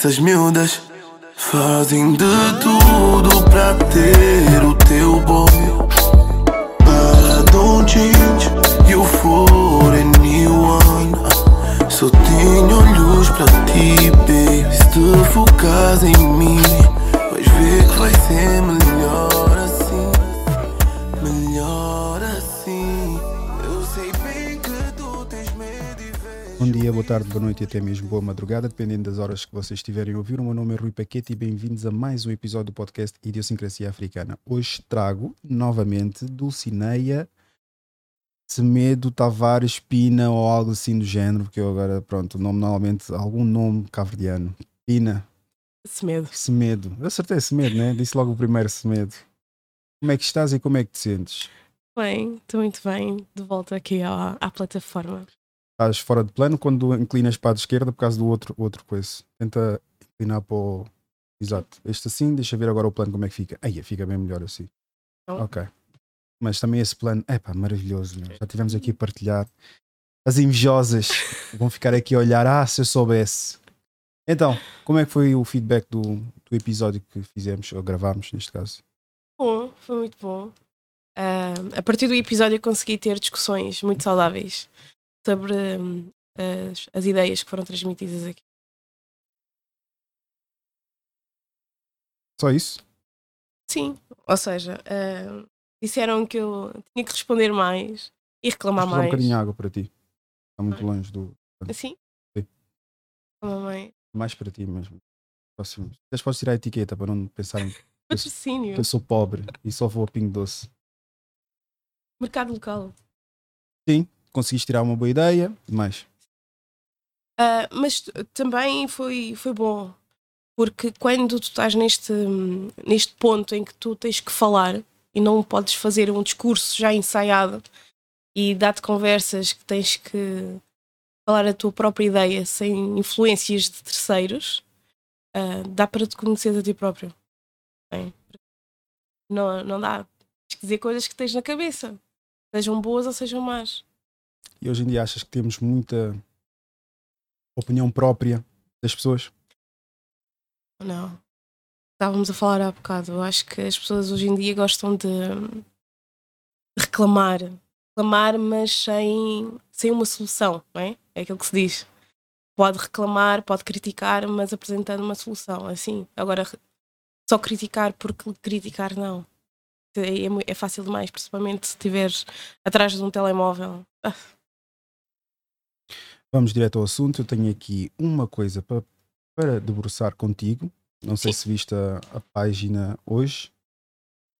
essas miúdas fazem de tudo pra ter o teu boy. But don't change you for anyone. Só tenho olhos pra ti, baby. Se te focas em mim, vais ver que vai ser melhor dia, boa tarde, boa noite e até mesmo boa madrugada, dependendo das horas que vocês estiverem a ouvir. O meu nome é Rui Paquete e bem-vindos a mais um episódio do podcast Idiosincrasia Africana. Hoje trago novamente Dulcineia Semedo Tavares Pina ou algo assim do género, porque eu agora, pronto, o nome normalmente, algum nome caverdiano. Pina, Semedo. Semedo. Eu acertei Semedo, né? Disse logo o primeiro Semedo. Como é que estás e como é que te sentes? Bem, estou muito bem. De volta aqui à, à plataforma. Estás fora de plano quando inclinas para a esquerda por causa do outro, outro coisa. Tenta inclinar para o. Exato. Este assim, deixa ver agora o plano como é que fica. Aí, fica bem melhor assim. Então. Ok. Mas também esse plano, é pá, maravilhoso. meu. Já tivemos aqui a partilhar. As invejosas vão ficar aqui a olhar. Ah, se eu soubesse. Então, como é que foi o feedback do, do episódio que fizemos, ou gravámos neste caso? Bom, foi muito bom. Ah, a partir do episódio eu consegui ter discussões muito saudáveis sobre hum, as, as ideias que foram transmitidas aqui. Só isso? Sim, ou seja, ah, disseram que eu tinha que responder mais e reclamar dar um mais. bocadinho de água para ti. Está muito Ah. longe do. Assim? Sim. Mamãe. Mais para ti mesmo. Próximo. Vocês podes tirar a etiqueta para não pensarem que Patrocínio. eu sou pobre e só vou a pingo doce. Mercado local. Sim, conseguiste tirar uma boa ideia, mas Ah, mas t- também foi, foi bom, porque quando tu estás neste, neste ponto em que tu tens que falar e não podes fazer um discurso já ensaiado e dar-te conversas que tens que falar a tua própria ideia sem influências de terceiros, ah, dá para te conhecer a ti próprio. Bem, não, não dá. Tens que dizer coisas que tens na cabeça, sejam boas ou sejam más. E hoje em dia achas que temos muita opinião própria das pessoas? Não. Estávamos a falar há bocado. Eu acho que as pessoas hoje em dia gostam de reclamar. Reclamar, mas sem, sem uma solução, não é? É aquilo que se diz. Pode reclamar, pode criticar, mas apresentando uma solução. Assim. Agora, só criticar porque criticar, não. É, é é fácil demais, principalmente se estiveres atrás de um telemóvel. Ah, Vamos direto ao assunto. Eu tenho aqui uma coisa para, para debruçar contigo. Não sei se viste a, a página hoje.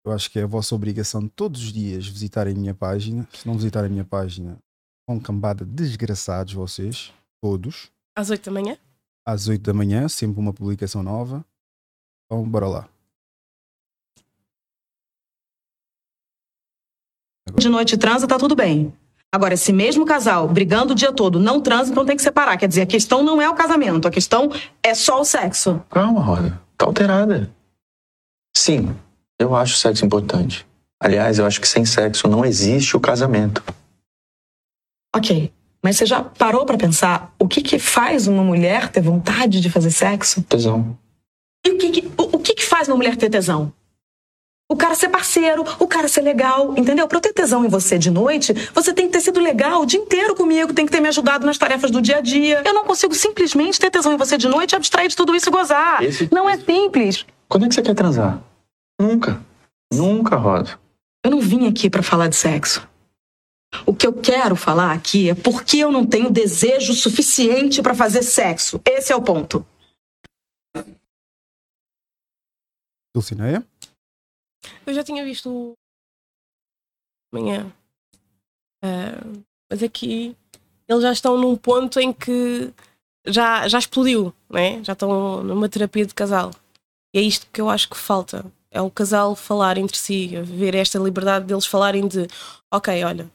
Eu acho que é a vossa obrigação todos os dias visitarem a minha página. Se não visitarem a minha página, com cambada de desgraçados vocês, todos. às 8 da manhã? às 8 da manhã, sempre uma publicação nova. Então, bora lá. De noite transa, tá tudo bem. Agora, esse mesmo casal brigando o dia todo não transa, então tem que separar. Quer dizer, a questão não é o casamento, a questão é só o sexo. Calma, Roda. Tá alterada. Sim, eu acho sexo importante. Aliás, eu acho que sem sexo não existe o casamento. Ok, mas você já parou pra pensar o que que faz uma mulher ter vontade de fazer sexo? Tesão. E o que que, o, o que que faz uma mulher ter tesão? O cara ser parceiro, o cara ser legal, entendeu? Pra eu ter tesão em você de noite, você tem que ter sido legal o dia inteiro comigo, tem que ter me ajudado nas tarefas do dia a dia. Eu não consigo simplesmente ter tesão em você de noite, abstrair de tudo isso e gozar. Esse- Não é simples. Quando é que você quer transar? Nunca. Nunca, Roda. Eu não vim aqui pra falar de sexo. O que eu quero falar aqui é porque eu não tenho desejo suficiente pra fazer sexo. Esse é o ponto. Dulcineia? Eu já tinha visto amanhã. Ah, mas aqui eles já estão num ponto em que já, já explodiu, né? já estão numa terapia de casal. E é isto que eu acho que falta. É o casal falar entre si, ver esta liberdade deles falarem de ok, olha,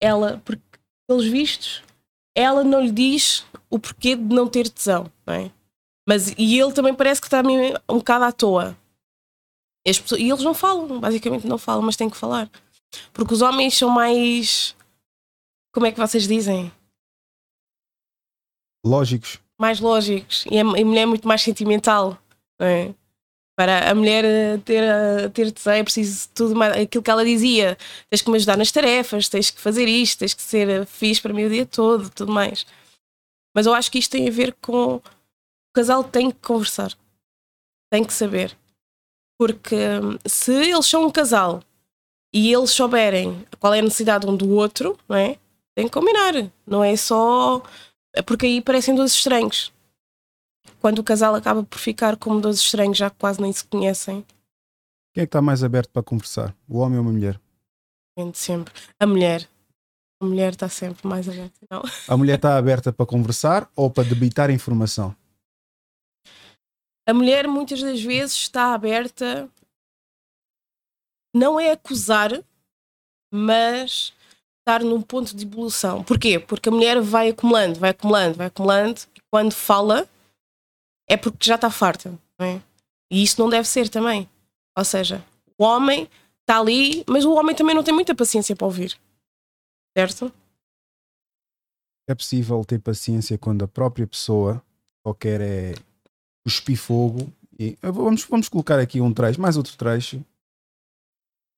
ela, porque pelos vistos, ela não lhe diz o porquê de não ter tesão, não é? Mas e ele também parece que está um bocado à toa. E, pessoas, e eles não falam, basicamente não falam, mas têm que falar. Porque os homens são mais. Como é que vocês dizem? Lógicos. Mais lógicos. E a, a mulher é muito mais sentimental. É? Para a mulher eh, ter, eh, ter desejo, é preciso tudo mais. Aquilo que ela dizia: tens que me ajudar nas tarefas, tens que fazer isto, tens que ser eh, fixe para mim o dia todo, tudo mais. Mas eu acho que isto tem a ver com. O casal tem que conversar, tem que saber. Porque hum, se eles são um casal e eles souberem qual é a necessidade um do outro, não é? Tem que combinar. Não é só. É porque aí parecem dois estranhos. Quando o casal acaba por ficar como dois estranhos, já quase nem se conhecem. Quem é que está mais aberto para conversar? O homem ou a mulher? Sempre. A mulher. A mulher está sempre mais aberta. Não. A mulher está aberta para conversar ou para debitar informação? A mulher muitas das vezes está aberta não é acusar, mas estar num ponto de evolução. Porquê? Porque a mulher vai acumulando, vai acumulando, vai acumulando, e quando fala é porque já está farta, não é? E isso não deve ser também. Ou seja, o homem está ali, mas o homem também não tem muita paciência para ouvir. Certo? É possível ter paciência quando a própria pessoa só quer é cuspir fogo. E vamos, vamos colocar aqui um trecho, mais outro trecho,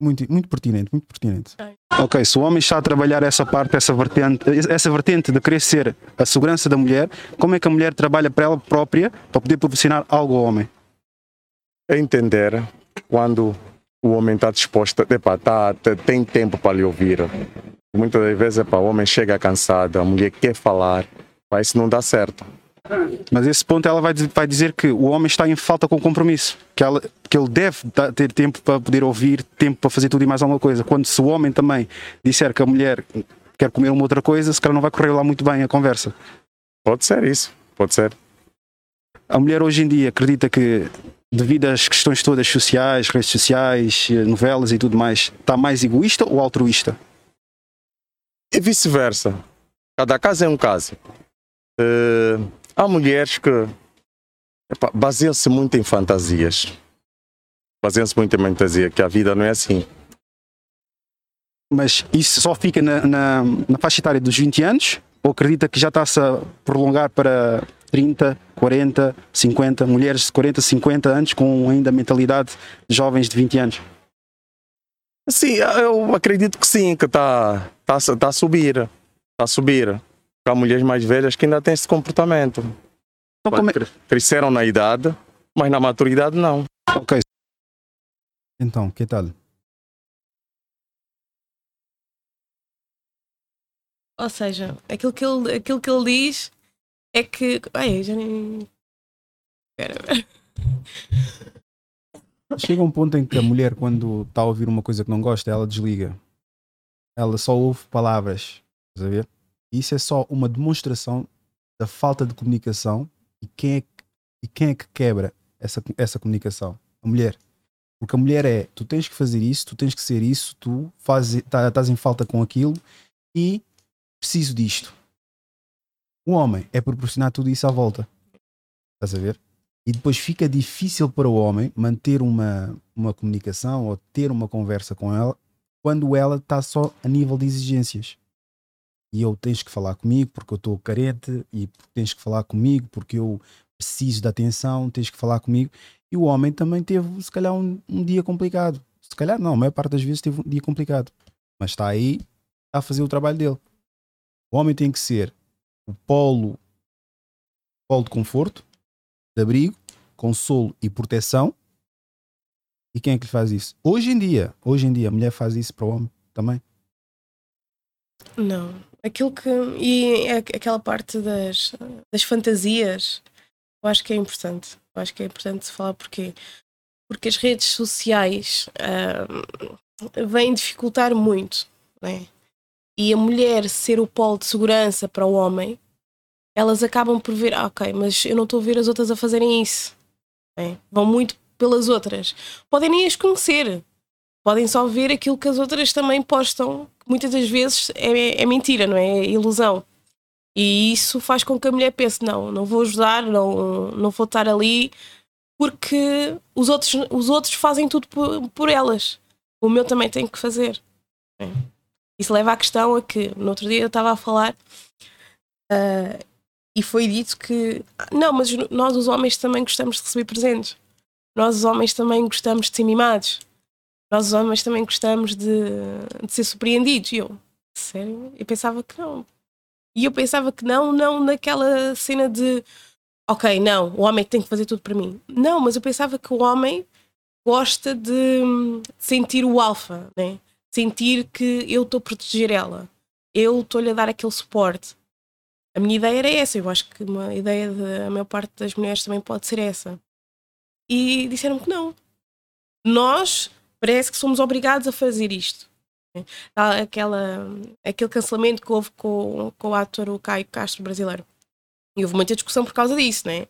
muito, muito pertinente, muito pertinente. Ok, se o homem está a trabalhar essa parte, essa vertente, essa vertente de querer ser a segurança da mulher, como é que a mulher trabalha para ela própria para poder proporcionar algo ao homem? É entender quando o homem está disposto, epa, tá, tem tempo para lhe ouvir. Muitas das vezes epa, o homem chega cansado, a mulher quer falar, mas isso não dá certo. Mas esse ponto ela vai, vai dizer que o homem está em falta com compromisso, que, ela, que ele deve ter tempo para poder ouvir, tempo para fazer tudo e mais alguma coisa. Quando se o homem também disser que a mulher quer comer uma outra coisa, se calhar não vai correr lá muito bem a conversa. Pode ser isso, pode ser. A mulher hoje em dia acredita que, devido às questões todas sociais, redes sociais, novelas e tudo mais, está mais egoísta ou altruísta? E vice-versa. Cada caso é um caso. Uh Há mulheres que baseiam-se muito em fantasias. Baseiam-se muito em fantasia, que a vida não é assim. Mas isso só fica na, na, na faixa etária dos 20 anos? Ou acredita que já está-se a prolongar para 30, 40, 50, mulheres de 40, 50 anos com ainda a mentalidade de jovens de 20 anos? Sim, eu acredito que sim, que está tá, tá a subir. Está a subir. Há mulheres mais velhas que ainda têm esse comportamento. Então, como é... Cresceram na idade, mas na maturidade não. Ok. Então, que tal? Ou seja, aquilo que ele, aquilo que ele diz é que. Ai, já nem. Espera. Chega um ponto em que a mulher, quando está a ouvir uma coisa que não gosta, ela desliga. Ela só ouve palavras. Estás a ver? Isso é só uma demonstração da falta de comunicação e quem é que, e quem é que quebra essa, essa comunicação? A mulher. Porque a mulher é, tu tens que fazer isso, tu tens que ser isso, tu tá, estás em falta com aquilo e preciso disto. O homem é proporcionar tudo isso à volta. Estás a ver? E depois fica difícil para o homem manter uma, uma comunicação ou ter uma conversa com ela quando ela está só a nível de exigências e eu tens que falar comigo porque eu estou carente e tens que falar comigo porque eu preciso de atenção, tens que falar comigo. E o homem também teve, se calhar, um, um dia complicado. Se calhar não, a maior parte das vezes teve um dia complicado. Mas está aí a fazer o trabalho dele. O homem tem que ser o polo, polo de conforto, de abrigo, consolo e proteção. E quem é que lhe faz isso? Hoje em dia, hoje em dia, a mulher faz isso para o homem também. Não. Aquilo que. E é aquela parte das, das fantasias, eu acho que é importante. Eu acho que é importante se falar porquê. Porque as redes sociais uh, vêm dificultar muito, né? E a mulher ser o polo de segurança para o homem, elas acabam por ver, ah, ok, mas eu não estou a ver as outras a fazerem isso. Né? Vão muito pelas outras. Podem nem as conhecer, podem só ver aquilo que as outras também postam, muitas das vezes é, é mentira, não é? é? ilusão. E isso faz com que a mulher pense: não, não vou ajudar, não, não vou estar ali, porque os outros, os outros fazem tudo por, por elas. O meu também tem que fazer. É. Isso leva à questão a que no outro dia eu estava a falar uh, e foi dito que não, mas nós os homens também gostamos de receber presentes. Nós os homens também gostamos de ser mimados. Nós homens também gostamos de, de ser surpreendidos. E eu, sério? Eu pensava que não. E eu pensava que não, não naquela cena de ok, não, o homem tem que fazer tudo para mim. Não, mas eu pensava que o homem gosta de, sentir o alfa, né? sentir que eu estou a proteger ela, eu estou-lhe a dar aquele suporte. A minha ideia era essa, eu acho que uma ideia da maior parte das mulheres também pode ser essa. E disseram que não. Nós parece que somos obrigados a fazer isto. Aquela, aquele cancelamento que houve com, com o ator o Caio Castro brasileiro. E houve muita discussão por causa disso, né?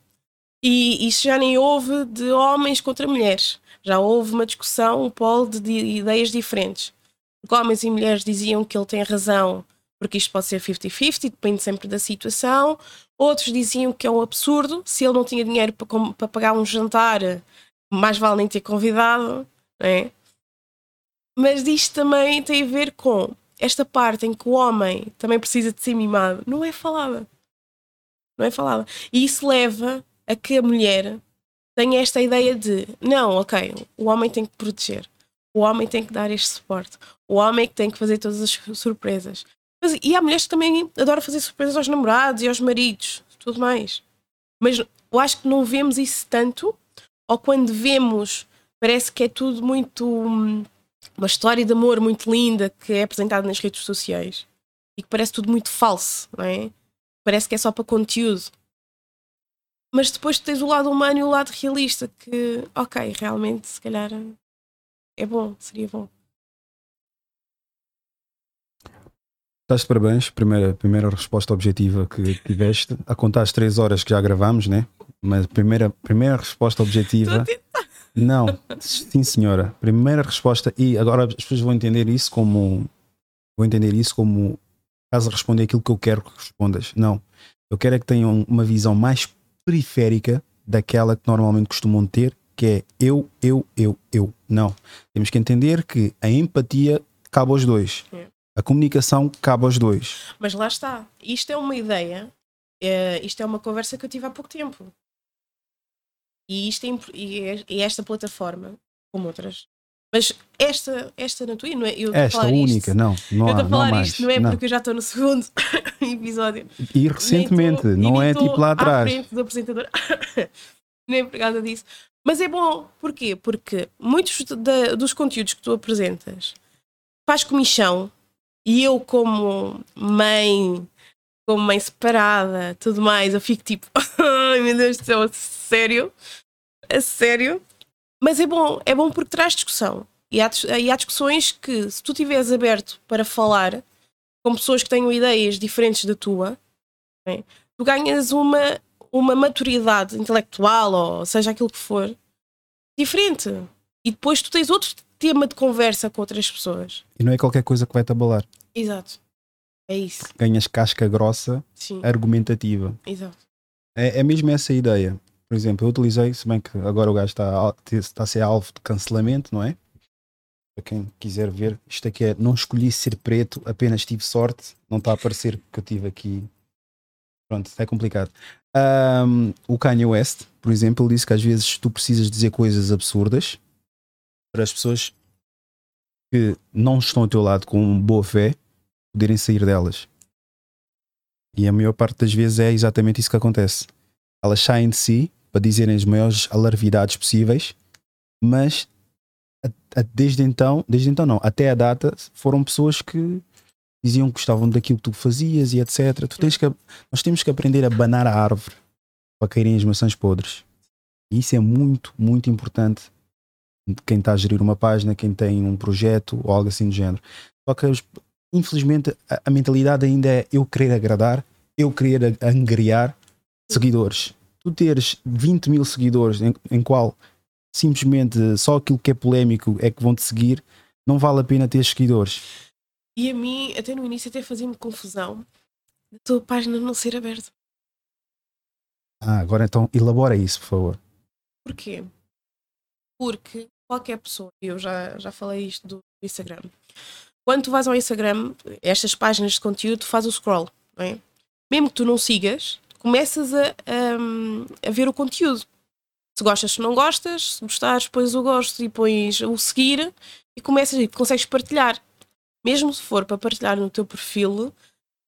E isso já nem houve de homens contra mulheres. Já houve uma discussão, um polo de, de ideias diferentes. Porque homens e mulheres diziam que ele tem razão porque isto pode ser 50-50, depende sempre da situação. Outros diziam que é um absurdo, se ele não tinha dinheiro para, para pagar um jantar, mais vale nem ter convidado, né? Mas isto também tem a ver com esta parte em que o homem também precisa de ser mimado, não é falada não é falada. E isso leva a que a mulher tenha esta ideia de não, ok, o homem tem que proteger, o homem tem que dar este suporte, o homem é que tem que fazer todas as surpresas. Mas, e há mulheres que também adoram fazer surpresas aos namorados e aos maridos, tudo mais. Mas eu acho que não vemos isso tanto, ou quando vemos, parece que é tudo muito. Uma história de amor muito linda que é apresentada nas redes sociais e que parece tudo muito falso, não é? parece que é só para conteúdo. Mas depois tens o lado humano e o lado realista, que, ok, realmente, se calhar é bom, seria bom. Estás de parabéns, primeira, primeira resposta objetiva que tiveste. A contar as três horas que já gravamos, né? Mas primeira, primeira resposta objetiva. Não, sim senhora. Primeira resposta, e agora as pessoas vão entender isso como. Vão entender isso como estás a responder aquilo que eu quero que respondas. Não. Eu quero é que tenham uma visão mais periférica daquela que normalmente costumam ter, que é eu, eu, eu, eu. Não. Temos que entender que a empatia cabe aos dois. É. A comunicação cabe aos dois. Mas lá está. Isto é uma ideia, é, isto é uma conversa que eu tive há pouco tempo. E, isto é, e, e esta plataforma, como outras, mas esta, esta na tua, não é? Eu esta única, isto, não. não eu estou a falar não isto, não é não. porque eu já estou no segundo episódio. E recentemente, tô, não e é tipo lá atrás. Frente do apresentador. nem por causa disso. Mas é bom, porquê? Porque muitos dos conteúdos que tu apresentas faz comichão e eu, como mãe, como mãe separada, tudo mais, eu fico tipo, ai meu Deus do céu, sério? A sério? Mas é bom, é bom porque traz discussão. E há, e há discussões que, se tu estiveres aberto para falar com pessoas que tenham ideias diferentes da tua, bem, tu ganhas uma, uma maturidade intelectual, ou seja aquilo que for, diferente. E depois tu tens outro tema de conversa com outras pessoas. E não é qualquer coisa que vai te abalar. Exato. É isso. Ganhas casca grossa, Sim. argumentativa. Exato. É, é mesmo essa a ideia. Por exemplo, eu utilizei, se bem que agora o gajo está, está a ser alvo de cancelamento, não é? Para quem quiser ver, isto aqui é não escolhi ser preto, apenas tive sorte. Não está a aparecer que eu tive aqui. Pronto, é complicado. Um, o Kanye West, por exemplo, disse que às vezes tu precisas dizer coisas absurdas para as pessoas que não estão ao teu lado com boa fé poderem sair delas. E a maior parte das vezes é exatamente isso que acontece. Elas saem de si para dizerem as maiores alarvidades possíveis, mas a, a, desde então, desde então não, até a data foram pessoas que diziam que gostavam daquilo que tu fazias e etc. Tu tens que, nós temos que aprender a banar a árvore para caírem as maçãs podres. E isso é muito, muito importante quem está a gerir uma página, quem tem um projeto ou algo assim do género. Só que infelizmente a, a mentalidade ainda é eu querer agradar, eu querer angriar seguidores tu teres 20 mil seguidores em, em qual simplesmente só aquilo que é polémico é que vão te seguir, não vale a pena ter seguidores. E a mim, até no início, até fazia-me confusão a tua página não ser aberta. Ah, agora então elabora isso, por favor. Porquê? Porque qualquer pessoa, eu já, já falei isto do Instagram, quando tu vais ao Instagram, estas páginas de conteúdo, faz o scroll, não é? Mesmo que tu não sigas, começas a, a, a ver o conteúdo. Se gostas, se não gostas, se gostares, pões o gosto e pões o seguir e começas e consegues partilhar. Mesmo se for para partilhar no teu perfil,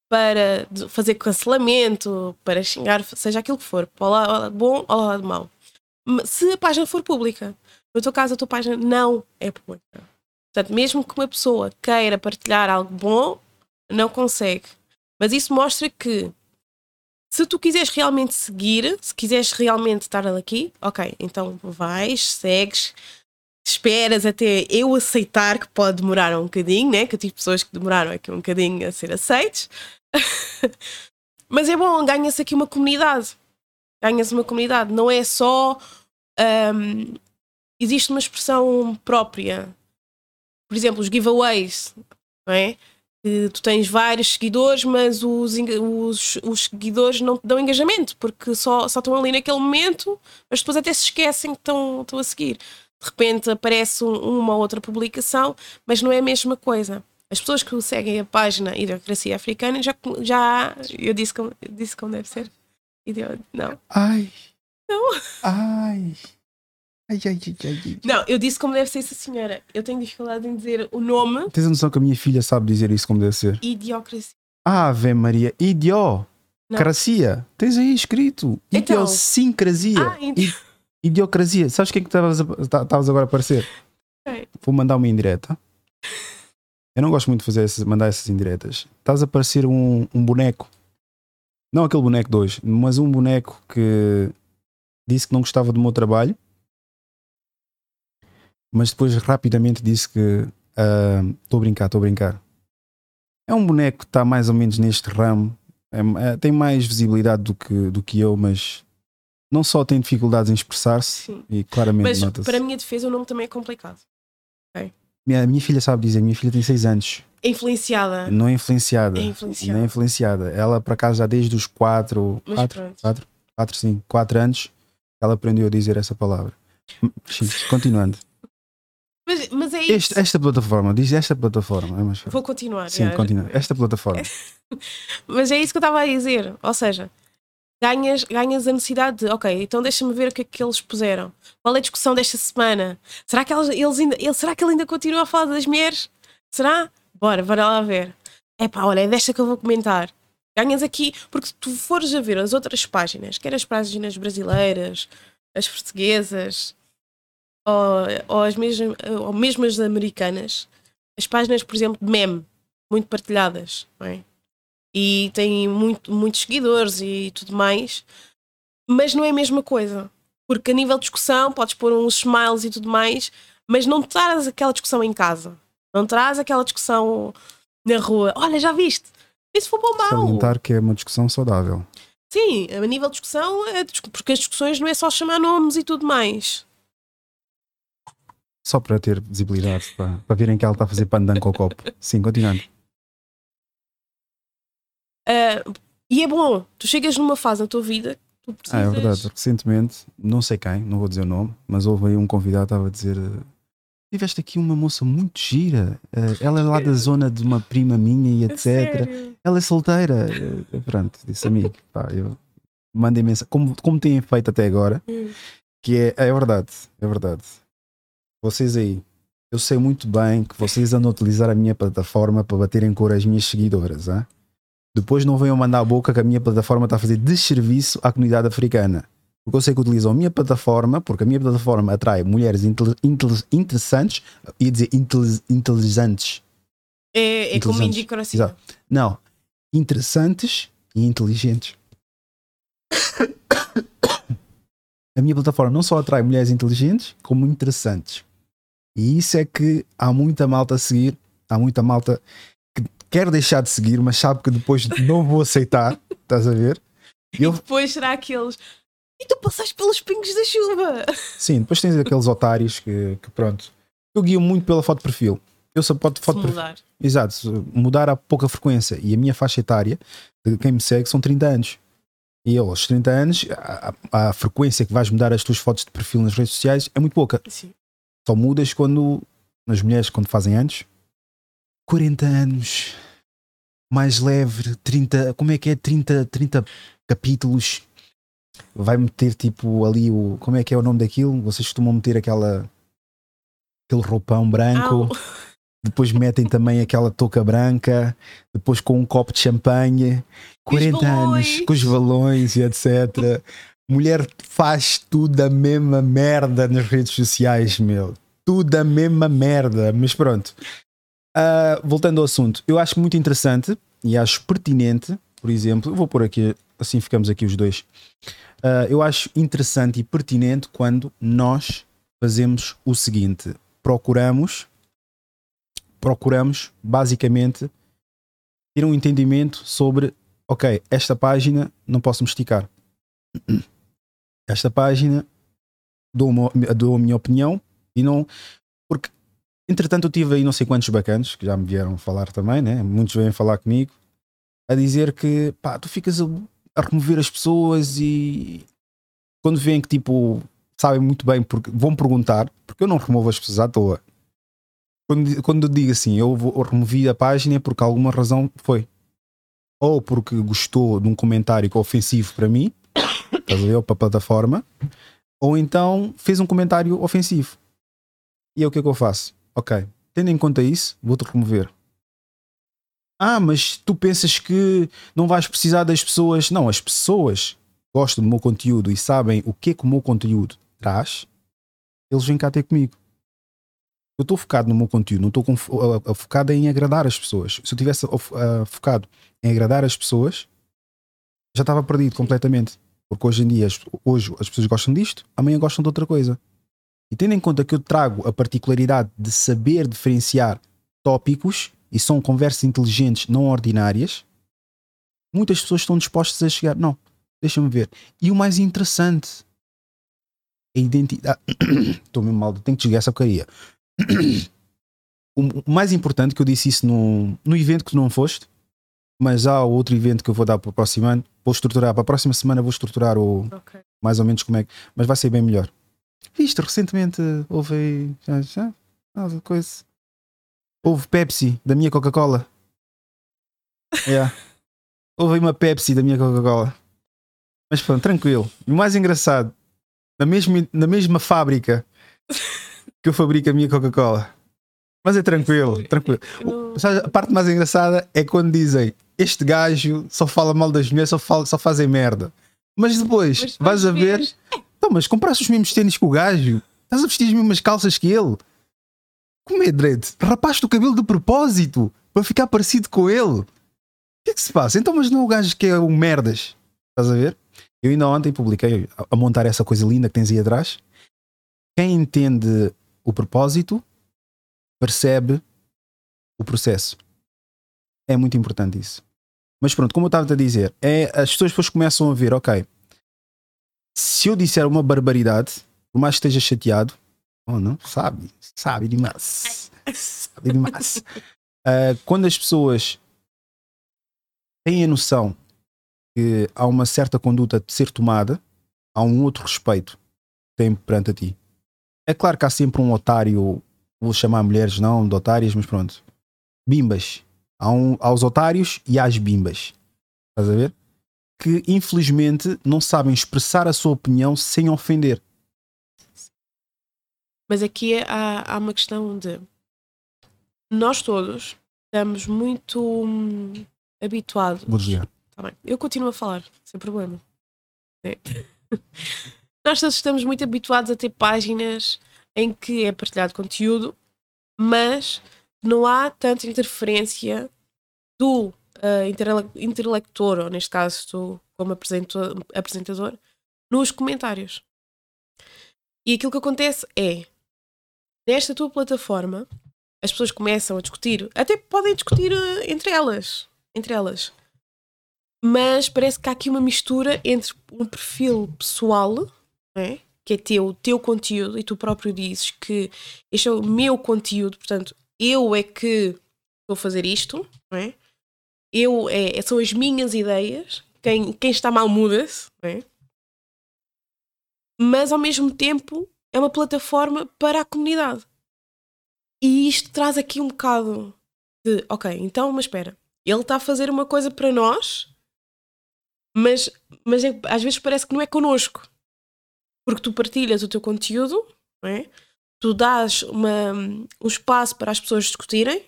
para fazer cancelamento, para xingar, seja aquilo que for, para o lado bom ou lado mau. Se a página for pública, no teu caso a tua página não é pública. Portanto, mesmo que uma pessoa queira partilhar algo bom, não consegue. Mas isso mostra que se tu quiseres realmente seguir, se quiseres realmente estar aqui, ok, então vais, segues, esperas até eu aceitar que pode demorar um bocadinho, né? Que eu tive pessoas que demoraram aqui um bocadinho a ser aceites. Mas é bom, ganha-se aqui uma comunidade. Ganhas uma comunidade. Não é só. Um, existe uma expressão própria. Por exemplo, os giveaways, não é? Tu tens vários seguidores, mas os, os, os, seguidores não te dão engajamento, porque só, só estão ali naquele momento, mas depois até se esquecem que estão, estão a seguir. De repente aparece uma ou outra publicação, mas não é a mesma coisa. As pessoas que seguem a página Idiocracia Africana já, já eu disse como, disse como deve ser. Idio, não. Ai. Não. Ai. Ai, ai, ai, ai. Não, eu disse como deve ser essa senhora. Eu tenho dificuldade em dizer o nome. Tens a noção que a minha filha sabe dizer isso como deve ser? Idiocracia. Ave Maria, idiocracia. Tens aí escrito. Então. Idiosincrasia. Ah, Idiocrasia. Sabes quem que estavas a- estavas agora a aparecer? Ok. Vou mandar uma indireta. Eu não gosto muito de fazer essas, mandar essas indiretas. Estás a parecer um, um boneco. Não aquele boneco de hoje, mas um boneco que disse que não gostava do meu trabalho, mas depois rapidamente disse que ah, estou a brincar, estou a brincar. É um boneco que está mais ou menos neste ramo, é- é- tem mais visibilidade do que, do que eu, mas não só tem dificuldades em expressar-se e claramente Mas para a minha defesa o nome também é complicado. Minha, minha filha sabe dizer, minha filha tem 6 anos, É influenciada. não é influenciada. É influenciada. Não é influenciada. Ela, por acaso, já desde os 4, Mas 4, pronto. 4, 4, sim, 4 anos, ela aprendeu a dizer essa palavra. Sim, continuando. Mas, mas é isso. Este- esta plataforma, diz esta plataforma. É mais. Vou continuar. Sim, já. continua. Esta plataforma. Mas é isso que eu estava a dizer. Ou seja, ganhas, ganhas a necessidade de, ok, então deixa-me ver o que é que eles puseram. Qual é a discussão desta semana? Será que eles, eles ainda, ele, será que ele ainda continua a falar das mulheres? Será? Bora, bora lá ver. É pá, olha, é desta que eu vou comentar. Ganhas aqui, porque se tu fores a ver as outras páginas, quer as páginas brasileiras, as portuguesas, ou, ou as mesmas, ou mesmo as americanas, as páginas, por exemplo, de meme, muito partilhadas, é? e tem muito, muitos seguidores e tudo mais, mas não é a mesma coisa. Porque a nível de discussão podes pôr uns smiles e tudo mais, mas não traz aquela discussão em casa. Não traz aquela discussão na rua. Olha, já viste? Isso foi bom mal. Salientar que é uma discussão saudável. Sim, a nível de discussão, é porque as discussões não é só chamar nomes e tudo mais. Só para ter visibilidade, para, para verem que ela está a fazer pandan com o copo. Sim, continuando. Ah, e é bom, tu chegas numa fase na tua vida que tu Ah, precisas. é verdade. Recentemente, não sei quem, não vou dizer o nome, mas houve aí um convidado que estava a dizer: eh, Tiveste aqui uma moça muito gira. eh, ela é lá da zona de uma prima minha e A etc. sério. Ela é solteira. Pronto, disse amigo. Pá, eu mandei mensagem, como, como têm feito até agora, Hum. que é, é verdade, é verdade. Vocês aí, eu sei muito bem que vocês andam a utilizar a minha plataforma para baterem cor às minhas seguidoras, hein? Depois não venham mandar a boca que a minha plataforma está a fazer desserviço à comunidade africana. Porque eu sei que utilizam a minha plataforma, porque a minha plataforma atrai mulheres intel- intel- interessantes, ia dizer intel- inteligentes. É, é como indico assim. Exato. Não, interessantes e inteligentes. A minha plataforma não só atrai mulheres inteligentes, como interessantes. E isso é que há muita malta a seguir, há muita malta que quer deixar de seguir, mas sabe que depois não vou aceitar, estás a ver? E E eu, depois será aqueles. E tu passaste pelos pingos da chuva! sim, depois tens aqueles otários que, que pronto. Eu guio muito pela foto de perfil. Eu só foto, Se foto de perfil. mudar. Exato, mudar a pouca frequência. E a minha faixa etária, de quem me segue, são 30 anos. E eu, aos 30 anos, a, a- a frequência que vais mudar as tuas fotos de perfil nas redes sociais é muito pouca. Sim. Só mudas quando, nas mulheres, quando fazem anos. 40 anos, mais leve, 30, como é que é? 30, 30 capítulos. Vai meter tipo ali o. Como é que é o nome daquilo? Vocês costumam meter aquela. aquele roupão branco. Ah, Depois metem também aquela touca branca, depois com um copo de champanhe, Com os 40 anos, com os balões e etc. Mulher faz tudo a mesma merda nas redes sociais, meu. Tudo a mesma merda. Mas pronto. Ah, voltando ao assunto, eu acho muito interessante e acho pertinente, por exemplo, vou pôr aqui, assim ficamos aqui os dois. Ah, eu acho interessante e pertinente quando nós fazemos o seguinte: procuramos procuramos basicamente ter um entendimento sobre, ok, esta página não posso me esticar. Esta página dou, uma, dou a minha opinião e não. Porque, entretanto, eu tive aí não sei quantos bacanos que já me vieram falar também, né? Muitos vêm falar comigo a dizer que pá, tu ficas a, a remover as pessoas e quando veem que tipo sabem muito bem porque vão perguntar, porque eu não removo as pessoas à toa quando, quando eu digo assim, eu, vou, eu removi a página porque alguma razão foi. Ou porque gostou de um comentário que é ofensivo para mim, estás a ver, para a plataforma, ou então fez um comentário ofensivo. E é o que é que eu faço? Ok, tendo em conta isso, vou-te remover. Ah, mas tu pensas que não vais precisar das pessoas. Não, as pessoas gostam do meu conteúdo e sabem o que é que o meu conteúdo traz, eles vêm cá ter comigo eu estou focado no meu conteúdo, não estou focado em agradar as pessoas. Se eu tivesse focado em agradar as pessoas, já estava perdido completamente. Porque hoje em dia, hoje as pessoas gostam disto, amanhã gostam de outra coisa. E tendo em conta que eu trago a particularidade de saber diferenciar tópicos e são conversas inteligentes não ordinárias, muitas pessoas estão dispostas a chegar. Não, deixa-me ver. E o mais interessante, a identidade. Estou mesmo mal, tenho que desligar essa porcaria o o mais importante que eu disse isso no, no evento que tu não foste, mas há outro evento que eu vou dar para o próximo ano. Vou estruturar, para a próxima semana vou estruturar o, ok. mais ou menos como é que. Mas vai ser bem melhor. Viste, recentemente houve aí. Já, já, ah, coisa. Houve Pepsi da minha Coca-Cola. Yeah. Houve aí uma Pepsi da minha Coca-Cola. Mas pronto, tranquilo. E o mais engraçado, na mesma, na mesma fábrica que eu fabrico a minha Coca-Cola. Mas é tranquilo, tranquilo. Sabe, a parte mais engraçada é quando dizem este gajo só fala mal das mulheres, só, fala, só fazem merda. Mas depois Mas vais a ver, ver- então, mas compraste os mesmos ténis que o gajo, estás a vestir as mesmas calças que ele. Como é, Dredd? Rapaste o cabelo de propósito para ficar parecido com ele. O que é que se passa? Então, mas não é o gajo que é um merdas. Estás a ver? Eu ainda ontem publiquei a montar essa coisa linda que tens aí atrás. Quem entende o propósito percebe o processo. É muito importante isso. Mas pronto, como eu estava a dizer, é, as pessoas depois começam a ver, ok, se eu disser uma barbaridade, por mais que esteja chateado, oh não, sabe, sabe demais. Sabe demais. Ah, quando as pessoas têm a noção que há uma certa conduta de ser tomada, há um outro respeito que perante a ti. É claro que há sempre um otário, vou chamar mulheres não de otárias, mas pronto. Bimbas. Há um, aos otários e às bimbas. Estás a ver? Que infelizmente não sabem expressar a sua opinião sem ofender. Mas aqui há, há uma questão de nós todos estamos muito hum, habituados. Vou desligar. Tá bem. Eu continuo a falar, sem problema. É. Nós todos estamos muito habituados a ter páginas em que é partilhado conteúdo, mas não há tanta interferência do interlocutor, ou neste caso tu como apresentador, nos comentários. E aquilo que acontece é, nesta tua plataforma, as pessoas começam a discutir, até podem discutir ah, entre elas, entre elas, mas parece que há aqui uma mistura entre um perfil pessoal, não é? Que é teu, o teu conteúdo, e tu próprio dizes que este é o meu conteúdo, portanto, eu é que a fazer isto, não é? Eu é, são as minhas ideias quem, quem está mal muda-se, não é? mas ao mesmo tempo é uma plataforma para a comunidade. E isto traz aqui um bocado de, ok, então, mas espera, ele está a fazer uma coisa para nós, mas, mas é- às vezes parece que não é connosco. Porque tu partilhas o teu conteúdo, não é? tu dás uma, um espaço para as pessoas discutirem,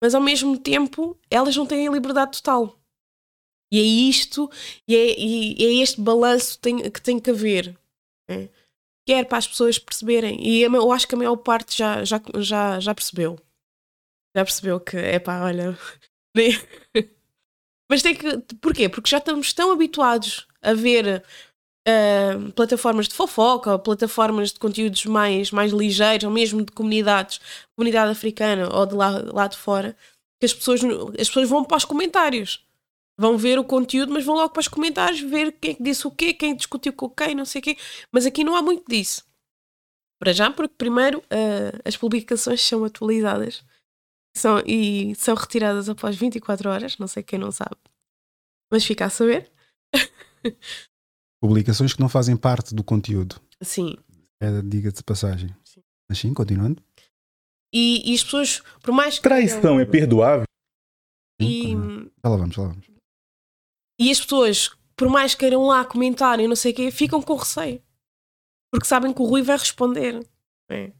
mas ao mesmo tempo elas não têm a liberdade total. E é isto, e é, e é este balanço tem- que tem que haver. é? Quer para as pessoas perceberem, e eu acho que a maior parte já, já, já, já percebeu. Já percebeu que, é pá, olha. nem- Mas tem que. Porquê? Porque já estamos tão habituados a ver ah, plataformas de fofoca, ou plataformas de conteúdos mais, mais ligeiros, ou mesmo de comunidades, comunidade africana ou de lá, lá de fora, que as pessoas, as pessoas vão para os comentários. Vão ver o conteúdo, mas vão logo para os comentários ver quem é disse o quê, quem discutiu com quem, não sei o quê. Mas aqui não há muito disso. Para já, porque primeiro ah, as publicações são atualizadas são, e são retiradas após 24 horas, não sei quem não sabe, mas fica a saber. Publicações que não fazem parte do conteúdo. Sim. É, diga-se de passagem. Sim. Mas sim, continuando. E, e as pessoas, por mais que. Traição é perdoável? E, Já lá vamos, já lá vamos. e as pessoas, por mais que queiram lá comentar e não sei o quê, ficam com receio. Porque sabem que o Rui vai responder. é?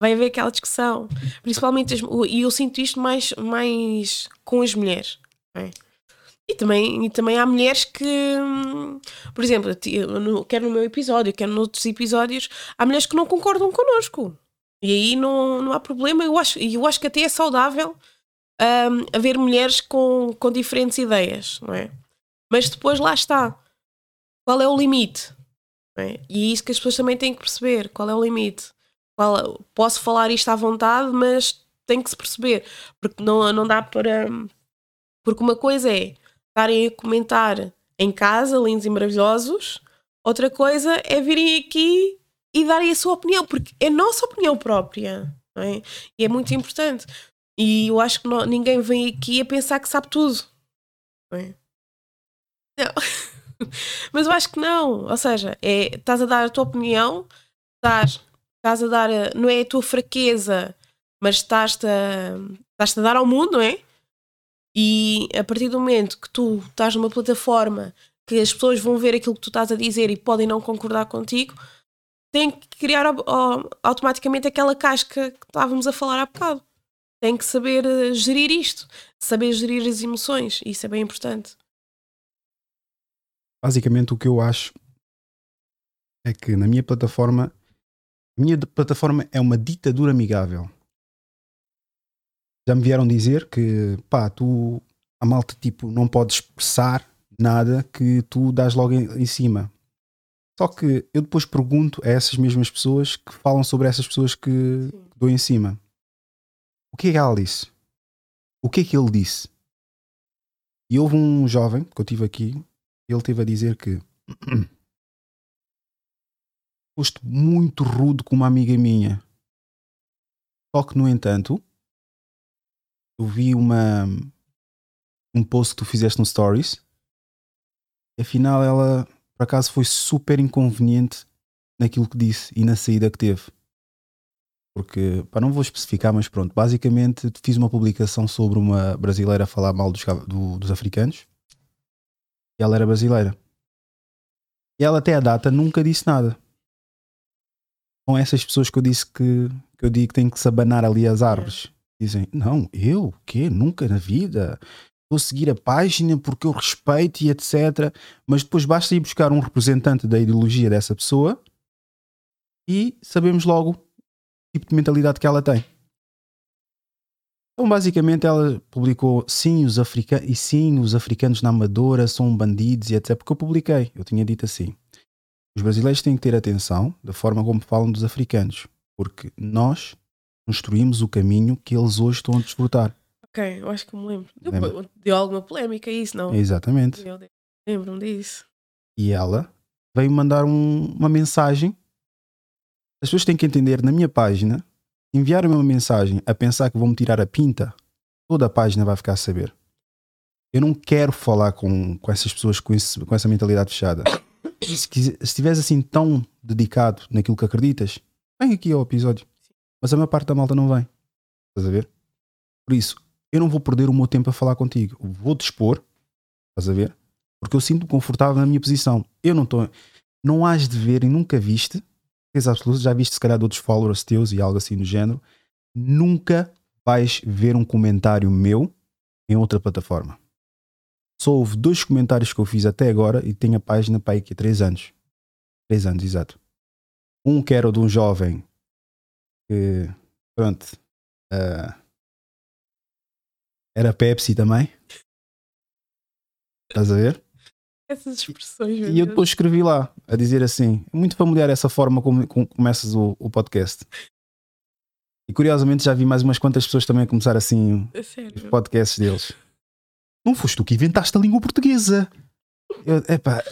Vai haver aquela discussão. Principalmente, as- e eu sinto isto mais, mais com as mulheres. é? E também, e também há mulheres que, hum, por exemplo, quer no meu episódio, quer noutros episódios, há mulheres que não concordam connosco. E aí não, não há problema. Eu acho, eu acho que até é saudável hum, haver mulheres com, com diferentes ideias, não é? Mas depois lá está. Qual é o limite? é? E é isso que as pessoas também têm que perceber. Qual é o limite? Qual- posso falar isto à vontade, mas tem que se perceber. Porque não, não dá para. Porque uma coisa é estarem a comentar em casa, lindos e maravilhosos. Outra coisa é virem aqui e darem a sua opinião, porque é nossa opinião própria. é? E é muito importante. E eu acho que não- ninguém vem aqui a pensar que sabe tudo. Não. é? Não. Mas eu acho que não. Ou seja, é, estás a dar a tua opinião, estás, estás a dar. a- não é a tua fraqueza, mas estás-te a, estás-te a dar ao mundo, não é? E a partir do momento que tu estás numa plataforma que as pessoas vão ver aquilo que tu estás a dizer e podem não concordar contigo, tem que criar au- au- automaticamente aquela casca que estávamos a falar há bocado. Tem que saber eh, gerir isto, saber gerir as emoções, isso é bem importante. Basicamente, o que eu acho é que na minha plataforma, a minha plataforma é uma ditadura amigável. Já me vieram dizer que, pá, tu, a malta, tipo, não pode expressar nada que tu dás logo em, em cima. Só que eu depois pergunto a essas mesmas pessoas que falam sobre essas pessoas que Sim. dou em cima. O que é que ela disse? O que é que ele disse? E houve um jovem que eu tive aqui, ele teve a dizer que foste muito rude com uma amiga minha. Só que, no entanto, eu vi uma um post que tu fizeste no Stories afinal ela por acaso foi super inconveniente naquilo que disse e na saída que teve. Porque, pá, não vou especificar, mas pronto, basicamente fiz uma publicação sobre uma brasileira a falar mal dos, do- dos africanos e ela era brasileira. E ela até a data nunca disse nada. Com essas pessoas que eu disse que, que eu digo que tem que se abanar ali as árvores. Dizem, não, eu? O quê? Nunca na vida. Vou seguir a página porque eu respeito e etc. Mas depois basta ir buscar um representante da ideologia dessa pessoa e sabemos logo o tipo de mentalidade que ela tem. Então, basicamente, ela publicou sim, os africanos e sim, os africanos na Amadora são bandidos e etc. Porque eu publiquei, eu tinha dito assim: os brasileiros têm que ter atenção da forma como falam dos africanos, porque nós construímos o caminho que eles hoje estão a desfrutar. Ok, eu acho que me lembro. Deu, deu alguma polémica isso, não? Exatamente. Lembro-me disso. E ela veio mandar um- uma mensagem. As pessoas têm que entender na minha página, enviarem uma mensagem a pensar que vão me tirar a pinta, toda a página vai ficar a saber. Eu não quero falar com, com essas pessoas com, esse, com essa mentalidade fechada. Se, se estiveres assim tão dedicado naquilo que acreditas, vem aqui ao episódio. Mas a maior parte da malta não vem. Estás a ver? Por isso, eu não vou perder o meu tempo a falar contigo. Vou expor, estás a ver? Porque eu sinto-me confortável na minha posição. Eu não estou. Não has de ver e nunca viste, certeza absoluta, já viste se calhar de outros followers teus e algo assim do género, nunca vais ver um comentário meu em outra plataforma. Só houve dois comentários que eu fiz até agora e tenho a página para aí que 3 anos. 3 anos, exato. Um que era de um jovem que, pronto, ah, era Pepsi também. Estás a ver? Essas expressões. E eu depois escrevi lá a dizer assim: é muito familiar essa forma como, como começas o, o podcast. E curiosamente já vi mais umas quantas pessoas também a começar assim A os sério. podcasts deles. Não foste tu que inventaste a língua portuguesa. Eu, epá,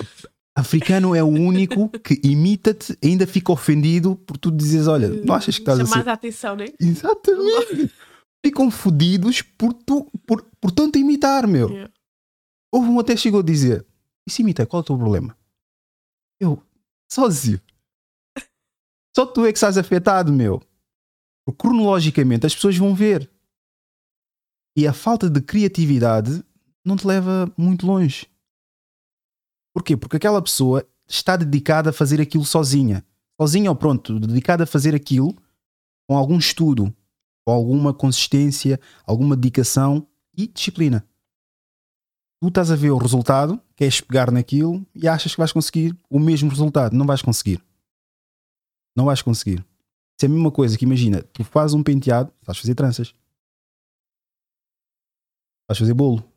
africano é o único que imita-te e ainda fica ofendido por tu dizes: Olha, não achas que estás a ser. a atenção, né? Exatamente. Ficam fodidos por, tu, por, por tanto imitar, meu. Yeah. Houve um até chegou a dizer: Isso imita, qual é o teu problema? Eu, sozinho. Só tu é que estás afetado, meu. Porque cronologicamente as pessoas vão ver. E a falta de criatividade não te leva muito longe. Porquê? Porque aquela pessoa está dedicada a fazer aquilo sozinha. Sozinha ou pronto, dedicada a fazer aquilo com algum estudo, com alguma consistência, alguma dedicação e disciplina. Tu estás a ver o resultado, queres pegar naquilo e achas que vais conseguir o mesmo resultado. Não vais conseguir. Não vais conseguir. Isso é a mesma coisa que imagina, tu fazes um penteado, estás a fazer tranças. Estás a fazer bolo.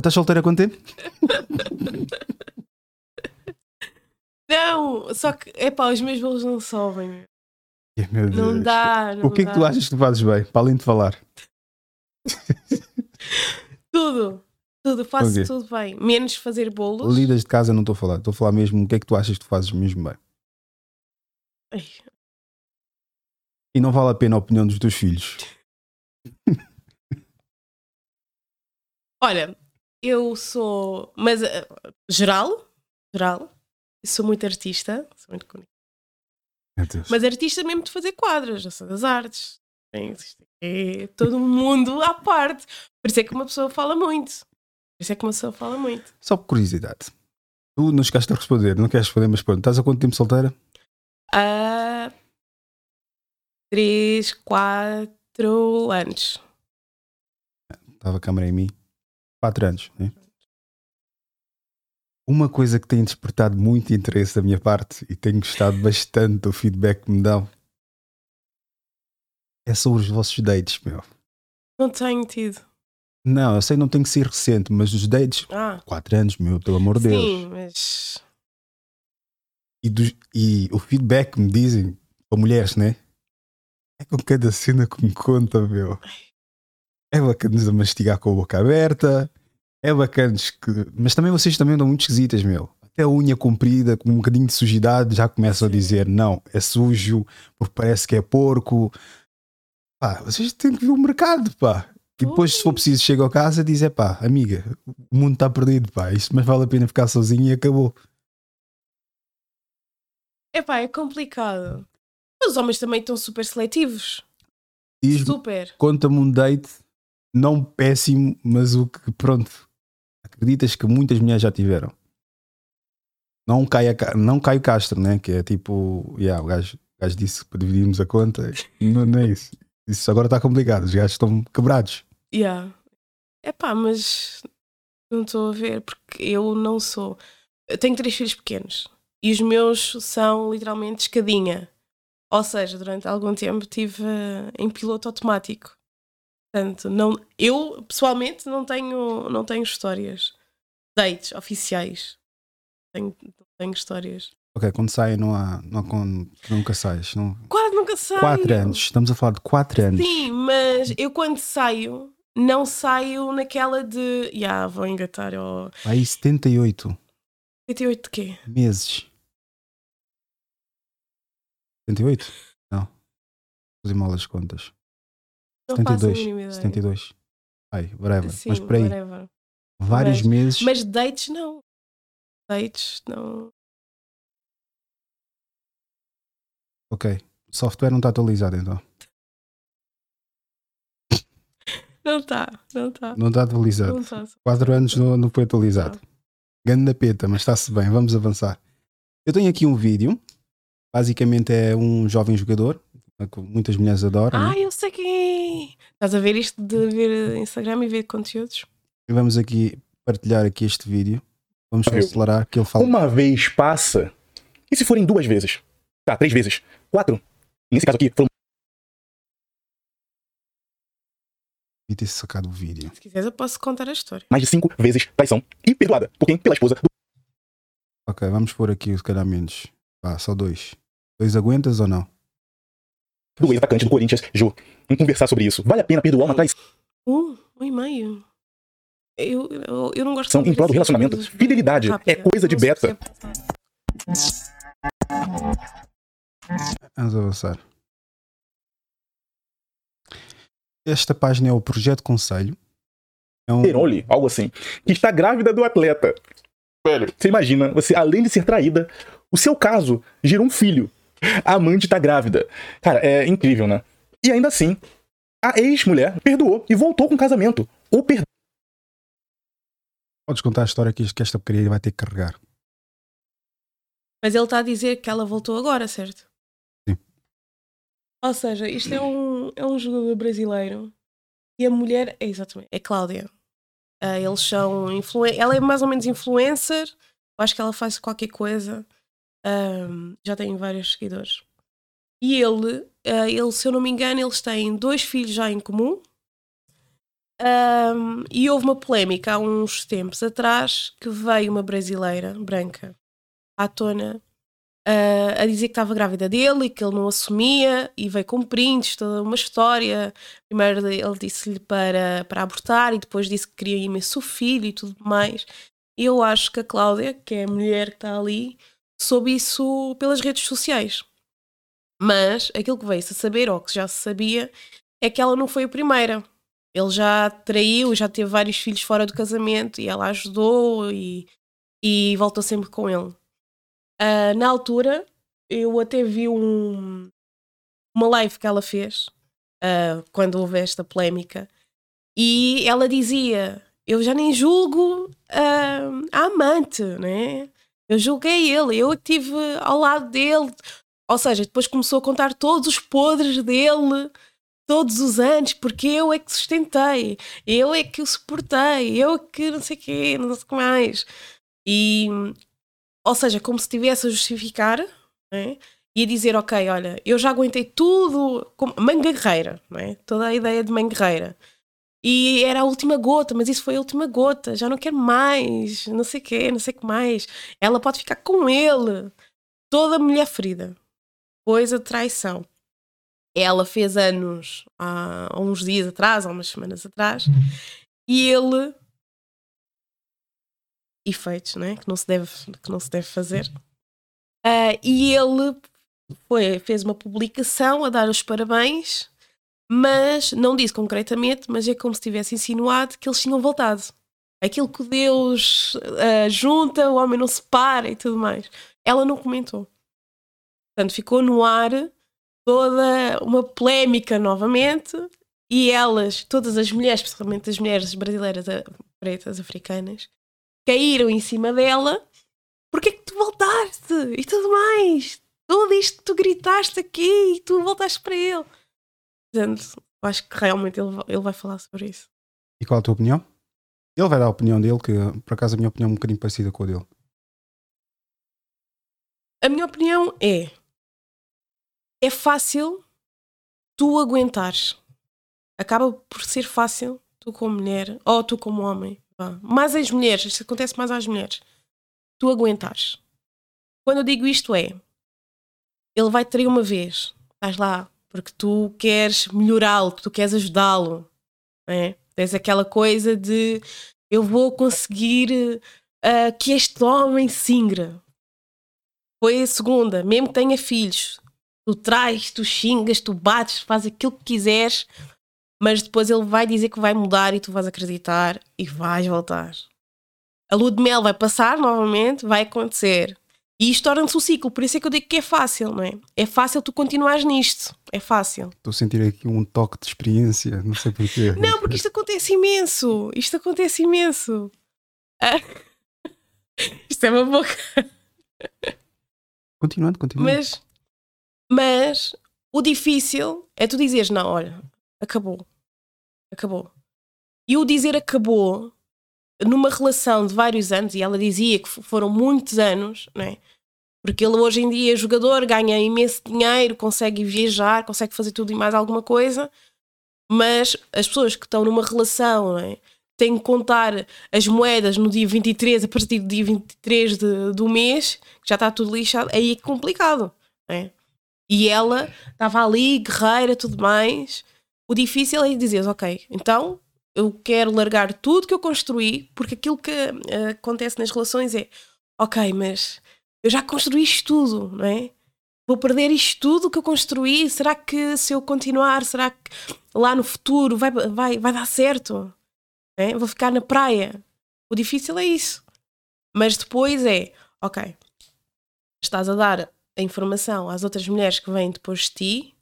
Estás solteira há quanto tempo? Não, só que, epá, os meus bolos não sobem. meu. Meu Não Deus. dá. Não O que é que tu dá. achas que tu fazes bem, para além de falar? Tudo. Tudo, faço Ok. tudo bem. Menos fazer bolos. Lidas de casa não estou a falar, estou a falar mesmo o que é que tu achas que tu fazes mesmo bem. Ai, E não vale a pena a opinião dos teus filhos. Olha, eu sou. Mas eh, geral, geral, sou muito artista, sou muito Deus. Mas artista mesmo de fazer quadros, eu sou das artes. É todo um mundo à parte. Por isso é que uma pessoa fala muito. Por isso é que uma pessoa fala muito. Só por curiosidade. Tu não chegaste a responder, não queres responder, mas pronto. Estás há quanto tempo solteira? Há três, quatro anos. Estava a câmera em mim. Quatro anos, né? Uma coisa que tem despertado muito interesse da minha parte e tenho gostado bastante do feedback que me dão é sobre os vossos dates, meu. Não tenho tido. Não, eu sei não tem que ser recente, mas os dates, Ah, quatro anos, meu, pelo amor de Deus. sim, mas. E, dos- e o feedback que me dizem, para mulheres, né? É com cada cena que me conta, meu. É bacanas a mastigar com a boca aberta. É bacanas que. Mas também vocês também andam muito esquisitas, meu. Até a unha comprida, com um bocadinho de sujidade, já começam a dizer não, é sujo, porque parece que é porco. Pá, vocês têm que ver o mercado, pá. E depois, se for preciso, chega a casa e diz: é pá, amiga, o mundo está perdido, pá. Isto mas vale a pena ficar sozinho e acabou. Epá, é complicado. Os homens também estão super seletivos. Diz-me Super. conta-me um date não péssimo, mas o que pronto acreditas que muitas mulheres já tiveram. Não Caio, não Caio Castro, né? Que é tipo, yeah, o, gajo, o gajo disse para dividirmos a conta. Não, não é isso. Isso agora está complicado. Os gajos estão quebrados. Yeah. Epá, mas não estou a ver, porque eu não sou. Eu tenho três filhos pequenos e os meus são literalmente escadinha. Ou seja, durante algum tempo estive eh, em piloto automático. Portanto, não, eu pessoalmente não tenho, não tenho histórias. Dates oficiais. Tenho, tenho histórias. Ok, quando saem não há, não há con- nunca sais. Não. Quase nunca saio. Quatro anos. Estamos a falar de quatro anos. Sim, mas eu quando saio, não saio naquela de. Ya, vou engatar. Ou... Aí 78 88 de quê? meses. 78? Não. Fazer mal as contas. Não faço a 72. mínima ideia. 72. Ai, whatever. Sim, Mas por aí, whatever. vários Mas- meses. Mas dates não. Dates não. Ok. O software não está atualizado então. Não está, não está. Não está atualizado. Não está. 4 anos não, não foi atualizado. Ganda peta, mas está-se bem, vamos avançar. Eu tenho aqui um vídeo. Basicamente é um jovem jogador, que muitas mulheres adoram. né? Ah, eu sei quem é. Estás a ver isto de ver Instagram e ver conteúdos? E vamos aqui partilhar aqui este vídeo. Vamos acelerar que ele fala. Uma vez passa. E se forem duas vezes? Tá, três vezes. Quatro. Nesse caso aqui, foram Devia ter sacado o vídeo. Se quiseres, eu posso contar a história. mais de cinco vezes traição. E perdoada. Por quem? Pela esposa do Ok, vamos pôr aqui se calhar menos. Vá, só dois. Dois aguentas ou não? Do ex-atacante do Corinthians, Jô. Vamos conversar sobre isso. Vale a pena perdoar uma traição Um, um e meio. Eu, eu, eu não gosto de em prol do fazer relacionamento? coisas Fidelidade rápido. é coisa de beta. é- Vamos avançar. Esta página é o Projeto Conselho. É um, Peroli, algo assim, que está grávida do atleta. Velho, você imagina, você, além de ser traída, o seu caso gerou um filho. A amante tá grávida. Cara, é incrível, né? E ainda assim, a ex-mulher perdoou e voltou com o casamento. Ou perdoou. Podes contar a história que, que esta porcaria vai ter que carregar. Mas ele está a dizer que ela voltou agora, certo? Sim. Ou seja, isto é um, é um jogador brasileiro e a mulher é exatamente, é Cláudia. Ah, eles são influen ela é mais ou menos influencer, eu acho que ela faz qualquer coisa, Ahm, já tem vários seguidores. E ele, ah, ele, se eu não me engano, eles têm dois filhos já em comum. Ahm, e houve uma polémica há uns tempos atrás que veio uma brasileira branca à tona ah, a dizer que estava grávida dele e que ele não assumia e veio com prints, toda uma história. Primeiro ele disse-lhe para, para abortar e depois disse que queria imenso filho e tudo mais. Eu acho que a Cláudia, que é a mulher que está ali, soube isso pelas redes sociais. Mas aquilo que veio-se a saber, ou que já se sabia, é que ela não foi a primeira. Ele já traiu, já teve vários filhos fora do casamento e ela ajudou e, e voltou sempre com ele. Ah, na altura, eu até vi um, uma live que ela fez ah, quando houve esta polémica e ela dizia: Eu já nem julgo ah, a amante, né? Eu julguei ele, eu estive ao lado dele. Ou seja, depois começou a contar todos os podres dele todos os anos, porque eu é que sustentei, eu é que o suportei, eu é que não sei o quê, não sei o que mais. E, ou seja, como se estivesse a justificar né? e a dizer, ok, olha, eu já aguentei tudo, como mãe guerreira, é? toda a ideia de mãe guerreira. E era a última gota, mas isso foi a última gota, já não quero mais, não sei o quê, não sei o que mais. Ela pode ficar com ele, toda mulher ferida. Pois a traição. Ela fez anos há, há uns dias atrás, há umas semanas atrás, e ele. Efeitos, né? Que não se deve, que não se deve fazer. Ah, e ele foi, fez uma publicação a dar os parabéns, mas não disse concretamente, mas é como se tivesse insinuado que eles tinham voltado. Aquilo que Deus ah, junta, o homem não separa e tudo mais. Ela não comentou. Portanto, ficou no ar toda uma polémica novamente e elas, todas as mulheres, principalmente as mulheres brasileiras a- pretas, africanas, caíram em cima dela porque é que tu voltaste e tudo mais tudo isto que tu gritaste aqui e tu voltaste para ele portanto, eu acho que realmente ele, vai- ele vai falar sobre isso E qual a tua opinião? Ele vai dar a opinião dele, que por acaso a minha opinião é um bocadinho parecida com a dele. a minha opinião é é fácil tu aguentares acaba por ser fácil tu como mulher ou tu como homem vá. mais as mulheres, isto acontece mais às mulheres tu aguentares quando eu digo isto é ele vai te trair uma vez estás lá porque tu queres melhorá-lo tu queres ajudá-lo é? tens aquela coisa de eu vou conseguir ah, que este homem se ingra foi a segunda, mesmo que tenha filhos, tu traz, tu xingas, tu bates, faz aquilo que quiseres, Mas depois ele vai dizer que vai mudar e tu vais acreditar e vais voltar. A lua de mel vai passar novamente, vai acontecer. E isto torna-se um ciclo, por isso é que eu digo que é fácil, não é? É fácil tu continuares nisto, é fácil. Estou a sentir aqui um toque de experiência, não sei porquê. Não, porque isto acontece imenso, isto acontece imenso. Ah. Isto é uma boca. Continuando, continuando. Mas, mas o difícil é tu dizeres, não, olha, acabou. Acabou. E o dizer acabou numa relação de vários anos, e ela dizia que foram muitos anos, não é? Porque ele hoje em dia é jogador, ganha imenso dinheiro, consegue viajar, consegue fazer tudo e mais alguma coisa, mas as pessoas que estão numa relação, é? Têm que contar as moedas no dia 23, a partir do dia 23 de, do mês, que já está tudo lixado, aí é complicado, não é? E ela estava ali, guerreira, tudo mais. O difícil é dizer, ok, então eu quero largar tudo que eu construí, porque aquilo que uh, acontece nas relações é, ok, mas eu já construí isto tudo, não é? Vou perder isto tudo que eu construí. Será que se eu continuar, será que lá no futuro vai, vai, vai dar certo? É? Vou ficar na praia. O difícil é isso. Mas depois é, ok, estás a dar a informação às outras mulheres que vêm depois de ti,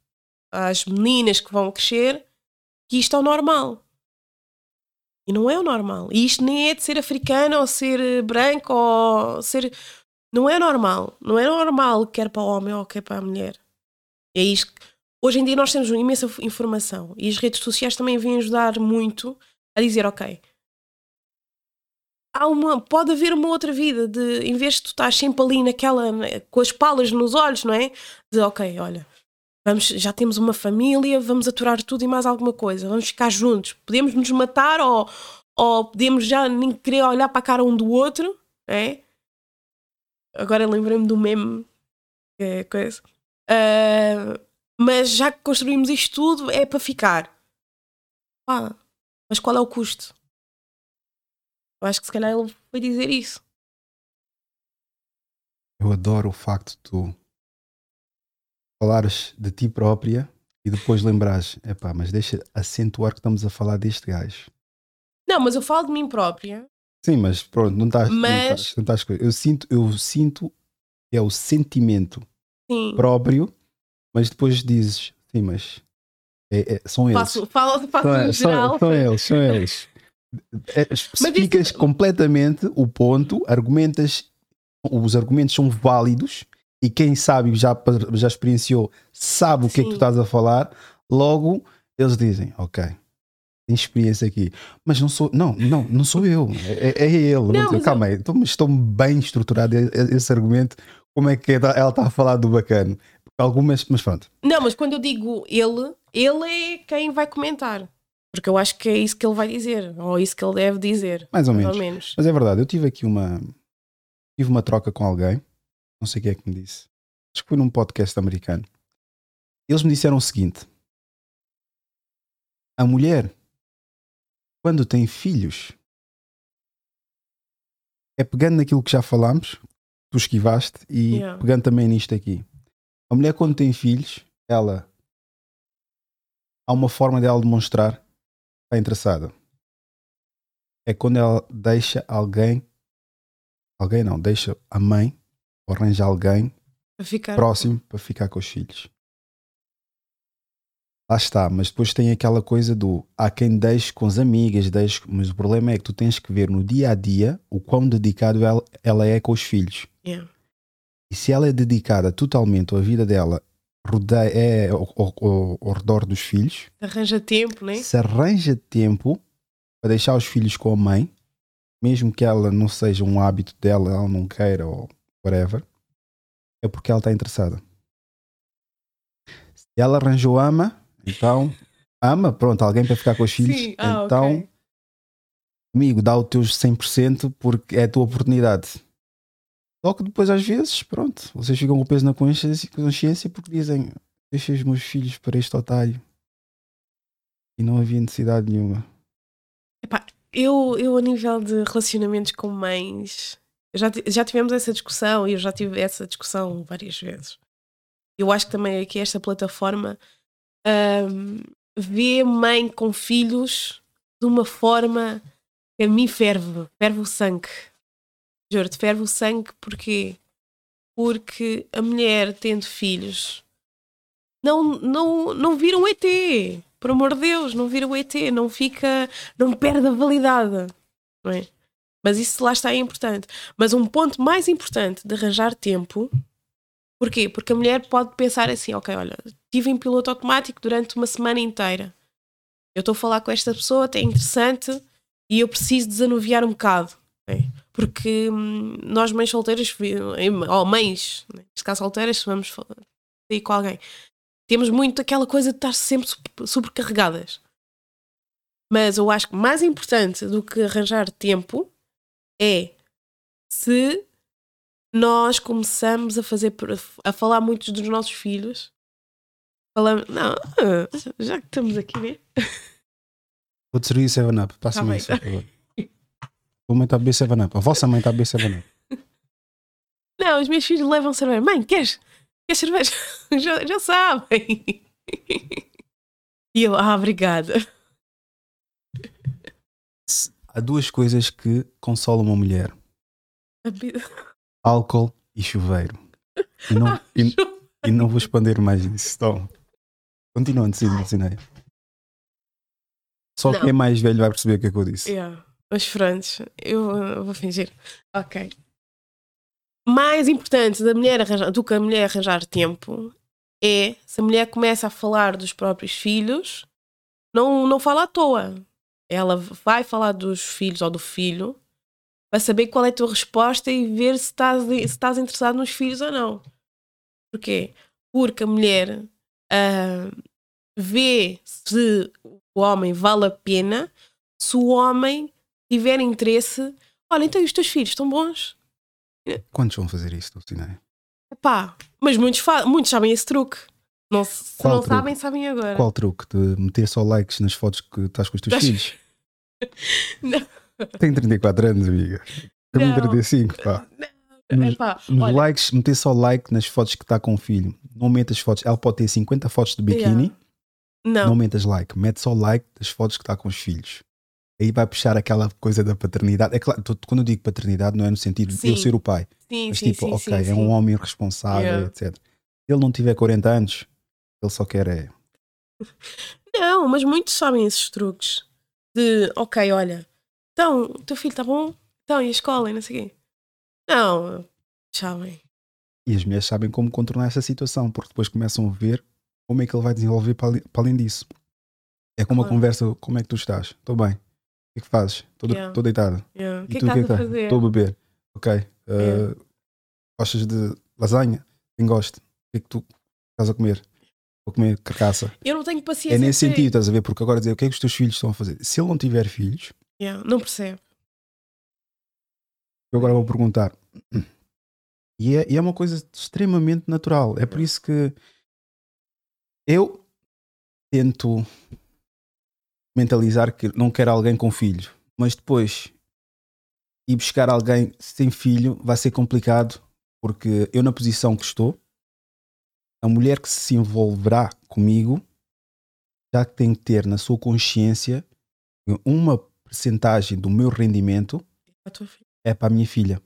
às meninas que vão crescer, que isto é o normal. E não é o normal. E isto nem é de ser africano ou ser branco ou ser. Não é normal. Não é normal quer para o homem ou quer para a mulher. É isto. Hoje em dia nós temos uma imensa informação e as redes sociais também vêm ajudar muito a dizer, ok, há uma, pode haver uma outra vida de, em vez de tu estás sempre ali naquela, com as palas nos olhos, não é? De, ok, olha, vamos, já temos uma família, vamos aturar tudo e mais alguma coisa, vamos ficar juntos, podemos nos matar ou, ou podemos já nem querer olhar para a cara um do outro, é? Agora lembrei-me do meme, é coisa. Uh, mas já que construímos isto tudo, é para ficar. Pá, mas qual é o custo? Eu acho que se calhar ele foi dizer isso. Eu adoro o facto de tu falares de ti própria e depois lembrares, epá, mas deixa acentuar que estamos a falar deste gajo. Não, mas eu falo de mim própria. Sim, mas pronto, não estás. Mas... Não estás, eu sinto, eu sinto é o sentimento Sim. próprio, mas depois dizes, sim, mas é, é, são eles. Faço, falo, faço são, geral. São, são eles, são eles. É, Explicas completamente o ponto, argumentas, os argumentos são válidos e quem sabe já, já experienciou sabe o que é que tu estás a falar, logo eles dizem, ok, tem experiência aqui, mas não sou, não, não, não sou eu, é, é ele. Não, calma eu... aí, estou, estou bem estruturado esse argumento, como é que ela está a falar do bacana? Algumas, mas pronto. Não, mas quando eu digo ele, ele é quem vai comentar. Porque eu acho que é isso que ele vai dizer, ou isso que ele deve dizer. Mais ou, mais menos. ou menos. Mas é verdade, eu tive aqui uma. Tive uma troca com alguém, não sei quem é que me disse. Acho que foi num podcast americano. Eles me disseram o seguinte: a mulher, quando tem filhos, é pegando naquilo que já falámos, tu esquivaste, e yeah. pegando também nisto aqui. A mulher, quando tem filhos, ela. Há uma forma dela demonstrar está interessada é quando ela deixa alguém, alguém não, deixa a mãe ou arranja alguém para próximo para ficar com os filhos. Lá está, mas depois tem aquela coisa do há quem deixe com as amigas, deixe, mas o problema é que tu tens que ver no dia a dia o quão dedicado ela, ela é com os filhos. Yeah. E se ela é dedicada totalmente à vida dela rodeia, é ao, ao, ao, redor dos filhos. Arranja tempo, né? Se arranja tempo para deixar os filhos com a mãe, mesmo que ela não seja um hábito dela, ela não queira ou whatever, é porque ela está interessada. Se ela arranjou ama, então ama, pronto, alguém para ficar com os filhos, Sim. Ah, então okay. amigo, dá o teu 100% porque é a tua oportunidade. Só que depois, às vezes, pronto, vocês ficam com o peso na consciência, consciência porque dizem: Deixei os meus filhos para este otário. E não havia necessidade nenhuma. Epá, eu, eu, a nível de relacionamentos com mães, já, já tivemos essa discussão e eu já tive essa discussão várias vezes. Eu acho que também aqui esta plataforma um, vê mãe com filhos de uma forma que a mim ferve, ferve o sangue. Juro-te, ferve o sangue porquê? Porque a mulher tendo filhos não, não, não vira um ET. Por amor de Deus, não vira um ET, não fica, não perde a validade. Não é? Mas isso lá está é importante. Mas um ponto mais importante de arranjar tempo, porquê? Porque a mulher pode pensar assim: ok, olha, estive em piloto automático durante uma semana inteira. Eu estou a falar com esta pessoa, é interessante e eu preciso desanuviar um bocado. É? Porque hum, nós, mães solteiras, ou mães, né? neste caso solteiras, vamos sair com alguém, temos muito aquela coisa de estar sempre sobrecarregadas. Mas eu acho que mais importante do que arranjar tempo é se nós começamos a fazer a falar muito dos nossos filhos. Falamos, não, ah, já que estamos aqui, né? Vou-te servir 7-Up, passa-me tá isso, por favor. A mãe está a beber 7-Up, a vossa mãe está a beber 7-Up. Não, os meus filhos levam cerveja. Mãe, queres? Queres cerveja? já, já sabem. E eu, ah, obrigada. Há duas coisas que consolam uma mulher: álcool e chuveiro. E não, ah, e, e, não vou expandir mais isso. Então, continuando, sim, Lucineia. Só não. quem é mais velho vai perceber o que é que eu disse. Yeah. Os frantes, eu, eu, vou fingir. Ok. Mais importante da mulher arranjar, do que a mulher arranjar tempo é se a mulher começa a falar dos próprios filhos, não, não fala à toa. Ela vai falar dos filhos ou do filho para saber qual é a tua resposta e ver se estás, se estás interessado nos filhos ou não. Porquê? Porque a mulher uh, vê se o homem vale a pena se o homem tiver interesse. Olha, então e os teus filhos estão bons? Quantos vão fazer isso, Dulcinea? Pá, mas muitos, muitos sabem esse truque. Não, se Qual não truque? sabem, sabem agora. Qual truque? De meter só likes nas fotos que estás com os teus filhos? não. Tenho 34 anos, amiga. Tenho 35, pá. Nos, Epá, nos olha... likes, meter só like nas fotos que está com o filho. Não metas fotos. Ela pode ter 50 fotos de biquíni. Yeah. Não. Não metas like. Mete só like das fotos que está com os filhos. Aí vai puxar aquela coisa da paternidade. É claro, quando eu digo paternidade, não é no sentido sim. de eu ser o pai. Sim, mas sim, tipo, ok, é um homem responsável, yeah. etc. Se ele não tiver 40 anos, ele só quer é. Não, mas muitos sabem esses truques. De, ok, olha, então, o teu filho está bom? Então, e a escola e não sei o quê? Não, sabem. E as mulheres sabem como contornar essa situação, porque depois começam a ver como é que ele vai desenvolver para, além disso. É como uma conversa, como é que tu estás? Estou bem. O que é que fazes? Estou yeah. deitado. Yeah. O que, é que, que, que, que Estou a beber. Ok. Uh, yeah. Gostas de lasanha? Quem gosta? O que é que tu estás a comer? Vou comer carcaça. Eu não tenho paciência. É nesse sentido, estás a ver? Porque agora dizer o que é que os teus filhos estão a fazer? Se ele não tiver filhos, yeah. não percebe. Eu agora vou perguntar. E é, e é uma coisa extremamente natural. É por isso que eu tento mentalizar que não quero alguém com filho, mas depois ir buscar alguém sem filho vai ser complicado, porque eu, na posição que estou, a mulher que se envolverá comigo já tem que ter na sua consciência uma percentagem do meu rendimento é para a minha filha.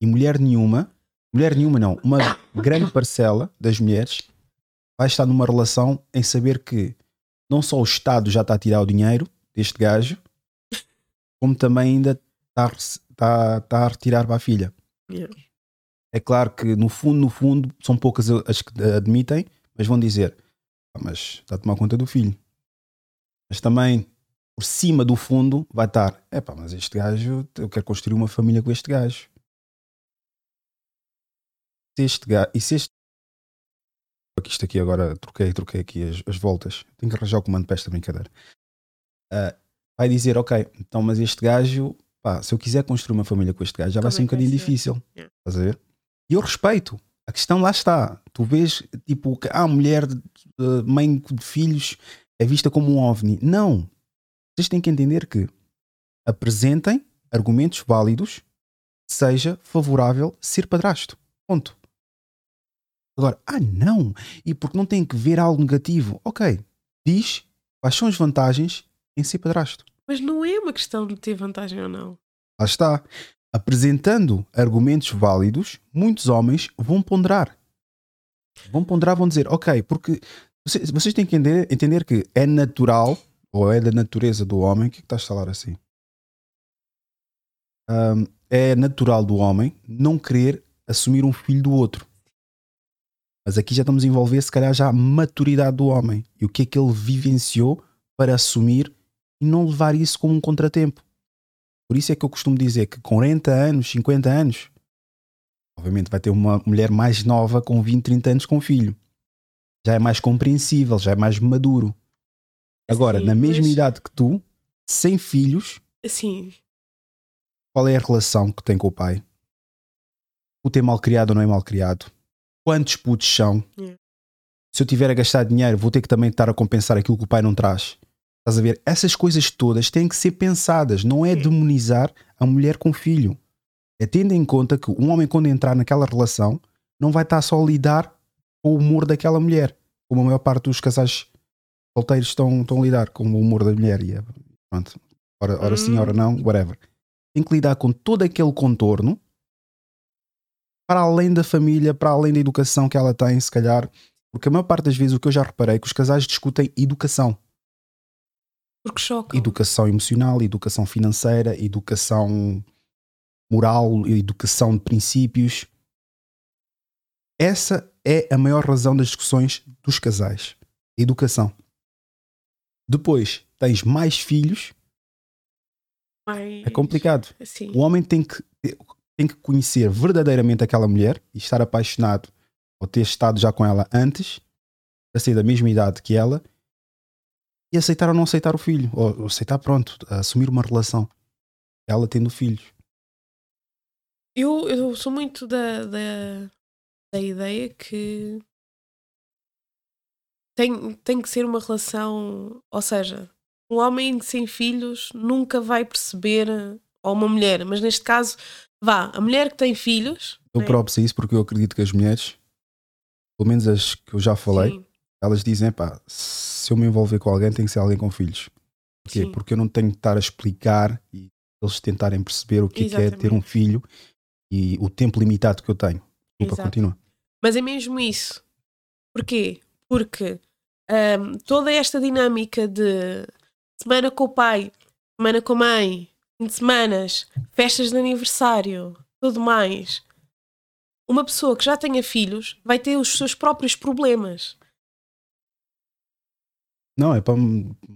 E mulher nenhuma, mulher nenhuma não, uma grande parcela das mulheres vai estar numa relação em saber que não só o Estado já está a tirar o dinheiro deste gajo, como também ainda está, está, está a retirar para a filha. Yeah. É claro que no fundo, no fundo, são poucas as que admitem, mas vão dizer, ah, mas está a tomar conta do filho. Mas também, por cima do fundo, vai estar, é pá, mas este gajo, eu quero construir uma família com este gajo. Se este gajo, e se este Aqui, isto aqui agora, troquei, troquei aqui as, as voltas. Tenho que arranjar o comando para esta brincadeira. Uh, vai dizer, ok, então, mas este gajo, pá, se eu quiser construir uma família com este gajo, já vai ser um bocadinho difícil. Yeah. Estás a ver? E eu respeito. A questão lá está. Tu vês, tipo, que a mulher, mãe de filhos, é vista como um ovni. Não. Vocês têm que entender que apresentem argumentos válidos, seja favorável ser padrasto. Ponto. Agora, ah não, e porque não tem que ver algo negativo. Ok, diz Quais são as vantagens em ser padrasto? Mas não é uma questão de ter vantagem ou não. Lá está. Apresentando argumentos válidos, muitos homens vão ponderar. Vão ponderar, vão dizer, ok, porque vocês, vocês têm que entender, entender que é natural, ou é da natureza do homem, o que é que estás a falar assim? Ahm, é natural do homem não querer assumir um filho do outro. Mas aqui já estamos a envolver, se calhar, já a maturidade do homem e o que é que ele vivenciou para assumir e não levar isso como um contratempo. Por isso é que eu costumo dizer que com 40 anos, 50 anos, obviamente vai ter uma mulher mais nova com 20, 30 anos com filho. Já é mais compreensível, já é mais maduro. Agora, Sim, na mesma mas- idade que tu, sem filhos, Assim, qual é a relação que tem com o pai? O ter mal criado ou não é mal criado? Quantos putos são? Yeah. Se eu tiver a gastar dinheiro, vou ter que também estar a compensar aquilo que o pai não traz. Estás a ver? Essas coisas todas têm que ser pensadas. Não é demonizar a mulher com filho. É tendo em conta que um homem, quando entrar naquela relação, não vai estar só a lidar com o humor daquela mulher. Como a maior parte dos casais solteiros estão, estão a lidar com o humor da mulher. E é, pronto. Ora, ora sim, Hum. ora não, whatever. Tem que lidar com todo aquele contorno para além da família, para além da educação que ela tem, se calhar. Porque a maior parte das vezes o que eu já reparei é que os casais discutem educação. Porque chocam. Educação emocional, educação financeira, educação moral, educação de princípios. Essa é a maior razão das discussões dos casais. Educação. Depois, tens mais filhos, Mas, é complicado. Assim, O homem tem que, tem que conhecer verdadeiramente aquela mulher e estar apaixonado ou ter estado já com ela antes, para ser da mesma idade que ela, e aceitar ou não aceitar o filho, ou aceitar, pronto, assumir uma relação. Ela tendo filhos. eu, eu sou muito da, da, da ideia que tem, tem que ser uma relação, ou seja, um homem sem filhos nunca vai perceber, ou uma mulher, mas neste caso, vá, a mulher que tem filhos. Eu né? próprio sei isso porque eu acredito que as mulheres, pelo menos as que eu já falei, Sim, elas dizem, pá, se eu me envolver com alguém tem que ser alguém com filhos. Porquê? Sim. Porque eu não tenho de estar a explicar e eles tentarem perceber o que é, é ter um filho e o tempo limitado que eu tenho. Desculpa, continua. Mas é mesmo isso. Porquê? Porque hum, toda esta dinâmica de semana com o pai, semana com a mãe, fim de semanas, festas de aniversário, tudo mais. Uma pessoa que já tenha filhos vai ter os seus próprios problemas. Não, é para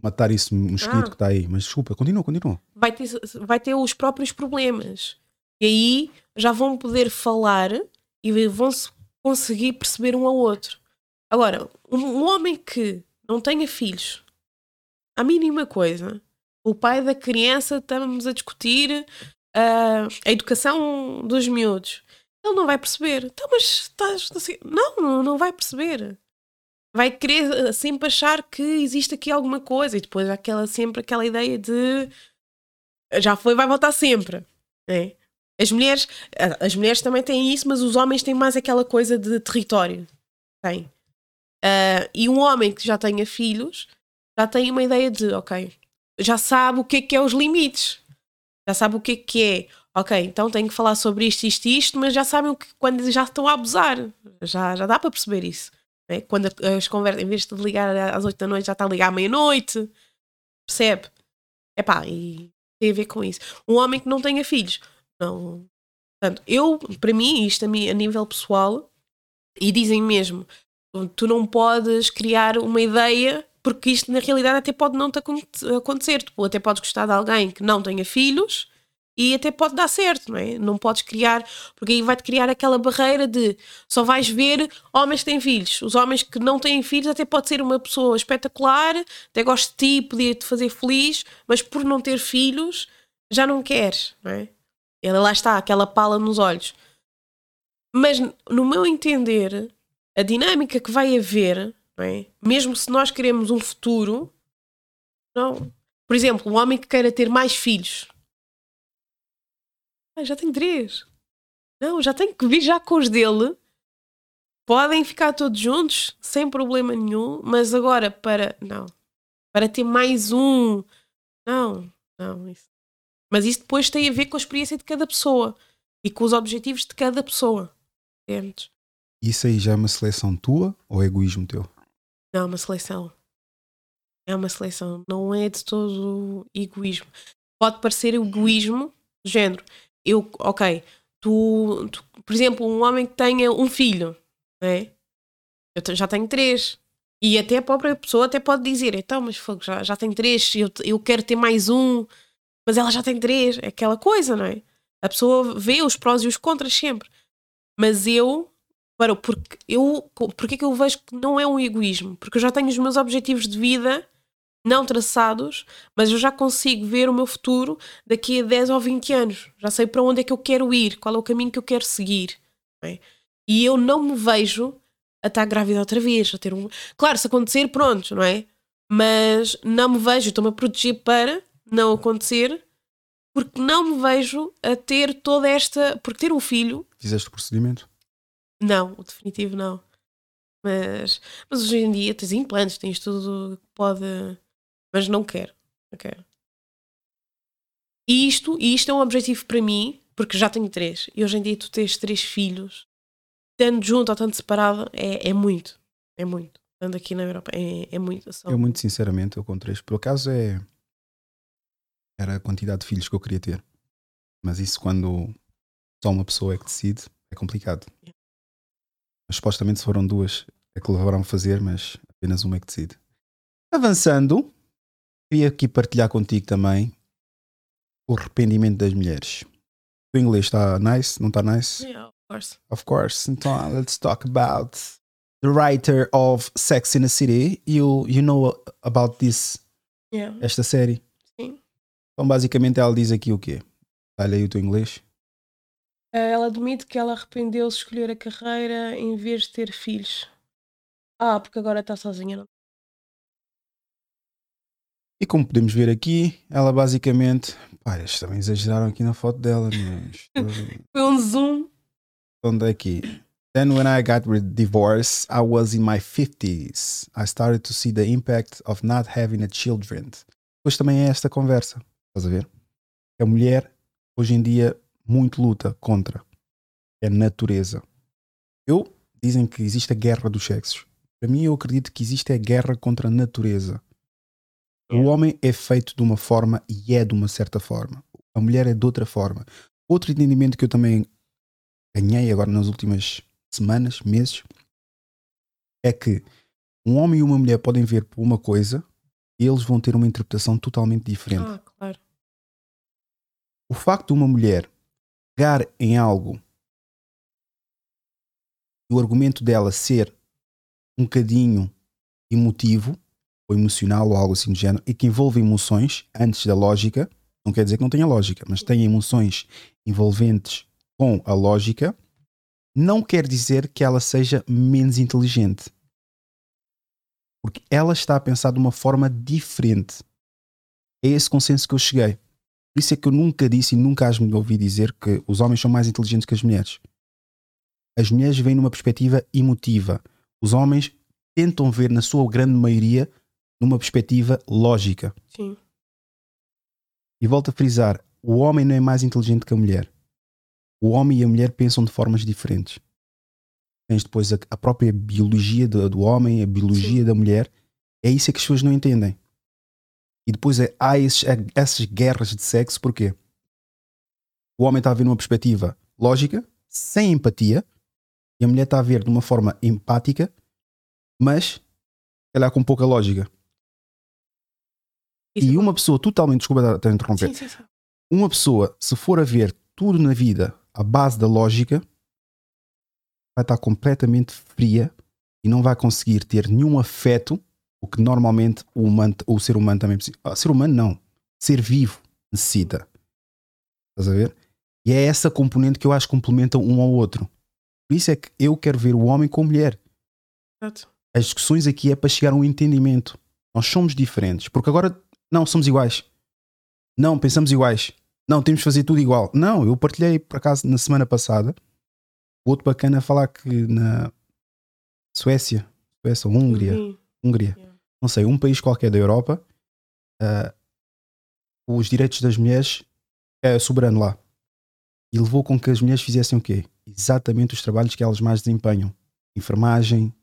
matar isso mosquito Ah. que está aí. Mas desculpa, continua, continua. Vai ter, vai ter os próprios problemas. E aí já vão poder falar e vão se conseguir perceber um ao outro. Agora, um, homem que não tenha filhos, a mínima coisa, o pai da criança, estamos a discutir ah, a educação dos miúdos. Ele não vai perceber. Então, mas estás assim. Não, não vai perceber. Vai querer ah, sempre achar que existe aqui alguma coisa e depois aquela, sempre aquela ideia de já foi, vai voltar sempre. né? As mulheres, as mulheres também têm isso, mas os homens têm mais aquela coisa de território. Tem. Ah, e um homem que já tenha filhos já tem uma ideia de, ok, já sabe o que é que é os limites. Já sabe o que é que é. Ok, então tenho que falar sobre isto, isto isto, mas já sabem o que, quando já estão a abusar. Já, já dá para perceber isso. Né? Quando as conversas, em vez de ligar às 8 da noite, já está a ligar à meia-noite. Percebe? Epá, e tem a ver com isso. Um homem que não tenha filhos. Não. Portanto, eu, para mim, isto a, mim, a nível pessoal, e dizem mesmo, tu não podes criar uma ideia, porque isto na realidade até pode não te aconte- acontecer. Tu até podes gostar de alguém que não tenha filhos e até pode dar certo, não é? Não podes criar, porque aí vai-te criar aquela barreira de só vais ver homens que têm filhos. Os homens que não têm filhos até pode ser uma pessoa espetacular, até gosto de ti, podia te fazer feliz, mas por não ter filhos já não queres, não é? Ela lá está, aquela pala nos olhos. Mas no meu entender, a dinâmica que vai haver, é? mesmo se nós queremos um futuro, não. Por exemplo, um homem que queira ter mais filhos. Ah, já tenho três. Não, já tenho que vir já com os dele. Podem ficar todos juntos, sem problema nenhum, mas agora para. Não. para ter mais um. Não, não. Isso. Mas isso depois tem a ver com a experiência de cada pessoa e com os objetivos de cada pessoa. Entendes? Isso aí já é uma seleção tua ou é egoísmo teu? Não, é uma seleção. É uma seleção. Não é de todo egoísmo. Pode parecer egoísmo do género. Eu, ok, tu, tu, por exemplo, um homem que tenha um filho, né? eu já tenho três. E até a própria pessoa até pode dizer, então, mas fogo, já, já tenho três, eu, eu quero ter mais um, mas ela já tem três. É aquela coisa, não é? A pessoa vê os prós e os contras sempre. Mas eu, para, porque eu, porque é que eu vejo que não é um egoísmo? Porque eu já tenho os meus objetivos de vida não traçados, mas eu já consigo ver o meu futuro daqui a 10 ou 20 anos. Já sei para onde é que eu quero ir, qual é o caminho que eu quero seguir. É? E eu não me vejo a estar grávida outra vez, a ter um. Claro, se acontecer, pronto, não é? Mas não me vejo, estou-me a proteger para não acontecer, porque não me vejo a ter toda esta. Porque ter um filho. Fizeste o procedimento? Não, o definitivo não. Mas, mas hoje em dia tens implantes, tens tudo que pode mas não quero. Não quero. E isto, e isto é um objetivo para mim, porque já tenho três. E hoje em dia tu tens três filhos, tanto junto ou tanto separado, é, é muito. É muito. Estando aqui na Europa, é, é muito. Só. Eu, muito sinceramente, eu com três, por acaso é. Era a quantidade de filhos que eu queria ter. Mas isso, quando só uma pessoa é que decide, é complicado. Yeah. Mas, supostamente, se foram duas, é que levaram a fazer, mas apenas uma é que decide. Avançando, Queria aqui partilhar contigo também o arrependimento das mulheres. O inglês está nice? Não está nice? Yeah, of course. Of course. Então, let's talk about the writer of Sex in the City. You, you know about this? Yeah. Esta série? Sim. Então, basicamente, ela diz aqui o quê? Olha aí o teu inglês. Eh, ela admite que ela arrependeu-se de escolher a carreira em vez de ter filhos. Ah, porque agora está sozinha, não e como podemos ver aqui, ela basicamente. Pá, eles também exageraram aqui na foto dela, mas. Foi um zoom. Onde é aqui? Then, when I got divorced, I was in my 50s. I started to see the impact of not having a children. Depois também é esta conversa. Estás a ver? A mulher, hoje em dia, muito luta contra a natureza. Eu, dizem que existe a guerra dos sexos. Para mim, eu acredito que existe a guerra contra a natureza. O homem é feito de uma forma e é de uma certa forma. A mulher é de outra forma. Outro entendimento que eu também ganhei agora nas últimas semanas, meses, é que um homem e uma mulher podem ver por uma coisa e eles vão ter uma interpretação totalmente diferente. Ah, claro. O facto de uma mulher pegar em algo e o argumento dela ser um bocadinho emotivo ou emocional ou algo assim do género e que envolve emoções antes da lógica, não quer dizer que não tenha lógica, mas tem emoções envolventes com a lógica, não quer dizer que ela seja menos inteligente. Porque ela está a pensar de uma forma diferente. É esse consenso que eu cheguei. Por isso é que eu nunca disse e nunca as me ouvi dizer que os homens são mais inteligentes que as mulheres. As mulheres vêm numa perspectiva emotiva. Os homens tentam ver, na sua grande maioria, numa perspectiva lógica. Sim. E volto a frisar: o homem não é mais inteligente que a mulher. O homem e a mulher pensam de formas diferentes. Tens depois a, a própria biologia do, do, homem, a biologia Sim. da mulher. É isso que as pessoas não entendem. E depois é, há esses, essas guerras de sexo, porquê? O homem está a ver numa perspectiva lógica, sem empatia, e a mulher está a ver de uma forma empática, mas ela é com pouca lógica. Isso e é uma pessoa totalmente, desculpa estar a interromper, sim, sim, sim. uma pessoa, se for a ver tudo na vida à base da lógica, vai estar completamente fria e não vai conseguir ter nenhum afeto, o que normalmente o, humano, o ser humano também precisa. Ah, ser humano não, ser vivo necessita. Estás a ver? E é essa componente que eu acho que complementa um ao outro. Por isso é que eu quero ver o homem com a mulher. As discussões aqui é para chegar a um entendimento. Nós somos diferentes. Porque agora não, somos iguais. Não, pensamos iguais. Não, temos de fazer tudo igual. Não, eu partilhei por acaso na semana passada. Outro bacana a falar que na Suécia, Suécia ou Hungria, Uhum. Hungria, Yeah. não sei, um país qualquer da Europa, uh, os direitos das mulheres é soberano lá. E levou com que as mulheres fizessem o quê? Exatamente os trabalhos que elas mais desempenham. Enfermagem,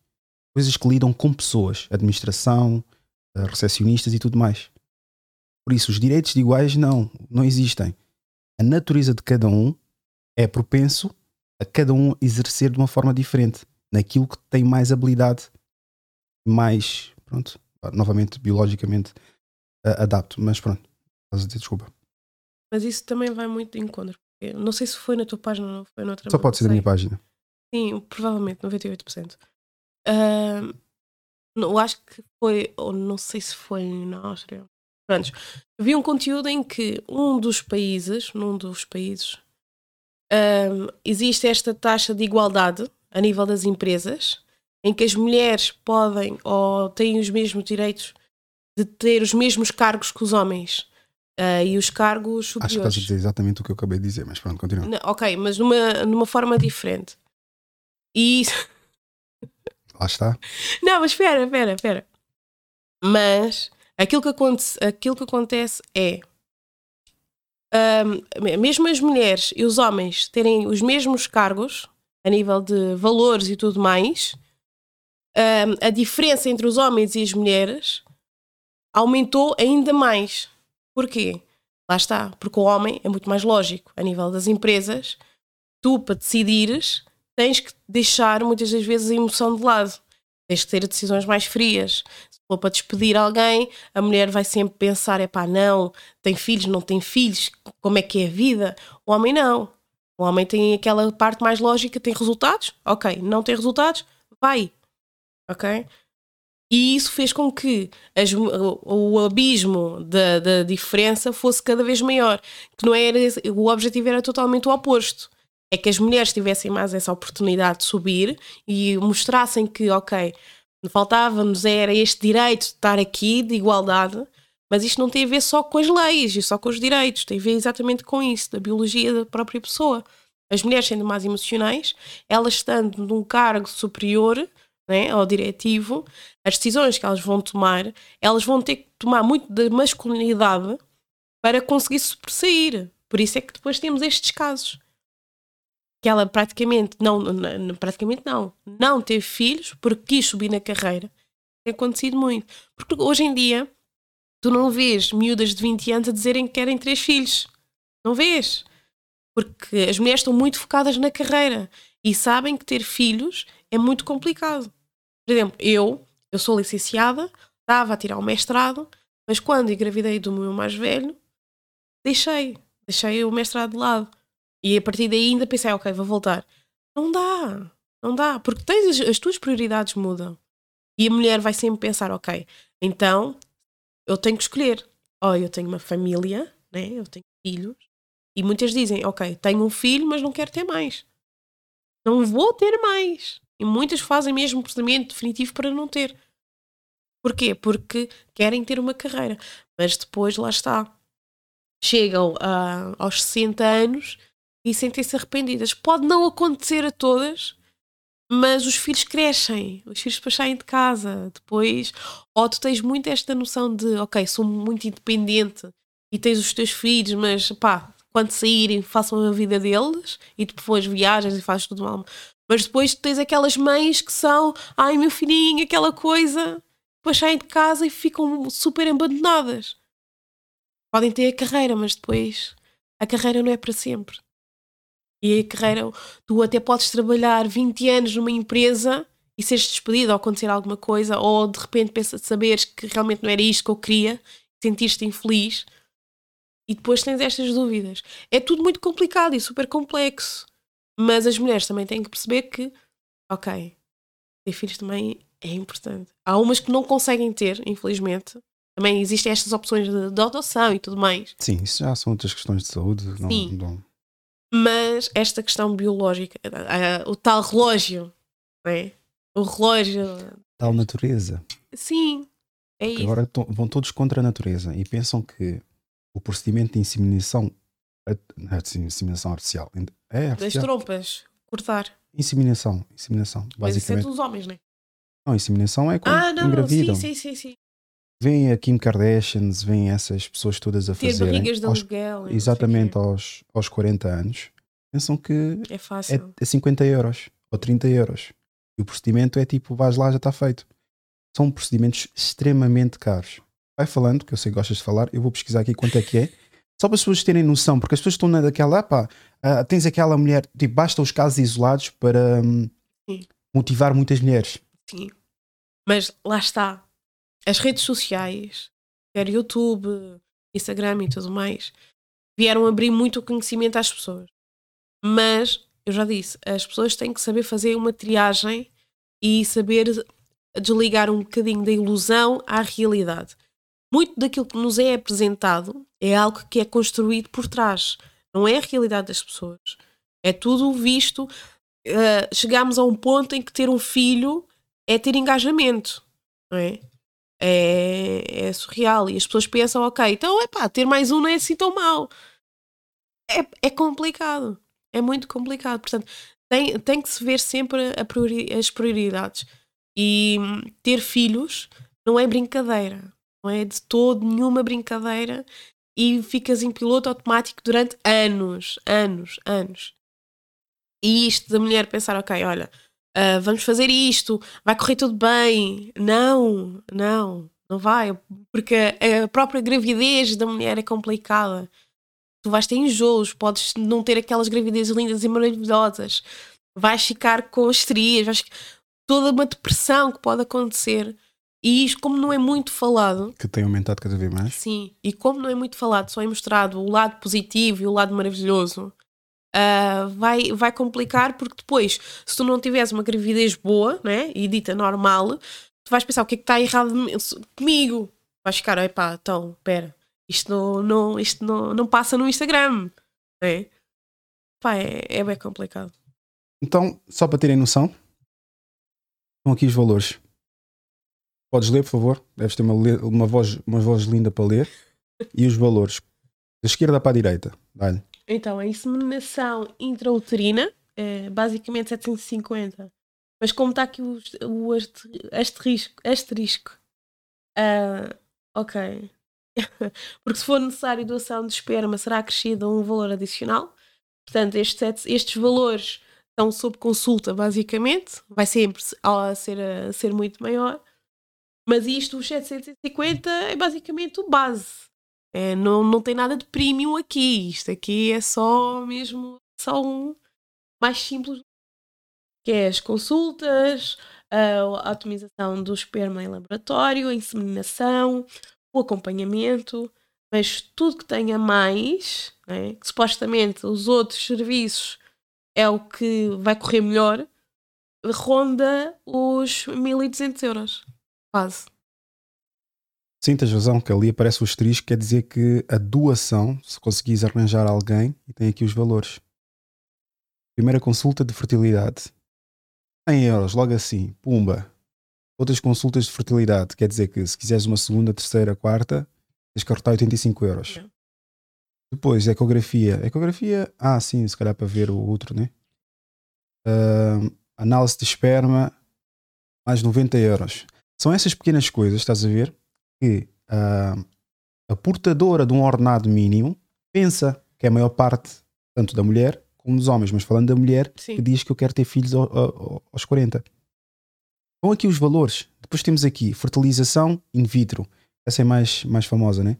coisas que lidam com pessoas, administração, uh, recepcionistas e tudo mais. Por isso, os direitos de iguais não, não existem. A natureza de cada um é propenso a cada um exercer de uma forma diferente, naquilo que tem mais habilidade, mais, pronto, novamente, biologicamente uh, adapto. Mas pronto, estás a dizer desculpa. Mas isso também vai muito de encontro. Não sei se foi na tua página ou foi noutra. Só pode ser da minha página. Sim, provavelmente, 98%. Uh, eu acho que foi, ou não sei se foi na Áustria. Pronto, vi um conteúdo em que um dos países, num dos países, um, existe esta taxa de igualdade a nível das empresas, em que as mulheres podem ou têm os mesmos direitos de ter os mesmos cargos que os homens. Uh, e os cargos superiores. Acho que estás a dizer exatamente o que eu acabei de dizer, mas pronto, continua. Não, ok, mas numa, numa forma diferente. E. Lá está. Não, mas espera, espera, espera. Mas aquilo que, acontece, aquilo que acontece é. Um, mesmo as mulheres e os homens terem os mesmos cargos a nível de valores e tudo mais, um, a diferença entre os homens e as mulheres aumentou ainda mais. Porquê? Lá está, porque o homem é muito mais lógico a nível das empresas. Tu, para decidires, tens que deixar muitas das vezes a emoção de lado. Tens que ter decisões mais frias. Se for para despedir alguém, a mulher vai sempre pensar: é pá, não, tem filhos, não tem filhos, como é que é a vida? O homem não. O homem tem aquela parte mais lógica, tem resultados? Ok. Não tem resultados? Vai. Ok? E isso fez com que as, o, o, abismo da, da, diferença fosse cada vez maior. Que não era, o objetivo era totalmente o oposto. É que as mulheres tivessem mais essa oportunidade de subir e mostrassem que, ok, faltava-nos era este direito de estar aqui, de igualdade, mas isto não tem a ver só com as leis e só com os direitos, tem a ver exatamente com isso, da biologia da própria pessoa. As mulheres sendo mais emocionais, elas estando num cargo superior, né, ao diretivo, as decisões que elas vão tomar, elas vão ter que tomar muito da masculinidade para conseguir sobressair. Por isso é que depois temos estes casos. Que ela praticamente não, não, praticamente não, não teve filhos porque quis subir na carreira. Tem acontecido muito. Porque hoje em dia tu não vês miúdas de 20 anos a dizerem que querem três filhos. Não vês. Porque as mulheres estão muito focadas na carreira e sabem que ter filhos é muito complicado. Por exemplo, eu, eu sou licenciada, estava a tirar o mestrado, mas quando engravidei do meu mais velho, deixei, deixei o mestrado de lado. E a partir daí ainda pensei, ok, vou voltar. Não dá, não dá, porque tens as, as tuas prioridades mudam. E a mulher vai sempre pensar, ok, então eu tenho que escolher. Oh, eu tenho uma família, né? eu tenho filhos, e muitas dizem, ok, tenho um filho, mas não quero ter mais. Não vou ter mais. E muitas fazem mesmo um procedimento definitivo para não ter. Porquê? Porque querem ter uma carreira. Mas depois, lá está. Chegam uh, aos 60 anos e sentem-se arrependidas. Pode não acontecer a todas, mas os filhos crescem. Os filhos depois saem de casa. Depois, ou tu tens muito esta noção de, ok, sou muito independente e tens os teus filhos, mas pá, quando saírem, façam a vida deles e depois viajas e fazes tudo mal. Mas depois tens aquelas mães que são, ai meu filhinho, aquela coisa, depois saem de casa e ficam super abandonadas. Podem ter a carreira, mas depois a carreira não é para sempre. E a carreira, tu até podes trabalhar 20 anos numa empresa e seres despedido ou acontecer alguma coisa, ou de repente pensas saberes que realmente não era isto que eu queria, sentir-te infeliz e depois tens estas dúvidas. É tudo muito complicado e super complexo. Mas as mulheres também têm que perceber que, ok, ter filhos também é importante. Há umas que não conseguem ter, infelizmente. Também existem estas opções de, de adoção e tudo mais. Sim, isso já são outras questões de saúde. Não, Sim. Não... Mas esta questão biológica, o tal relógio, né? o relógio. Tal natureza. Sim, é isso. Agora vão todos contra a natureza e pensam que o procedimento de inseminação, de inseminação artificial, é artificial. das trompas, cortar. Inseminação, inseminação, Mas isso é basicamente. dos homens, não é? Não, inseminação é quando Ah, não, engravidam. sim, sim, sim, sim. Vêm a Kim Kardashians, vêm essas pessoas todas a Ter fazerem. barrigas de aluguel. exatamente aos, aos 40 anos. Pensam que É é, fácil. é 50 euros ou 30 euros. E o procedimento é tipo, vais lá, já está feito. São procedimentos extremamente caros. Vai falando, que eu sei que gostas de falar, eu vou pesquisar aqui quanto é que é. Só para as pessoas terem noção, porque as pessoas estão naquela, pá, ah, tens aquela mulher, tipo, basta os casos isolados para hum, motivar muitas mulheres. Sim. Mas lá está. As redes sociais, quer YouTube, Instagram e tudo mais, vieram abrir muito o conhecimento às pessoas. Mas, eu já disse, as pessoas têm que saber fazer uma triagem e saber desligar um bocadinho da ilusão à realidade. Muito daquilo que nos é apresentado é algo que é construído por trás. Não é a realidade das pessoas. É tudo visto. Uh, chegamos a um ponto em que ter um filho é ter engajamento, não é? É, é surreal. E as pessoas pensam, ok, então é pá, ter mais um não é assim tão mau. É, é complicado. É muito complicado. Portanto, tem, tem que se ver sempre priori- as prioridades. E hum, ter filhos não é brincadeira. Não é de todo nenhuma brincadeira. E ficas em piloto automático durante anos, anos, anos. E isto da mulher pensar, ok, olha, ah, vamos fazer isto, vai correr tudo bem. Não, não, não vai, porque a própria gravidez da mulher é complicada. Tu vais ter enjoos, podes não ter aquelas gravidezes lindas e maravilhosas, vais ficar com estrias, vais... toda uma depressão que pode acontecer. E isto, como não é muito falado, Que tem aumentado cada vez mais. Sim, e como não é muito falado, só é mostrado o lado positivo e o lado maravilhoso, ah, vai, vai complicar porque depois, se tu não tiveres uma gravidez boa né, e dita normal, tu vais pensar o que é que está errado comigo. Vais ficar, epá, então, pera, isto não, não, isto não, não passa no Instagram. Né? Pá, é, é bem complicado. Então, só para terem noção, estão aqui os valores. Podes ler, por favor? Deves ter uma, uma, voz, uma voz linda para ler. E os valores. Da esquerda para a direita. Dá-lhe. Então, a inseminação intrauterina é basicamente 750. Mas como está aqui o, o aster- asterisco, asterisco ah, ok. Porque se for necessário doação de esperma, será acrescido um valor adicional. Portanto, estes, estes valores estão sob consulta, basicamente. Vai sempre se- a ser, a ser muito maior. Mas isto, os 750, é basicamente o base. É, não, não tem nada de premium aqui. Isto aqui é só mesmo só um mais simples que é as consultas, a atomização do esperma em laboratório, a inseminação, o acompanhamento, mas tudo que tenha mais, né, que supostamente os outros serviços é o que vai correr melhor, ronda os 1200 euros. Quase. Sim, tens razão, que ali aparece o asterisco, quer dizer que a doação, se conseguires arranjar alguém, e tem aqui os valores. Primeira consulta de fertilidade. 100 euros, logo assim, pumba. Outras consultas de fertilidade, quer dizer que se quiseres uma segunda, terceira, quarta, tens que arrotar 85 euros. Não. Depois, ecografia. Ecografia, ah, sim, se calhar para ver o outro, né? Ahm, análise de esperma, mais 90 euros. São essas pequenas coisas, estás a ver, que ah, a portadora de um ordenado mínimo pensa que é a maior parte, tanto da mulher como dos homens, mas falando da mulher, Sim. que diz que eu quero ter filhos ao- ao- aos 40. Estão aqui os valores. Depois temos aqui fertilização in vitro. Essa é mais, mais famosa, né?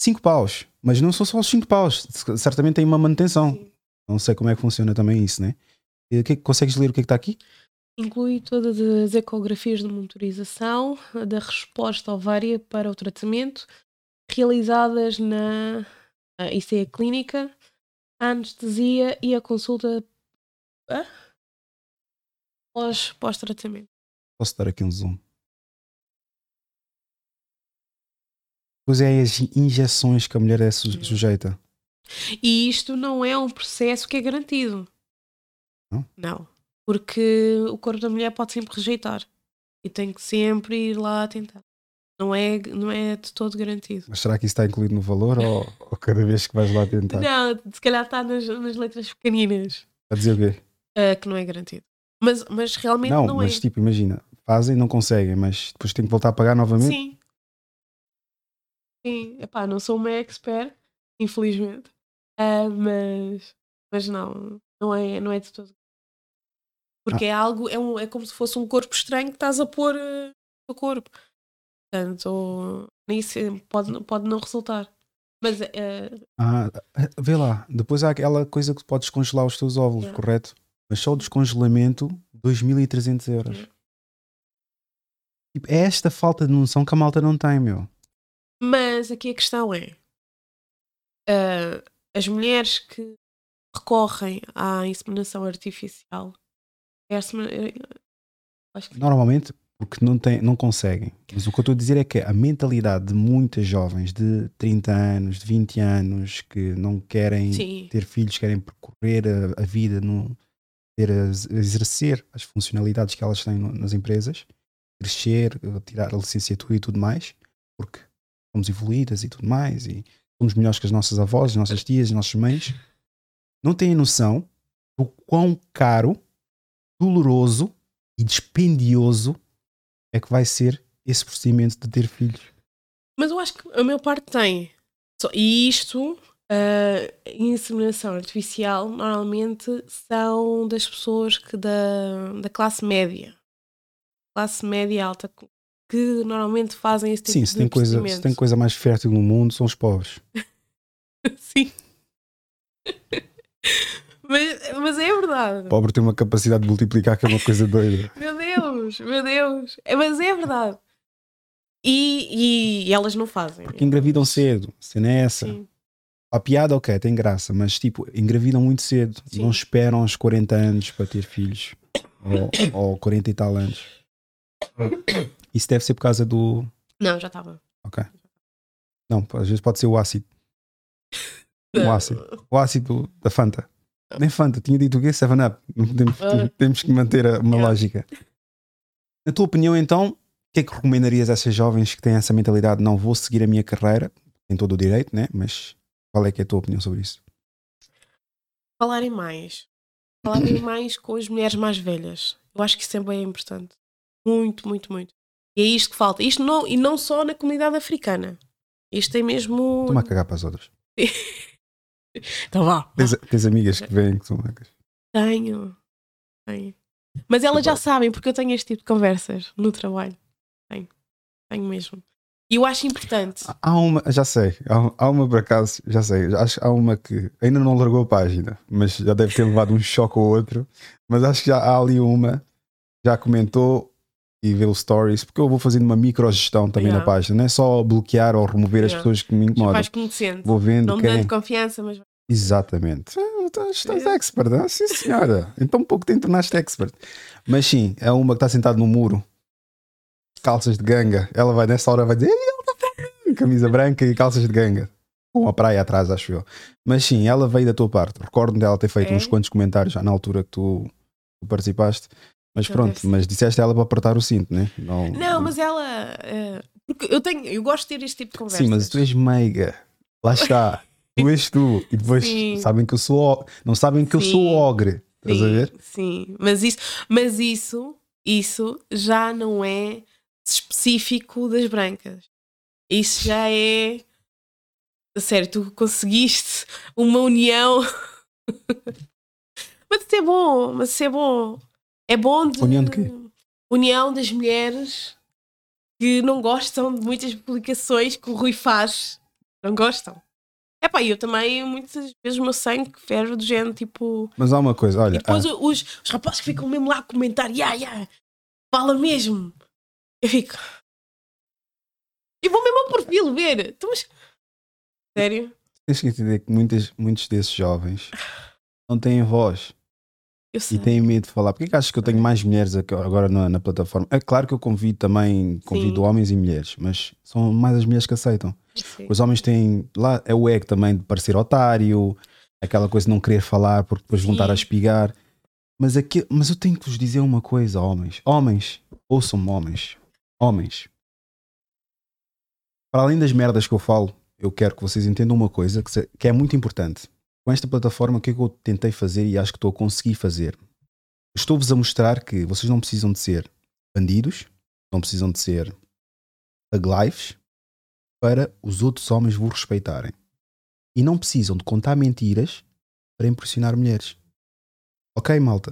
5 paus. Mas não são só os 5 paus. Certamente tem uma manutenção. Sim. Não sei como é que funciona também isso, né? E que é consegues ler o que é que está aqui? Inclui todas as ecografias de monitorização da resposta ovária para o tratamento, realizadas na ICE clínica, a anestesia e a consulta ah? pós- pós-tratamento. Posso dar aqui um zoom. Pois é, as injeções que a mulher é su- sujeita. e isto não é um processo que é garantido. Não? Não. Porque o corpo da mulher pode sempre rejeitar. E tem que sempre ir lá tentar. Não é, não é de todo garantido. Mas será que isso está incluído no valor ou, ou cada vez que vais lá tentar? Não, se calhar está nas, nas letras pequeninas. A dizer o quê? ah, que não é garantido. Mas, mas realmente Não, não, mas é. tipo, imagina, fazem, não conseguem, mas depois têm que voltar a pagar novamente. Sim. Sim, epá, não sou uma expert, infelizmente. Ah, mas, mas não, não é, não é de todo. Porque é algo, é, um, é como se fosse um corpo estranho que estás a pôr eh, no corpo. Portanto, nisso pode, pode não resultar. Mas eh, Ah, vê lá, depois há aquela coisa que podes congelar os teus óvulos, Yeah. correto? Mas só o descongelamento, 2.300 euros. Tipo, é esta falta de noção que a malta não tem, meu. Mas aqui a questão é: ah, as mulheres que recorrem à inseminação artificial, que Normalmente, porque não, tem, não conseguem. Mas o que eu estou a dizer é que a mentalidade de muitas jovens de 30 anos, de 20 anos, que não querem sim, ter filhos, querem percorrer a, a vida, no, ter as- exercer as funcionalidades que elas têm no- nas empresas, crescer, eh, tirar a licenciatura e tudo mais, porque somos evoluídas e tudo mais, e somos melhores que as nossas avós, as nossas tias, as nossas mães, não têm noção do quão caro, doloroso e dispendioso é que vai ser esse procedimento de ter filhos. Mas eu acho que a maior parte tem. E isto, a inseminação artificial, normalmente são das pessoas que da, da classe média. Classe média alta, que normalmente fazem esse tipo Sim, de se tem, coisa, se tem coisa mais fértil no mundo, são os pobres. Sim. mas, mas é verdade. O pobre tem uma capacidade de multiplicar que é uma coisa doida. Meu Deus, meu Deus. É, mas é verdade. E, e, e elas não fazem. Porque engravidam cedo. Se não é essa. Sim. A piada, ok, tem graça, mas tipo, engravidam muito cedo. Sim. Não esperam aos 40 anos para ter filhos. Ou, ou 40 e tal anos. Isso deve ser por causa do. Não, já estava. Ok. Não, às vezes pode ser o ácido. O ácido. O ácido da Fanta. Nem Fanta, tinha dito o quê? 7-Up. Não podemos- Ah. Temos que manter a- uma Yeah. lógica. Na tua opinião, então, o que é que recomendarias a essas jovens que têm essa mentalidade? Não vou seguir a minha carreira, tem todo o direito, né? Mas qual é que é a tua opinião sobre isso? Falarem mais. Falarem mais com as mulheres mais velhas. Eu acho que isso é bem importante. Muito, muito, muito. E é isto que falta. Isto não, e não só na comunidade africana. Isto é mesmo. Toma a cagar para as outras. Então vá. Tens, tens amigas que vêm que são macas. Tenho. Tenho. Mas elas já sabem, porque eu tenho este tipo de conversas no trabalho. Tenho. Tenho mesmo. E eu acho importante. Há- uma, já sei, há, uma por acaso, já sei, acho que há uma que ainda não largou a página, mas já deve ter levado um choque ou outro. Mas acho que já há ali uma, já comentou e vê o stories, porque eu vou fazendo uma microgestão também Yeah. na página, não é só bloquear ou remover as Yeah. pessoas que me Já incomodam. faz conhecendo. Vou vendo Não me quem. dando confiança, mas. Exatamente. Ah, Estás estás expert, ah? sim senhora. Então um pouco te tornaste expert. Mas sim, é uma que está sentada no muro, calças de ganga. Ela vai nessa hora vai dizer, "Ei, ela tá bem." camisa branca e calças de ganga. Com a praia atrás, acho eu. Mas sim, ela veio da tua parte. Recordo-me dela ter feito É? uns quantos comentários já na altura que tu, tu participaste. Mas Então pronto, mas disseste a ela para apertar o cinto, né? Não, Não, mas ela. eh, porque eu tenho. Eu gosto de ter este tipo de conversas. Sim, mas tu és meiga. Lá está. Tu és tu. E depois Sim. sabem que eu sou. Não sabem que eu Sim. sou ogre. Estás a ver? Sim, mas isso, mas isso, isso já não é específico das brancas. Isso já é. Sério, tu conseguiste uma união. mas isso é bom, mas isso é bom. É bom de. União de quê? União das mulheres que não gostam de muitas publicações que o Rui faz. Não gostam. É pá, eu também, muitas vezes, o meu sangue ferve do género tipo. Mas há uma coisa, olha. E depois ah, os, os rapazes que ficam mesmo lá a comentar, ya, ya, fala mesmo. Eu fico. E vou mesmo ao perfil ver. Então, mas... Sério? tens que entender que muitas, muitos desses jovens não têm voz Eu sei. e têm medo de falar. Porquê que achas que eu tenho mais mulheres agora na, na plataforma? É claro que eu convido também, convido Sim. homens e mulheres, mas são mais as mulheres que aceitam. Sei. Os homens têm. Lá é o ego também de parecer otário, aquela coisa de não querer falar porque depois vão Sim. estar a espigar. Mas, aqui, mas eu tenho que vos dizer uma coisa, homens. Homens, ouçam-me, homens. Homens. Para além das merdas que eu falo, eu quero que vocês entendam uma coisa que, se- que é muito importante. Com esta plataforma, o que é que eu tentei fazer e acho que estou a conseguir fazer? Estou-vos a mostrar que vocês não precisam de ser bandidos, não precisam de ser thug lives para os outros homens vos respeitarem. E não precisam de contar mentiras para impressionar mulheres. Ok, malta?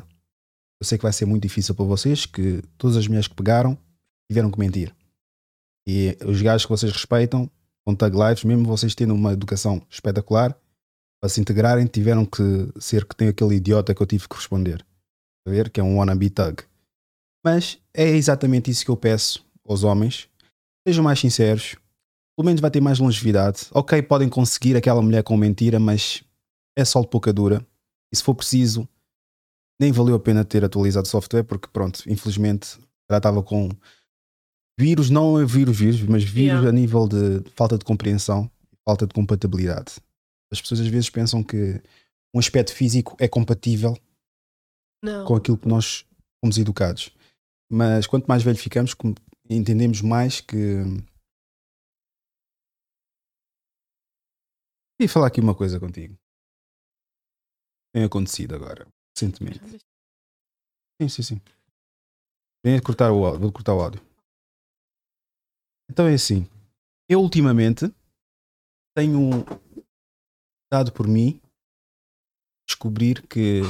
Eu sei que vai ser muito difícil para vocês, que todas as mulheres que pegaram tiveram que mentir. E os gajos que vocês respeitam, com tag lives, mesmo vocês tendo uma educação espetacular, para se integrarem tiveram que ser que tem aquele idiota que eu tive que responder. A ver? Que é um wannabe tug. Mas é exatamente isso que eu peço aos homens. Sejam mais sinceros. Pelo menos vai ter mais longevidade. Ok, podem conseguir aquela mulher com mentira, mas é só de pouca dura. E se for preciso, nem valeu a pena ter atualizado o software, porque pronto, infelizmente já estava com vírus, não é vírus, vírus, mas vírus Yeah. a nível de falta de compreensão, falta de compatibilidade. As pessoas às vezes pensam que um aspecto físico é compatível Não. com aquilo que nós fomos educados. Mas quanto mais velho ficamos, entendemos mais que. E falar aqui uma coisa contigo. Tem acontecido agora, recentemente. Sim, sim, sim. Venha cortar o áudio, vou cortar o áudio. Então é assim. Eu ultimamente tenho dado por mim descobrir que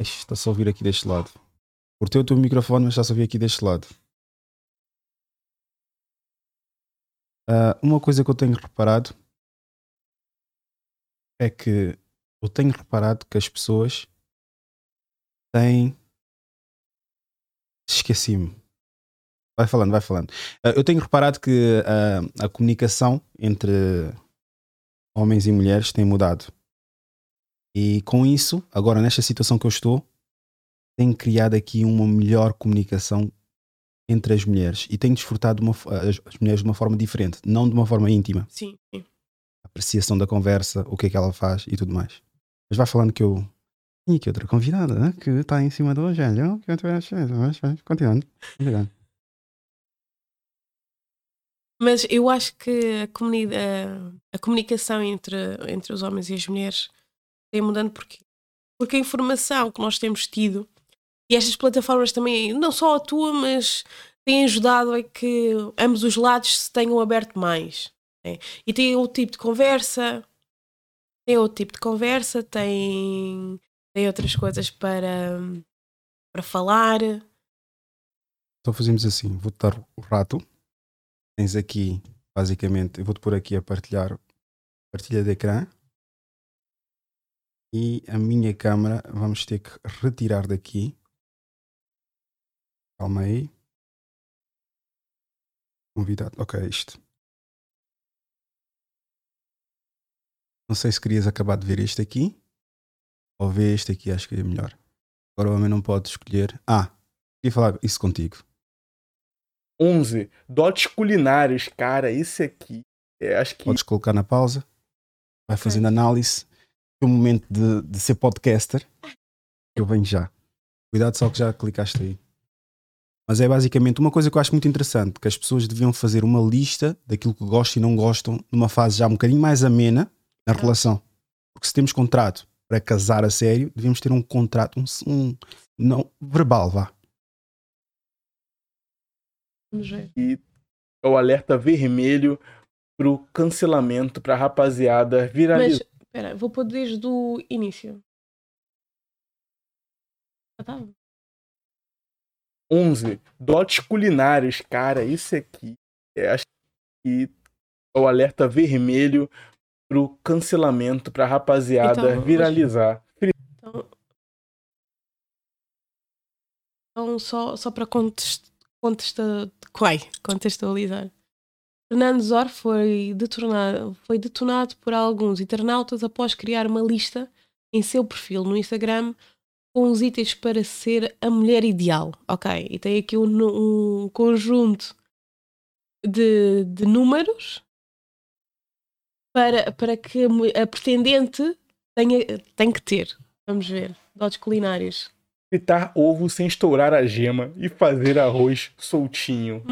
Está-se a ouvir aqui deste lado. Cortei o teu microfone, mas está-se a ouvir aqui deste lado. Ah, uma coisa que eu tenho reparado é que eu tenho reparado que as pessoas têm. Esqueci-me. Vai falando, vai falando. Ah, eu tenho reparado que ah, a comunicação entre homens e mulheres tem mudado. E com isso, agora nesta situação que eu estou, tenho criado aqui uma melhor comunicação entre as mulheres e tenho desfrutado uma, as, as mulheres de uma forma diferente, não de uma forma íntima. Sim. Apreciação da conversa, o que é que ela faz e tudo mais. Mas vai falando que eu. Tinha aqui outra convidada né, que está em cima do Evangelho. que Continuando. continuando. Mas eu acho que a, comuni- a- a comunicação entre, entre os homens e as mulheres tem mudando porque porque a informação que nós temos tido e estas plataformas também, não só a tua, mas têm ajudado a que ambos os lados se tenham aberto mais. né? E tem outro tipo de conversa, tem outro tipo de conversa, tem, tem outras coisas para, para falar. Então fazemos assim: vou-te dar o rato. Tens aqui, basicamente, eu vou-te pôr aqui a partilhar partilha de ecrã. E a minha câmera vamos ter que retirar daqui. Calma aí. Convidado. Ok, isto. Não sei se querias acabar de ver este aqui. Ou ver este aqui, acho que é melhor. Agora o homem não pode escolher. Ah, queria falar isso contigo. 11. Dotes culinários. Cara, esse aqui. É, acho que. Podes colocar na pausa. Vai fazendo análise. É o momento de, de ser podcaster. Eu venho já. Cuidado só que já clicaste aí. Mas é basicamente uma coisa que eu acho muito interessante, que as pessoas deviam fazer uma lista daquilo que gostam e não gostam numa fase já um bocadinho mais amena na relação. Porque se temos contrato para casar a sério, devíamos ter um contrato, um, um não, verbal, vá. Vamos ver. é o alerta vermelho pro cancelamento pra rapaziada Mas, viralizar. espera, vou pôr desde o início. Ah, tá. 11. Dotes culinários. Cara, esse aqui. É, acho que é o alerta vermelho pro cancelamento pra rapaziada Então, viralizar. Então, então só, só para contextualizar. Fernando Zor foi detonado, foi detonado por alguns internautas após criar uma lista em seu perfil no Instagram com os itens para ser a mulher ideal. Ok, e tem aqui um, um conjunto de, de números para, para que a pretendente tenha, tem que ter. Vamos ver. Dotes culinários. Fritar ovo sem estourar a gema e fazer arroz soltinho.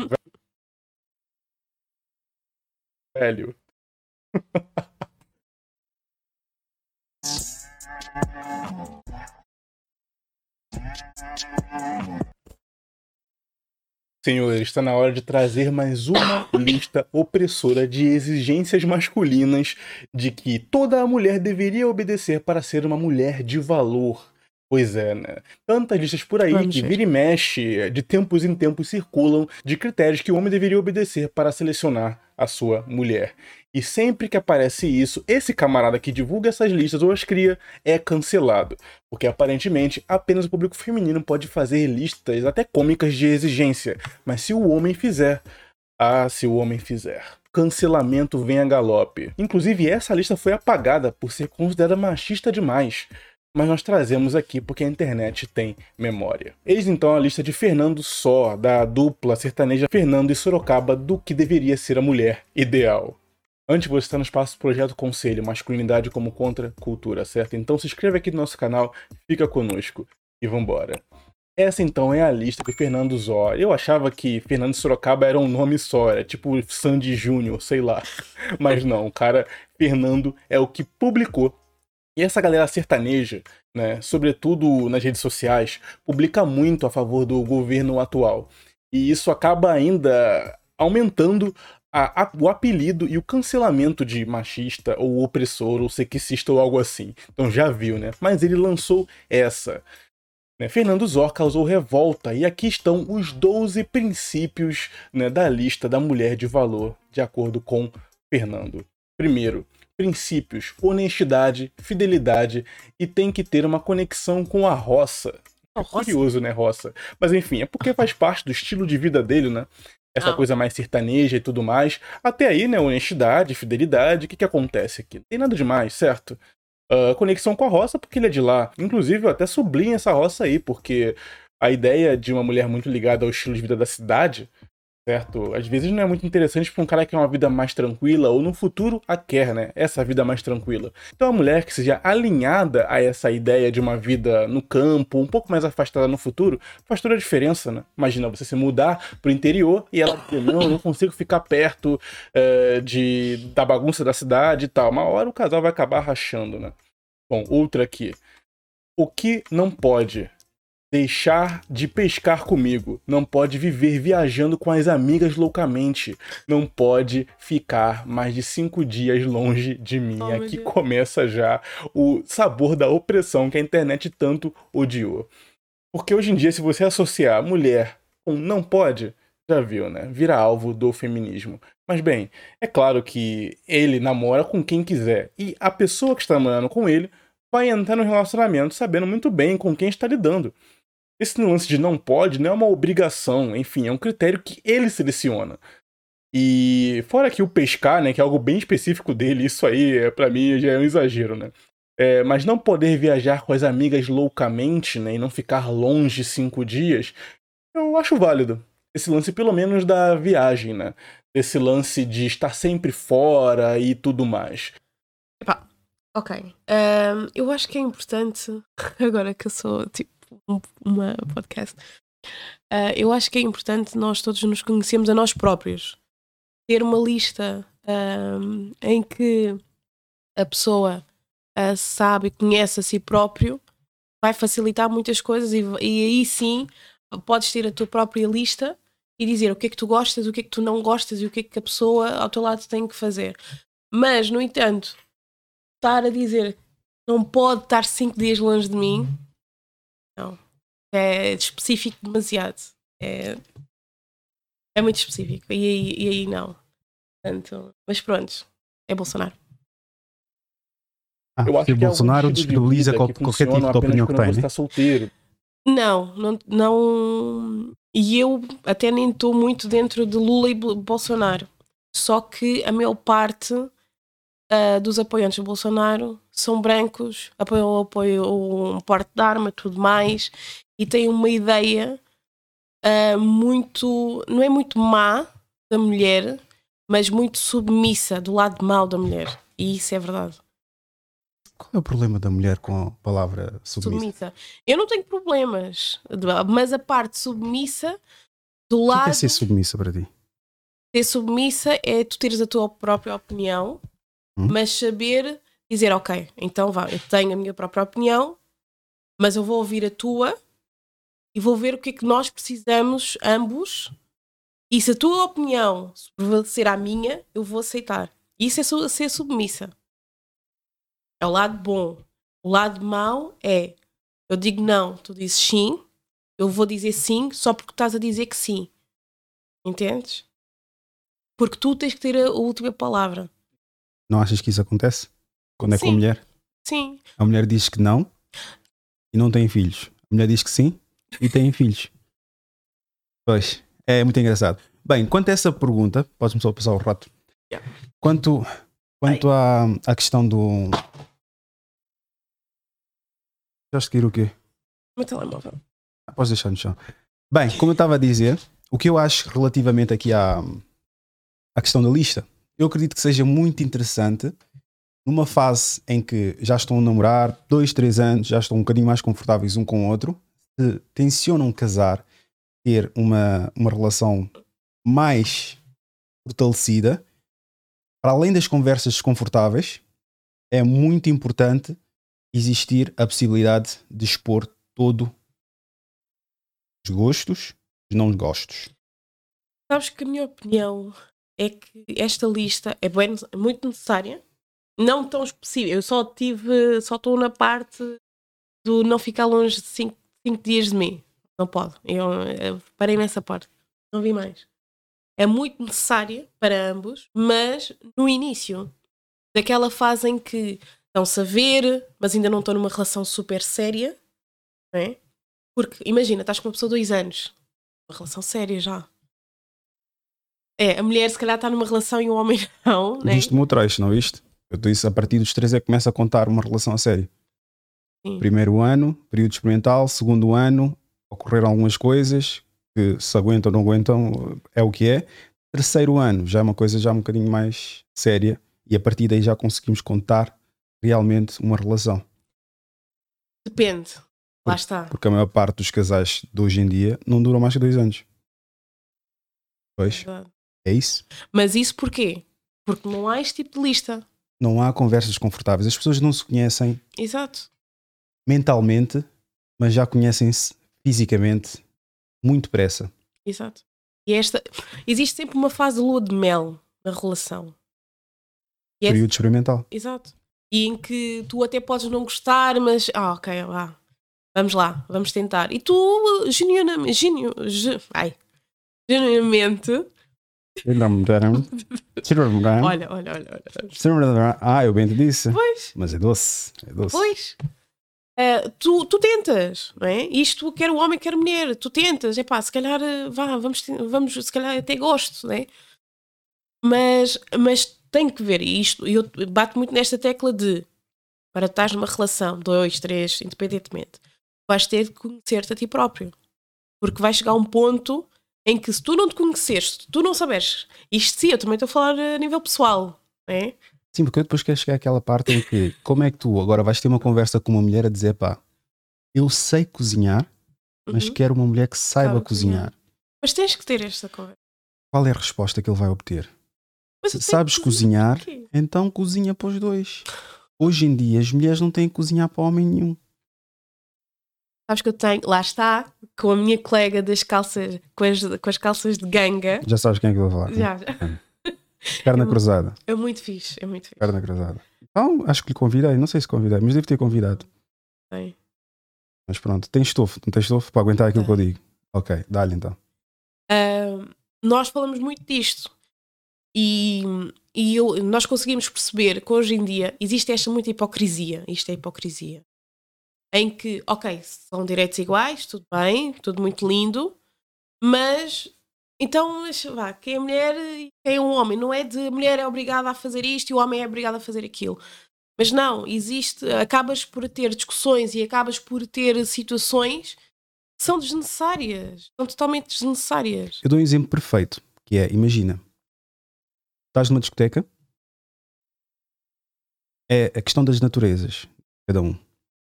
Velho. Senhores, está na hora de trazer mais uma lista opressora de exigências masculinas de que toda mulher deveria obedecer para ser uma mulher de valor. Pois é, né? Tantas listas por aí Vamos que vira e mexe, de tempos em tempos circulam, de critérios que o homem deveria obedecer para selecionar a sua mulher. E sempre que aparece isso, esse camarada que divulga essas listas ou as cria é cancelado. Porque aparentemente apenas o público feminino pode fazer listas até cômicas de exigência. Mas se o homem fizer. Ah, se o homem fizer. Cancelamento vem a galope. Inclusive, essa lista foi apagada por ser considerada machista demais. Mas nós trazemos aqui porque a internet tem memória. Eis então a lista de Fernando Só, da dupla sertaneja Fernando e Sorocaba, do que deveria ser a mulher ideal. Antes você está no espaço Projeto Conselho, Masculinidade como Contra Cultura, certo? Então se inscreve aqui no nosso canal, fica conosco e vambora. Essa então é a lista de Fernando Zó. Eu achava que Fernando Sorocaba era um nome só, era tipo Sandy Júnior, sei lá. Mas não, o cara Fernando é o que publicou. E essa galera sertaneja, né, sobretudo nas redes sociais, publica muito a favor do governo atual. E isso acaba ainda aumentando a- a- o apelido e o cancelamento de machista ou opressor ou sexista ou algo assim. Então já viu, né? Mas ele lançou essa. né? Fernando Zor causou revolta e aqui estão os 12 princípios né, da lista da mulher de valor, de acordo com Fernando. Primeiro, princípios, honestidade, fidelidade e tem que ter uma conexão com a roça. Roça? Curioso, né, roça? Mas enfim, é porque faz parte do estilo de vida dele, né? Essa Ah. coisa mais sertaneja e tudo mais. Até aí, né, honestidade, fidelidade, o que que acontece aqui? Não tem nada demais, certo? Ah, conexão com a roça porque ele é de lá. Inclusive, eu até sublinho essa roça aí, porque a ideia de uma mulher muito ligada ao estilo de vida da cidade, certo? Às vezes não é muito interessante para um cara que quer uma vida mais tranquila, ou no futuro a quer, né? Essa vida mais tranquila. Então, a mulher que seja alinhada a essa ideia de uma vida no campo, um pouco mais afastada no futuro, faz toda a diferença, né? Imagina você se mudar pro interior e ela dizer, não, eu não consigo ficar perto eh, de, da bagunça da cidade e tal. Uma hora o casal vai acabar rachando, né? Bom, outra aqui. O que não pode? Deixar de pescar comigo. Não pode viver viajando com as amigas loucamente. Não pode ficar mais de cinco dias longe de mim. Oh, Aqui começa já o sabor da opressão que a internet tanto odiou. Porque hoje em dia, se você associar mulher com não pode, já viu, né? Vira alvo do feminismo. Mas bem, é claro que ele namora com quem quiser. E a pessoa que está namorando com ele vai entrar no relacionamento sabendo muito bem com quem está lidando. Esse lance de não pode não é uma obrigação, enfim, é um critério que ele seleciona. E fora que o pescar, né, que é algo bem específico dele, isso aí, é, para mim, já é um exagero, né? É, mas não poder viajar com as amigas loucamente, né, e não ficar longe cinco dias, eu acho válido. Esse lance, pelo menos, da viagem, né? Esse lance de estar sempre fora e tudo mais. Ok. Ahm, eu acho que é importante, agora que eu sou tipo um- uma podcast, ah, eu acho que é importante nós todos nos conhecermos a nós próprios. Ter uma lista ahm, em que a pessoa ah, sabe e conhece a si próprio vai facilitar muitas coisas e, e aí sim podes ter a tua própria lista e dizer o que é que tu gostas, o que é que tu não gostas e o que é que a pessoa ao teu lado tem que fazer. Mas, no entanto, estar a dizer não pode estar cinco dias longe de mim, não. É específico demasiado. É, é muito específico. E aí, e aí não. Portanto, mas pronto, é Bolsonaro. Ah, Eu acho que é Bolsonaro descredibiliza qualquer funciona tipo de opinião que tem, né? está solteiro. Não, não, não. E eu até nem estou muito dentro de Lula e Bo- Bolsonaro. Só que a maior parte ah, dos apoiantes de Bolsonaro são brancos, apoiam, apoiam um porte de arma, tudo mais, e têm uma ideia ah, muito. não é muito má da mulher, mas muito submissa do lado mau da mulher. E isso é verdade. Qual é o problema da mulher com a palavra submissa? submissa. Eu não tenho problemas, mas a parte submissa do O que é lado que é ser submissa para ti? ser submissa é tu teres a tua própria opinião, Hum. mas saber dizer, ok, então vá, eu tenho a minha própria opinião, mas eu vou ouvir a tua e vou ver o que é que nós precisamos ambos E se a tua opinião prevalecer à minha, eu vou aceitar. Isso é ser submissa. É o lado bom. O lado mau é eu digo não, tu dizes sim, eu vou dizer sim só porque estás a dizer que sim. Entendes? Porque tu tens que ter a última palavra. Não achas que isso acontece? Quando é com a Sim. mulher? Sim. A mulher diz que não e não tem filhos. A mulher diz que sim e tem filhos. Pois, é muito engraçado. Bem, quanto a essa pergunta, podes-me só passar o rato. Yeah. Quanto, quanto à, à questão do. Já seguir o quê? Meu telemóvel. Ah, Podes deixar no chão. Bem, como eu estava a dizer, o que eu acho relativamente aqui à, à questão da lista, eu acredito que seja muito interessante numa fase em que já estão a namorar, dois, três anos, já estão um bocadinho mais confortáveis um com o outro, se tencionam casar, ter uma, uma relação mais fortalecida, para além das conversas desconfortáveis, é muito importante existir a possibilidade de expor todo os gostos, os não gostos. Sabes que a minha opinião é que esta lista é bem, muito necessária, não tão específica. Eu só tive, só estou na parte do não ficar longe de 5 dias de mim. Não pode. Eu, eu parei nessa parte. Não vi mais. É muito necessária para ambos, mas no início daquela fase em que estão-se a ver, mas ainda não estão numa relação super séria, não é? Porque imagina, estás com uma pessoa dois anos, uma relação séria já. É, a mulher se calhar está numa relação e o homem não, né? Viste o trecho, não viste? Eu disse a partir dos três é que começa a contar uma relação a sério. Sim. Primeiro ano, período experimental, segundo ano, ocorreram algumas coisas que se aguentam ou não aguentam, é o que é. Terceiro ano, já é uma coisa já um bocadinho mais séria e a partir daí já conseguimos contar realmente uma relação. Depende. Lá está. Porque a maior parte dos casais de hoje em dia não duram mais que dois anos. Pois, é isso. Mas isso porquê? Porque não há este tipo de lista. Não há conversas confortáveis. As pessoas não se conhecem Exato. mentalmente, mas já conhecem-se fisicamente muito depressa. Exato. E esta. Existe sempre uma fase de lua de mel na relação. E é- Período experimental. Exato. E em que tu até podes não gostar, mas. Ah, ok, vá. Vamos lá, vamos tentar. E tu, genuinamente. Genu, ge- ai. Genuinamente. Olha, olha, olha. olha. Ah, eu bem te disse. Pois. Mas é doce. É doce. Pois. Eh, tu, tu tentas, não é? Isto quer o homem, quer a mulher. Tu tentas, é pá, se calhar, eh, vá, vamos, vamos, se calhar até gosto, não é? Mas, mas tem que ver, e isto, eu bato muito nesta tecla de para estar numa relação, dois, três, independentemente, vais ter de conhecer-te a ti próprio. Porque vai chegar um ponto em que se tu não te conheceres, se tu não saberes, isto sim, eu também estou a falar a nível pessoal, não é? Sim, porque eu depois quero chegar àquela parte em que, como é que tu agora vais ter uma conversa com uma mulher a dizer, pá, eu sei cozinhar, mas Uhum. quero uma mulher que saiba cozinhar. cozinhar. Mas tens que ter esta conversa. Qual é a resposta que ele vai obter? Sabes que cozinhar, porquê? então cozinha para os dois. Hoje em dia as mulheres não têm que cozinhar para homem nenhum. Sabes que eu tenho, lá está, com a minha colega das calças, com as, com as calças de ganga. Já sabes quem é que eu vou falar. Já, Perna Eu- cruzada. é muito fixe, é muito fixe. Perna cruzada. Então, acho que lhe convidei. Não sei se convidei, mas devo ter convidado. Tem. Mas pronto, tem estofo. Não tem estofo para aguentar aquilo que eu digo. Ok, dá-lhe então. Ahm, nós falamos muito disto e, e eu- nós conseguimos perceber que hoje em dia existe esta muita hipocrisia. Isto é hipocrisia. Em que, ok, são direitos iguais, tudo bem, tudo muito lindo, mas então, vá, quem é mulher e quem é um homem? Não é de mulher é obrigada a fazer isto e o homem é obrigado a fazer aquilo. Mas não, existe, acabas por ter discussões e acabas por ter situações que são desnecessárias, são totalmente desnecessárias. Eu dou um exemplo perfeito, que é, imagina, estás numa discoteca, é a questão das naturezas, cada um.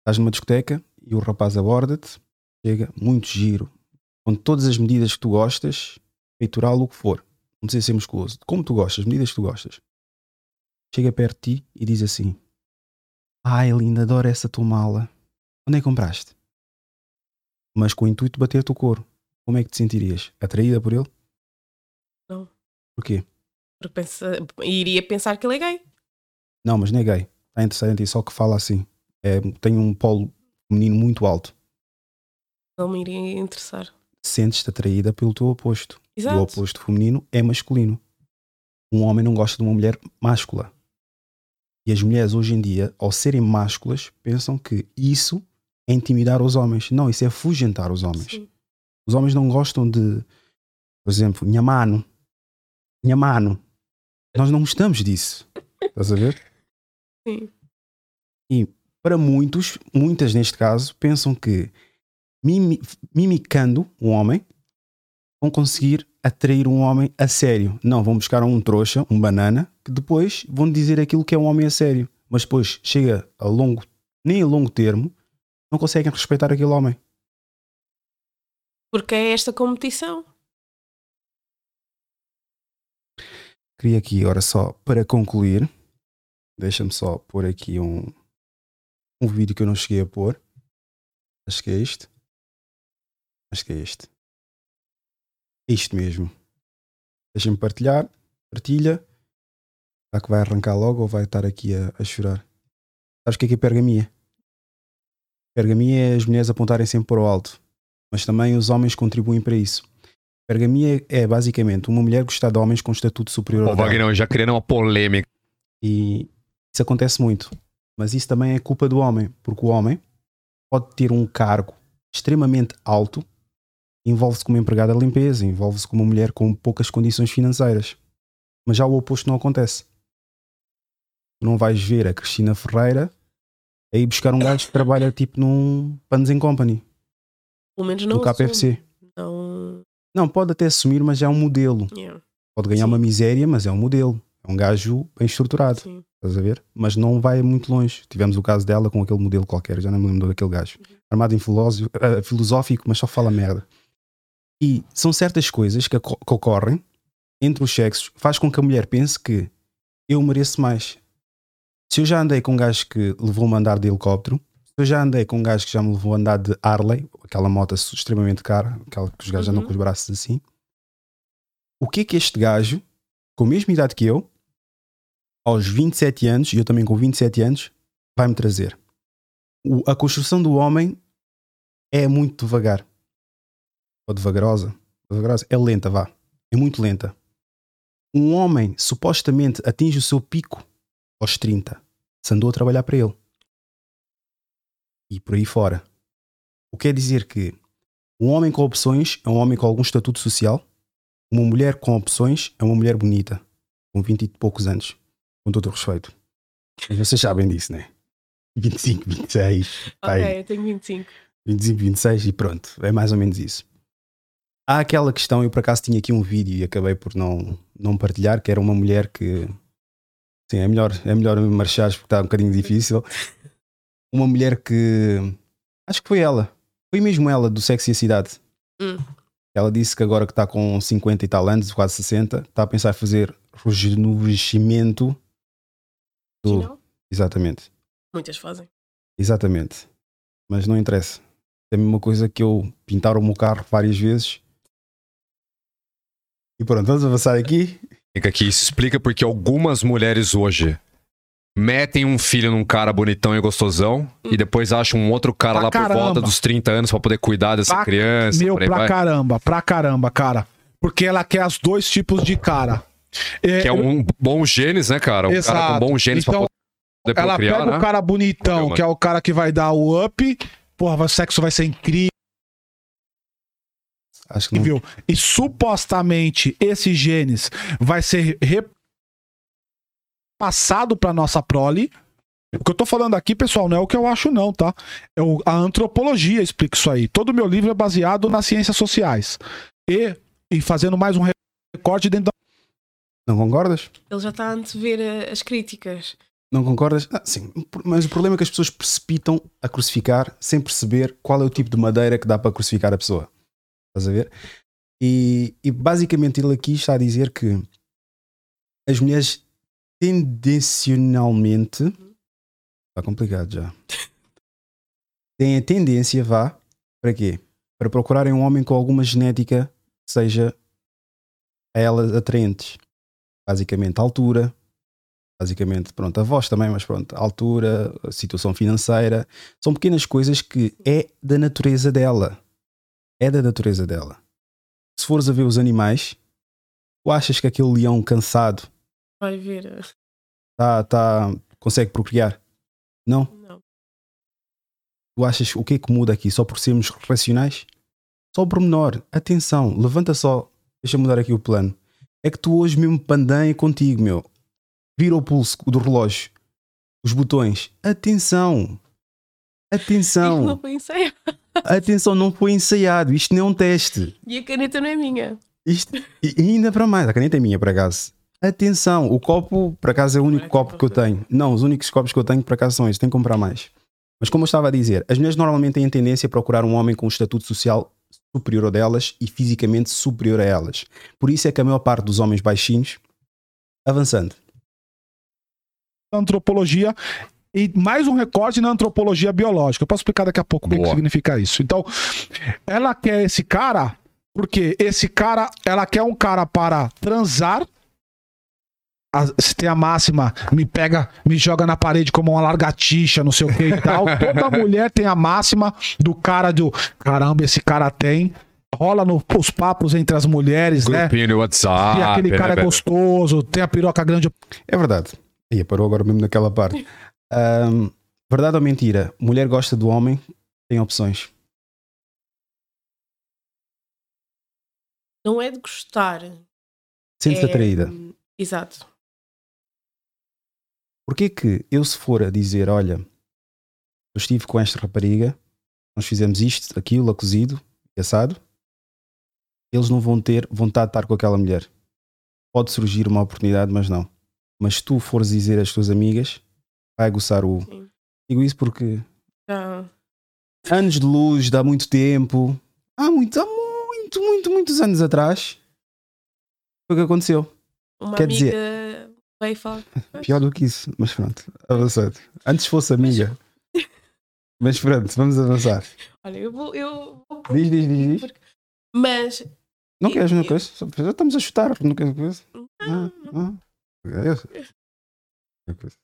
Estás numa discoteca e o rapaz aborda-te, chega, muito giro, com todas as medidas que tu gostas, peitoral, o que for. Não precisa ser musculoso. Como tu gostas, medidas que tu gostas. Chega perto de ti e diz assim: Ai, linda, adoro essa tua mala. Onde é que compraste? Mas com o intuito de bater-te o couro. Como é que te sentirias? Atraída por ele? Não. Porquê? Porque pensa, iria pensar que ele é gay. Não, mas não é gay. Está interessante em ti, só que fala assim. É, tem um polo feminino muito alto. Não me iria interessar. Sentes-te atraída pelo teu oposto. E o Exato. oposto feminino é masculino. Um homem não gosta de uma mulher máscula. E as mulheres hoje em dia, ao serem másculas, pensam que isso é intimidar os homens. Não, isso é afugentar os homens. Sim. Os homens não gostam de, por exemplo, minha mano. Minha mano. Nós não gostamos disso. Estás a ver? Sim. E para muitos, muitas neste caso, pensam que mimi- mimicando um homem vão conseguir atrair um homem a sério. Não, vão buscar um trouxa, um banana, que depois vão dizer aquilo que é um homem a sério. Mas depois chega a longo, nem a longo termo, não conseguem respeitar aquele homem. Porque é esta competição. Queria aqui, agora só para concluir, deixa-me só pôr aqui um, um vídeo que eu não cheguei a pôr. Acho que é este. Acho que é este. Isto mesmo. Deixa-me partilhar. Partilha. Será que vai arrancar logo ou vai estar aqui a, a chorar? Sabes o que é que é pergamia? Pergamia é as mulheres apontarem sempre para o alto. Mas também os homens contribuem para isso. Pergamia é basicamente uma mulher gostar de homens com estatuto superior Ô, ao dela. Wagner, já criando uma polêmica. E isso acontece muito. Mas isso também é culpa do homem, porque o homem pode ter um cargo extremamente alto, envolve-se como empregada de limpeza, envolve-se como mulher com poucas condições financeiras. Mas já o oposto não acontece. Tu não vais ver a Cristina Ferreira a ir buscar um gajo que trabalha tipo num Panos and Company, Pelo menos não no KPFC. Não. Não, pode até assumir, mas é um modelo. Yeah. Pode ganhar Sim. uma miséria, mas é um modelo. É um gajo bem estruturado. Sim. Estás a ver? Mas não vai muito longe. Tivemos o caso dela com aquele modelo qualquer, já não me lembro daquele gajo. Armado em eh, filosófico, mas só fala merda. E são certas coisas que, que ocorrem entre os sexos, faz com que a mulher pense que eu mereço mais. Se eu já andei com um gajo que levou-me a andar de helicóptero, se eu já andei com um gajo que já me levou a andar de Harley, aquela moto extremamente cara, aquela que os gajos andam Uhum. com os braços assim, o que é que este gajo, com a mesma idade que eu, aos 27 anos, e eu também com 27 anos, vai-me trazer. O- a construção do homem é muito devagar. Ou devagarosa. Devagarosa. É lenta, vá. É muito lenta. Um homem supostamente atinge o seu pico aos 30. Se andou a trabalhar para ele. E por aí fora. O que quer dizer que um homem com opções é um homem com algum estatuto social. Uma mulher com opções é uma mulher bonita. Com 20 e poucos anos com todo o respeito. Mas vocês sabem disso, né? 25, 26, pá aí, Ok, eu tenho 25. 25, 26 e pronto, é mais ou menos isso. Há aquela questão, eu por acaso tinha aqui um vídeo e acabei por não, não partilhar, que era uma mulher que. Sim, é melhor, é melhor marchares porque está um bocadinho difícil. Uma mulher que. Acho que foi ela. Foi mesmo ela do Sexo e a Cidade. Hum. Ela disse que agora que está com 50 e tal anos, quase 60, está a pensar em fazer rejuvenescimento do. Não? Exatamente. Muitas fazem. Exatamente. Mas não interessa. É a mesma coisa que eu pintar o meu carro várias vezes. E pronto, vamos avançar aqui. Fica aqui, isso explica porque algumas mulheres hoje metem um filho num cara bonitão e gostosão e depois acham um outro cara Pra lá por caramba. volta dos 30 anos pra poder cuidar dessa Pra- criança. Meu, por pra vai. caramba, pra caramba, cara. Porque ela quer os dois tipos de cara. Que é um bom genes, né, cara? Um cara com Exato. bom genes Então, pra poder Ela procriar, pega né? o cara bonitão, que é o cara que vai dar o up. Porra, o sexo vai ser incrível. Acho que não. E supostamente esse genes vai ser repassado pra nossa prole. O que eu tô falando aqui, pessoal, não é o que eu acho, não, tá? É o- a antropologia explica isso aí. Todo o meu livro é baseado nas ciências sociais. E, e fazendo mais um recorte dentro da. Não concordas? Ele já está a antever eh, as críticas. Não concordas? Ah, sim. Mas o problema é que as pessoas precipitam a crucificar sem perceber qual é o tipo de madeira que dá para crucificar a pessoa. Estás a ver? E, e basicamente ele aqui está a dizer que as mulheres tendencionalmente. Está complicado já. Têm a tendência, vá, para quê? Para procurarem um homem com alguma genética que seja a elas atraentes. Basicamente, altura, basicamente, pronto, a voz também, mas pronto, altura, situação financeira, são pequenas coisas que é da natureza dela. É da natureza dela. Se fores a ver os animais, tu achas que aquele leão cansado Vai ver. eh, tá, tá, consegue procriar? Não. Não. Tu achas o que é que muda aqui? Só por sermos racionais? Só o pormenor. Atenção, levanta só. Deixa eu mudar aqui o plano. É que tu hoje mesmo pandanha contigo, meu. Vira o pulso do relógio. Os botões. Atenção. Isto Atenção. não foi ensaiado. Atenção, não foi ensaiado. Isto não é um teste. E a caneta não é minha. Isto, e ainda para mais, a caneta é minha, por acaso. Atenção, o copo, por acaso, é o único copo que eu para tenho. Não, os únicos copos que eu tenho, por acaso, são estes. Tenho que comprar mais. Mas como eu estava a dizer, as mulheres normalmente têm a tendência a procurar um homem com um estatuto social superior ao delas e fisicamente superior a elas. Por isso é que a maior parte dos homens baixinhos, avançando, antropologia e mais um recorte na antropologia biológica. Eu posso explicar daqui a pouco o que, Boa. significa isso. Então, ela quer esse cara porque esse cara, ela quer um cara para transar. A- Se tem a máxima, me pega, me joga na parede como uma largatixa, não sei o que e tal. Toda mulher tem a máxima do cara do caramba, esse cara tem. Rola no, os papos entre as mulheres, né? Grupinho no WhatsApp. E aquele né, cara é gostoso, tem a piroca grande. é verdade. Ia, parou agora mesmo naquela parte. Ahm, verdade ou mentira? Mulher gosta do homem, tem opções. Não é de gostar. Sente-se é- atraída. Exato. Porquê que eu, se for a dizer, olha, eu estive com esta rapariga, nós fizemos isto, aquilo, a cozido, assado, eles não vão ter vontade de estar com aquela mulher. Pode surgir uma oportunidade, mas não. Mas se tu fores dizer às tuas amigas, vai aguçar o. Sim. Digo isso porque Já. anos de luz, de há muito tempo, há muito, há muito, muito, muitos anos atrás, foi o que aconteceu. Uma Quer amiga dizer- Pior do que isso, mas pronto, avançando. Antes fosse amiga. Mas pronto, vamos avançar. Olha, eu vou. Eu... Diz, diz, diz, diz. Mas Não Eu- queres, não eu- queres? Já estamos a chutar, não queres coisa? Ah, ah. É. É coisa.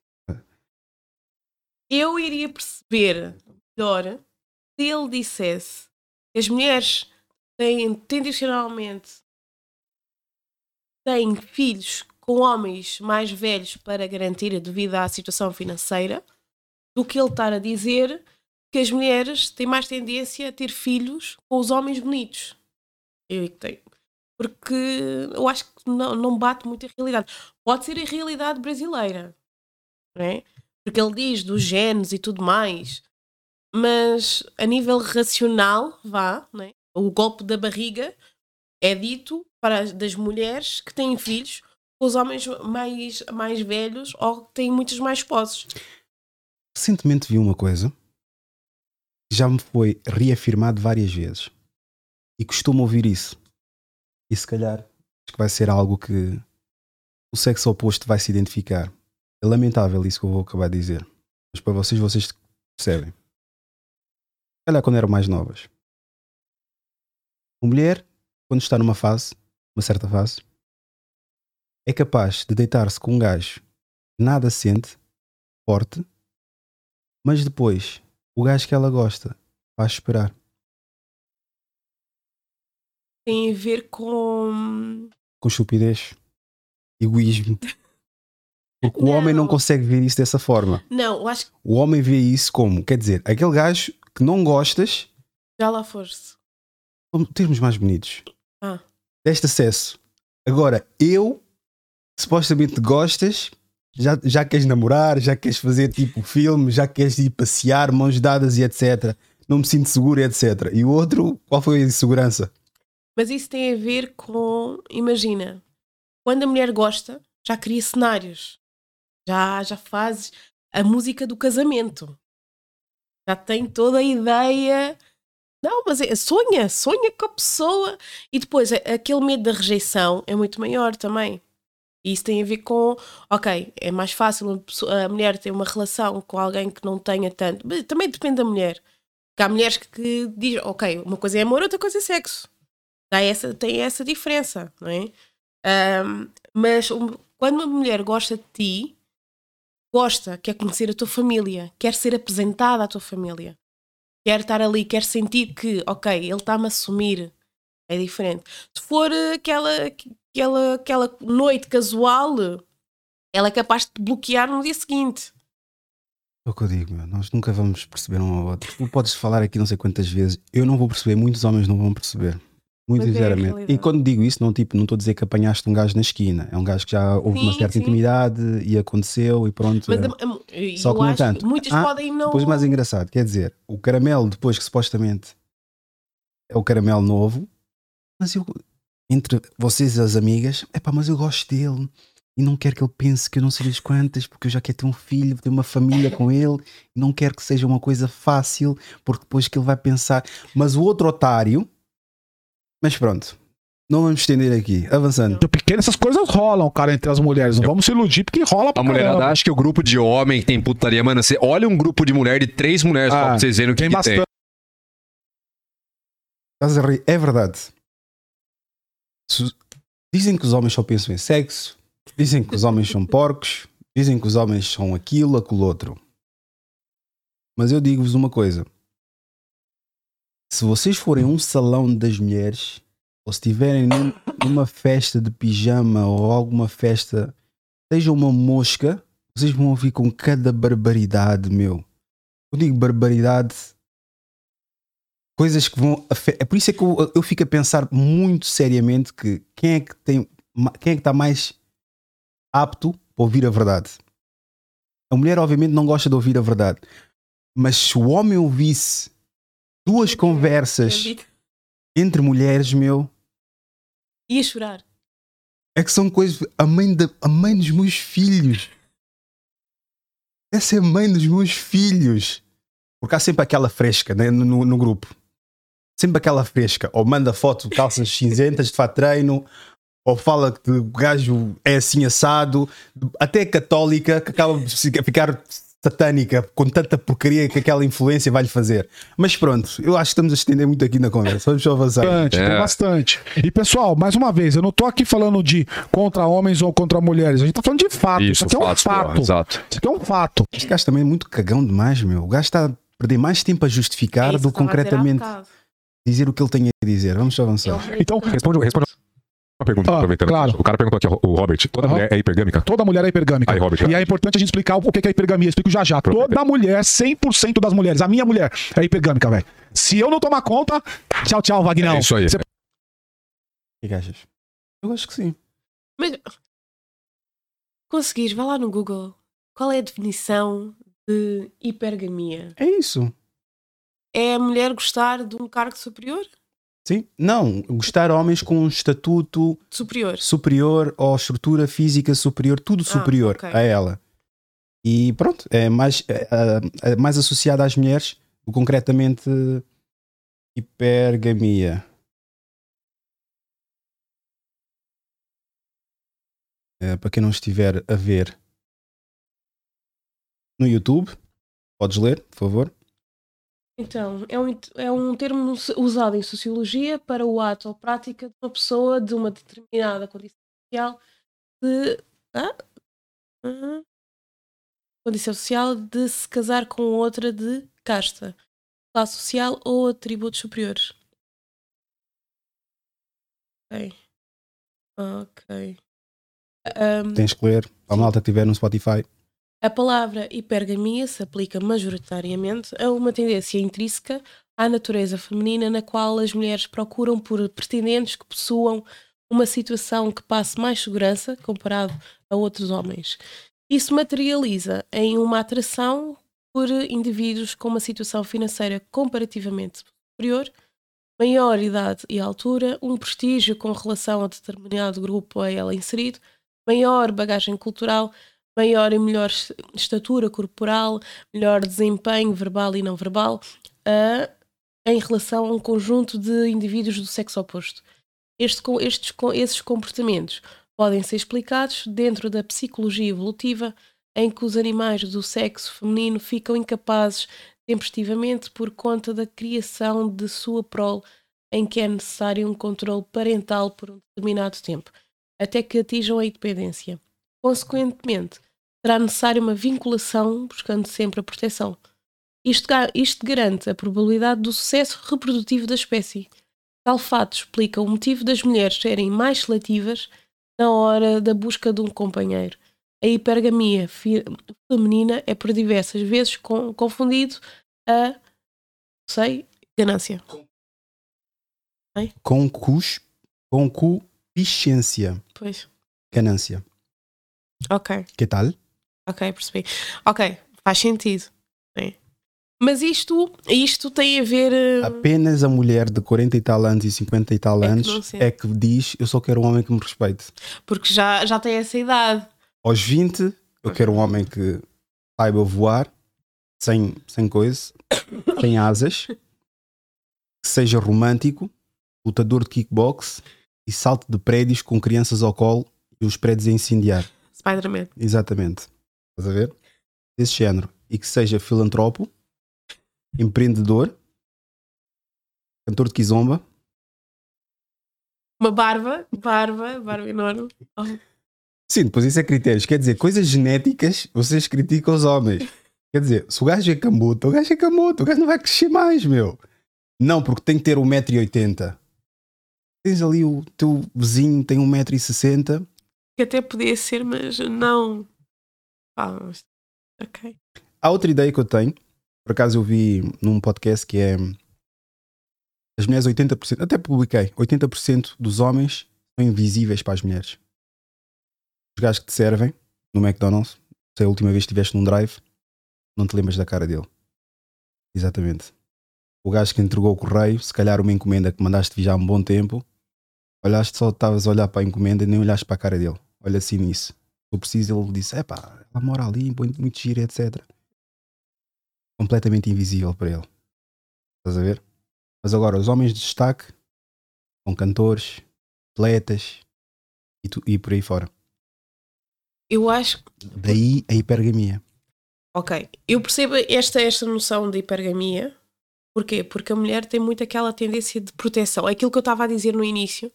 eu iria perceber melhor se ele dissesse que as mulheres têm tendencionalmente têm filhos com homens mais velhos para garantir devido à situação financeira do que ele estar a dizer que as mulheres têm mais tendência a ter filhos com os homens bonitos. Eu é que tenho. Porque eu acho que não, não bate muito a realidade. Pode ser a realidade brasileira, não é? Porque ele diz dos genes e tudo mais, mas a nível racional, vá, não é? o golpe da barriga é dito para as das mulheres que têm filhos os homens mais, mais velhos ou têm muitos mais esposos. Recentemente vi uma coisa que já me foi reafirmado várias vezes e costumo ouvir isso. E se calhar acho que vai ser algo que o sexo oposto vai se identificar. É lamentável isso que eu vou acabar de dizer, mas para vocês, vocês percebem. Se calhar quando eram mais novas. Uma mulher, quando está numa fase, uma certa fase, é capaz de deitar-se com um gajo nada sente, forte, mas depois o gajo que ela gosta faz esperar. Tem a ver com. Com estupidez, egoísmo. Porque o homem não Não. consegue ver isso dessa forma. Não, eu acho que O homem vê isso como, quer dizer, aquele gajo que não gostas, já lá foste. vamos termos mais bonitos. Ah. Deste acesso. Agora, eu, supostamente gostas, já, já queres namorar, já queres fazer tipo filme, já queres ir passear, mãos dadas e etc. Não me sinto seguro etc. E o outro, qual foi a insegurança? Mas isso tem a ver com. Imagina, quando a mulher gosta, já cria cenários. Já, já faz a música do casamento. Já tem toda a ideia. Não, mas é, sonha, sonha com a pessoa. E depois, aquele medo da rejeição é muito maior também. E isso tem a ver com, ok, é mais fácil a mulher ter uma relação com alguém que não tenha tanto. Mas também depende da mulher. Porque há mulheres que, dizem, ok, uma coisa é amor, outra coisa é sexo. Dá essa, tem essa diferença, não é? Ahm, mas um- quando uma mulher gosta de ti, gosta, quer conhecer a tua família, quer ser apresentada à tua família, quer estar ali, quer sentir que, ok, ele está-me a assumir, é diferente. Se for aquela, aquela, aquela noite casual, ela é capaz de te bloquear no dia seguinte. É o que eu digo, meu. Nós nunca vamos perceber um ao outro. Tu podes falar aqui não sei quantas vezes, eu não vou perceber, muitos homens não vão perceber. Muito Mas é sinceramente. e realidade. quando digo isso, não tipo, não estou a dizer que apanhaste um gajo na esquina. É um gajo que já houve uma Sim, certa sim. intimidade e aconteceu e pronto. Mas é. Só que no acho entanto, muitas ah, podem não. Depois mais engraçado, quer dizer, o caramelo depois que supostamente é o caramelo novo, mas eu entre vocês e as amigas, é pá, mas eu gosto dele e não quero que ele pense que eu não sei das quantas, porque eu já quero ter um filho, ter uma família com ele, e não quero que seja uma coisa fácil, porque depois que ele vai pensar, mas o outro otário, mas pronto, não vamos estender aqui, avançando. De pequeno, essas coisas rolam, cara, entre as mulheres. Não vamos se iludir, porque rola pra A mulherada caramba. acha que o grupo de homem que tem putaria, mano, você olha um grupo de mulher de três mulheres Ah, pra vocês verem o que, Tem que bastante. tem. Estás a rir? É verdade. Dizem que os homens só pensam em sexo, dizem que os homens são porcos, dizem que os homens são aquilo, aquilo outro. Mas eu digo-vos uma coisa: se vocês forem um salão das mulheres, ou se estiverem num- numa festa de pijama ou alguma festa, seja uma mosca, vocês vão ouvir com cada barbaridade, meu. Eu digo barbaridade coisas que vão é por isso é que eu, eu fico a pensar muito seriamente que quem é que tem quem é que está mais apto para ouvir a verdade. A mulher obviamente não gosta de ouvir a verdade mas se o homem ouvisse duas conversas entre mulheres meu Ia chorar. é que são coisas a mãe da a mãe dos meus filhos. Essa é a mãe dos meus filhos. Porque há sempre aquela fresca né, no- no grupo sempre aquela fresca ou manda foto de calças cinzentas de fato treino ou fala que o gajo é assim assado até católica que acaba de ficar satânica com tanta porcaria que aquela influência vai lhe fazer mas pronto eu acho que estamos a estender muito aqui na conversa vamos só avançar Bastante, É. tem bastante. E pessoal, mais uma vez, eu não tô aqui falando de contra homens ou contra mulheres. A gente tá falando de fato. Isso, Isso, aqui é um fato. exato. Isso aqui é um fato. Este gajo também é muito cagão demais, meu. O gajo está a perder mais tempo a justificar É isso do que concretamente. Dizer o que ele tem a dizer. Vamos só avançar. Então, Responde, responde uma pergunta, Ah, aproveitando. claro. O cara perguntou aqui, o Robert, toda Aham. mulher é hipergâmica? toda mulher é hipergâmica. Aí, Robert, e é importante a gente explicar o que é hipergamia. Eu explico já já. Toda mulher, 100% das mulheres, a minha mulher é hipergâmica, velho. Se eu não tomar conta, tchau, tchau, Vagnão. É isso aí. Você- O que que achas? Eu acho que sim. Mas conseguis, vá lá no Google. Qual é a definição de hipergamia? É isso. É a mulher gostar de um cargo superior? Sim. Não, gostar de homens com um estatuto Superior. superior ou estrutura física superior, tudo superior ok. a ela. E pronto, é mais, é, é, é mais associado às mulheres, concretamente hipergamia. É, para quem não estiver a ver no YouTube, podes ler, por favor. Então, é um, é um termo usado em sociologia para o ato ou prática de uma pessoa de uma determinada condição social de. Ah? Ah? Condição social de se casar com outra de casta, classe social ou atributos superiores. Ok. Ok. Ahm, Tens que ler. Para a malta que estiver no Spotify. A palavra hipergamia se aplica majoritariamente a uma tendência intrínseca à natureza feminina na qual as mulheres procuram por pretendentes que possuam uma situação que passe mais segurança comparado a outros homens. Isso materializa em uma atração por indivíduos com uma situação financeira comparativamente superior, maior idade e altura, um prestígio com relação a determinado grupo a ela inserido, maior bagagem cultural, maior e melhor est- estatura corporal, melhor desempenho verbal e não verbal, ah, em relação a um conjunto de indivíduos do sexo oposto. Este estes, esses comportamentos podem ser explicados dentro da psicologia evolutiva, em que os animais do sexo feminino ficam incapazes tempestivamente por conta da criação de sua prole, em que é necessário um controle parental por um determinado tempo. até que atinjam a independência. Consequentemente, será necessária uma vinculação buscando sempre a proteção. Isto, isto garante a probabilidade do sucesso reprodutivo da espécie. Tal fato explica o motivo das mulheres serem mais seletivas na hora da busca de um companheiro. A hipergamia feminina é por diversas vezes con- confundido a, sei, ganância. Concus, concupiscência. Pois, Ganância. ok. Que tal? Ok, percebi. Ok, faz sentido. né? Mas isto, isto tem a ver. eh, Apenas a mulher de 40 e tal anos e 50 e tal É que anos sente. é que diz: Eu só quero um homem que me respeite. Porque já, já tem essa idade. Aos 20, eu quero um homem que saiba voar, sem, sem coisa, sem asas, que seja romântico, lutador de kickbox e salto de prédios com crianças ao colo e os prédios a incendiar. Spider-Man. Exatamente. Estás a ver? Desse género. E que seja filantropo, empreendedor, cantor de kizomba, Uma barba, barba, barba enorme. Oh, Sim, depois isso é critérios. Quer dizer, coisas genéticas, vocês criticam os homens. Quer dizer, se o gajo é camuto, o gajo é camuto, o gajo não vai crescer mais, meu. Não, porque tem que ter 1,80m. Tens ali o teu vizinho tem 1,60m. que até podia ser, mas não. Ah, mas- ok. Há outra ideia que eu tenho, por acaso eu vi num podcast que é as mulheres 80%, até publiquei, 80% dos homens são invisíveis para as mulheres. Os gajos que te servem no McDonald's, se a última vez estiveste num drive, não te lembras da cara dele. Exatamente. O gajo que entregou o correio, se calhar uma encomenda que mandaste vir já há um bom tempo, olhaste só, estavas a olhar para a encomenda e nem olhaste para a cara dele. Olha assim nisso. Eu preciso, ele disse: é pá, ela mora ali, muito, muito gira, etc. Completamente invisível para ele. Estás a ver? Mas agora, os homens de destaque são cantores, atletas e, tu- e por aí fora. Eu acho. Daí a hipergamia. Ok. Eu percebo esta, esta noção de hipergamia. Porquê? Porque a mulher tem muito aquela tendência de proteção. É Aquilo que eu estava a dizer no início,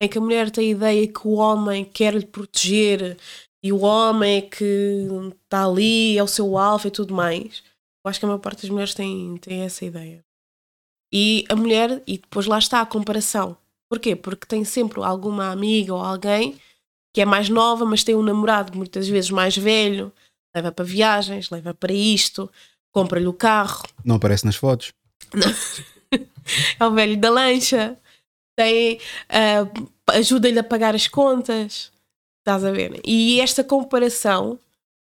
em que a mulher tem a ideia que o homem quer lhe proteger e o homem é que está ali, é o seu alfa e tudo mais. Eu acho que a maior parte das mulheres tem, tem essa ideia. E a mulher, e depois lá está a comparação. Porquê? Porque tem sempre alguma amiga ou alguém que é mais nova, mas tem um namorado muitas vezes mais velho, leva para viagens, leva para isto, compra-lhe o carro, Não aparece nas fotos. é o velho da lancha, tem, ah, ajuda-lhe a pagar as contas. Estás a ver? E esta comparação,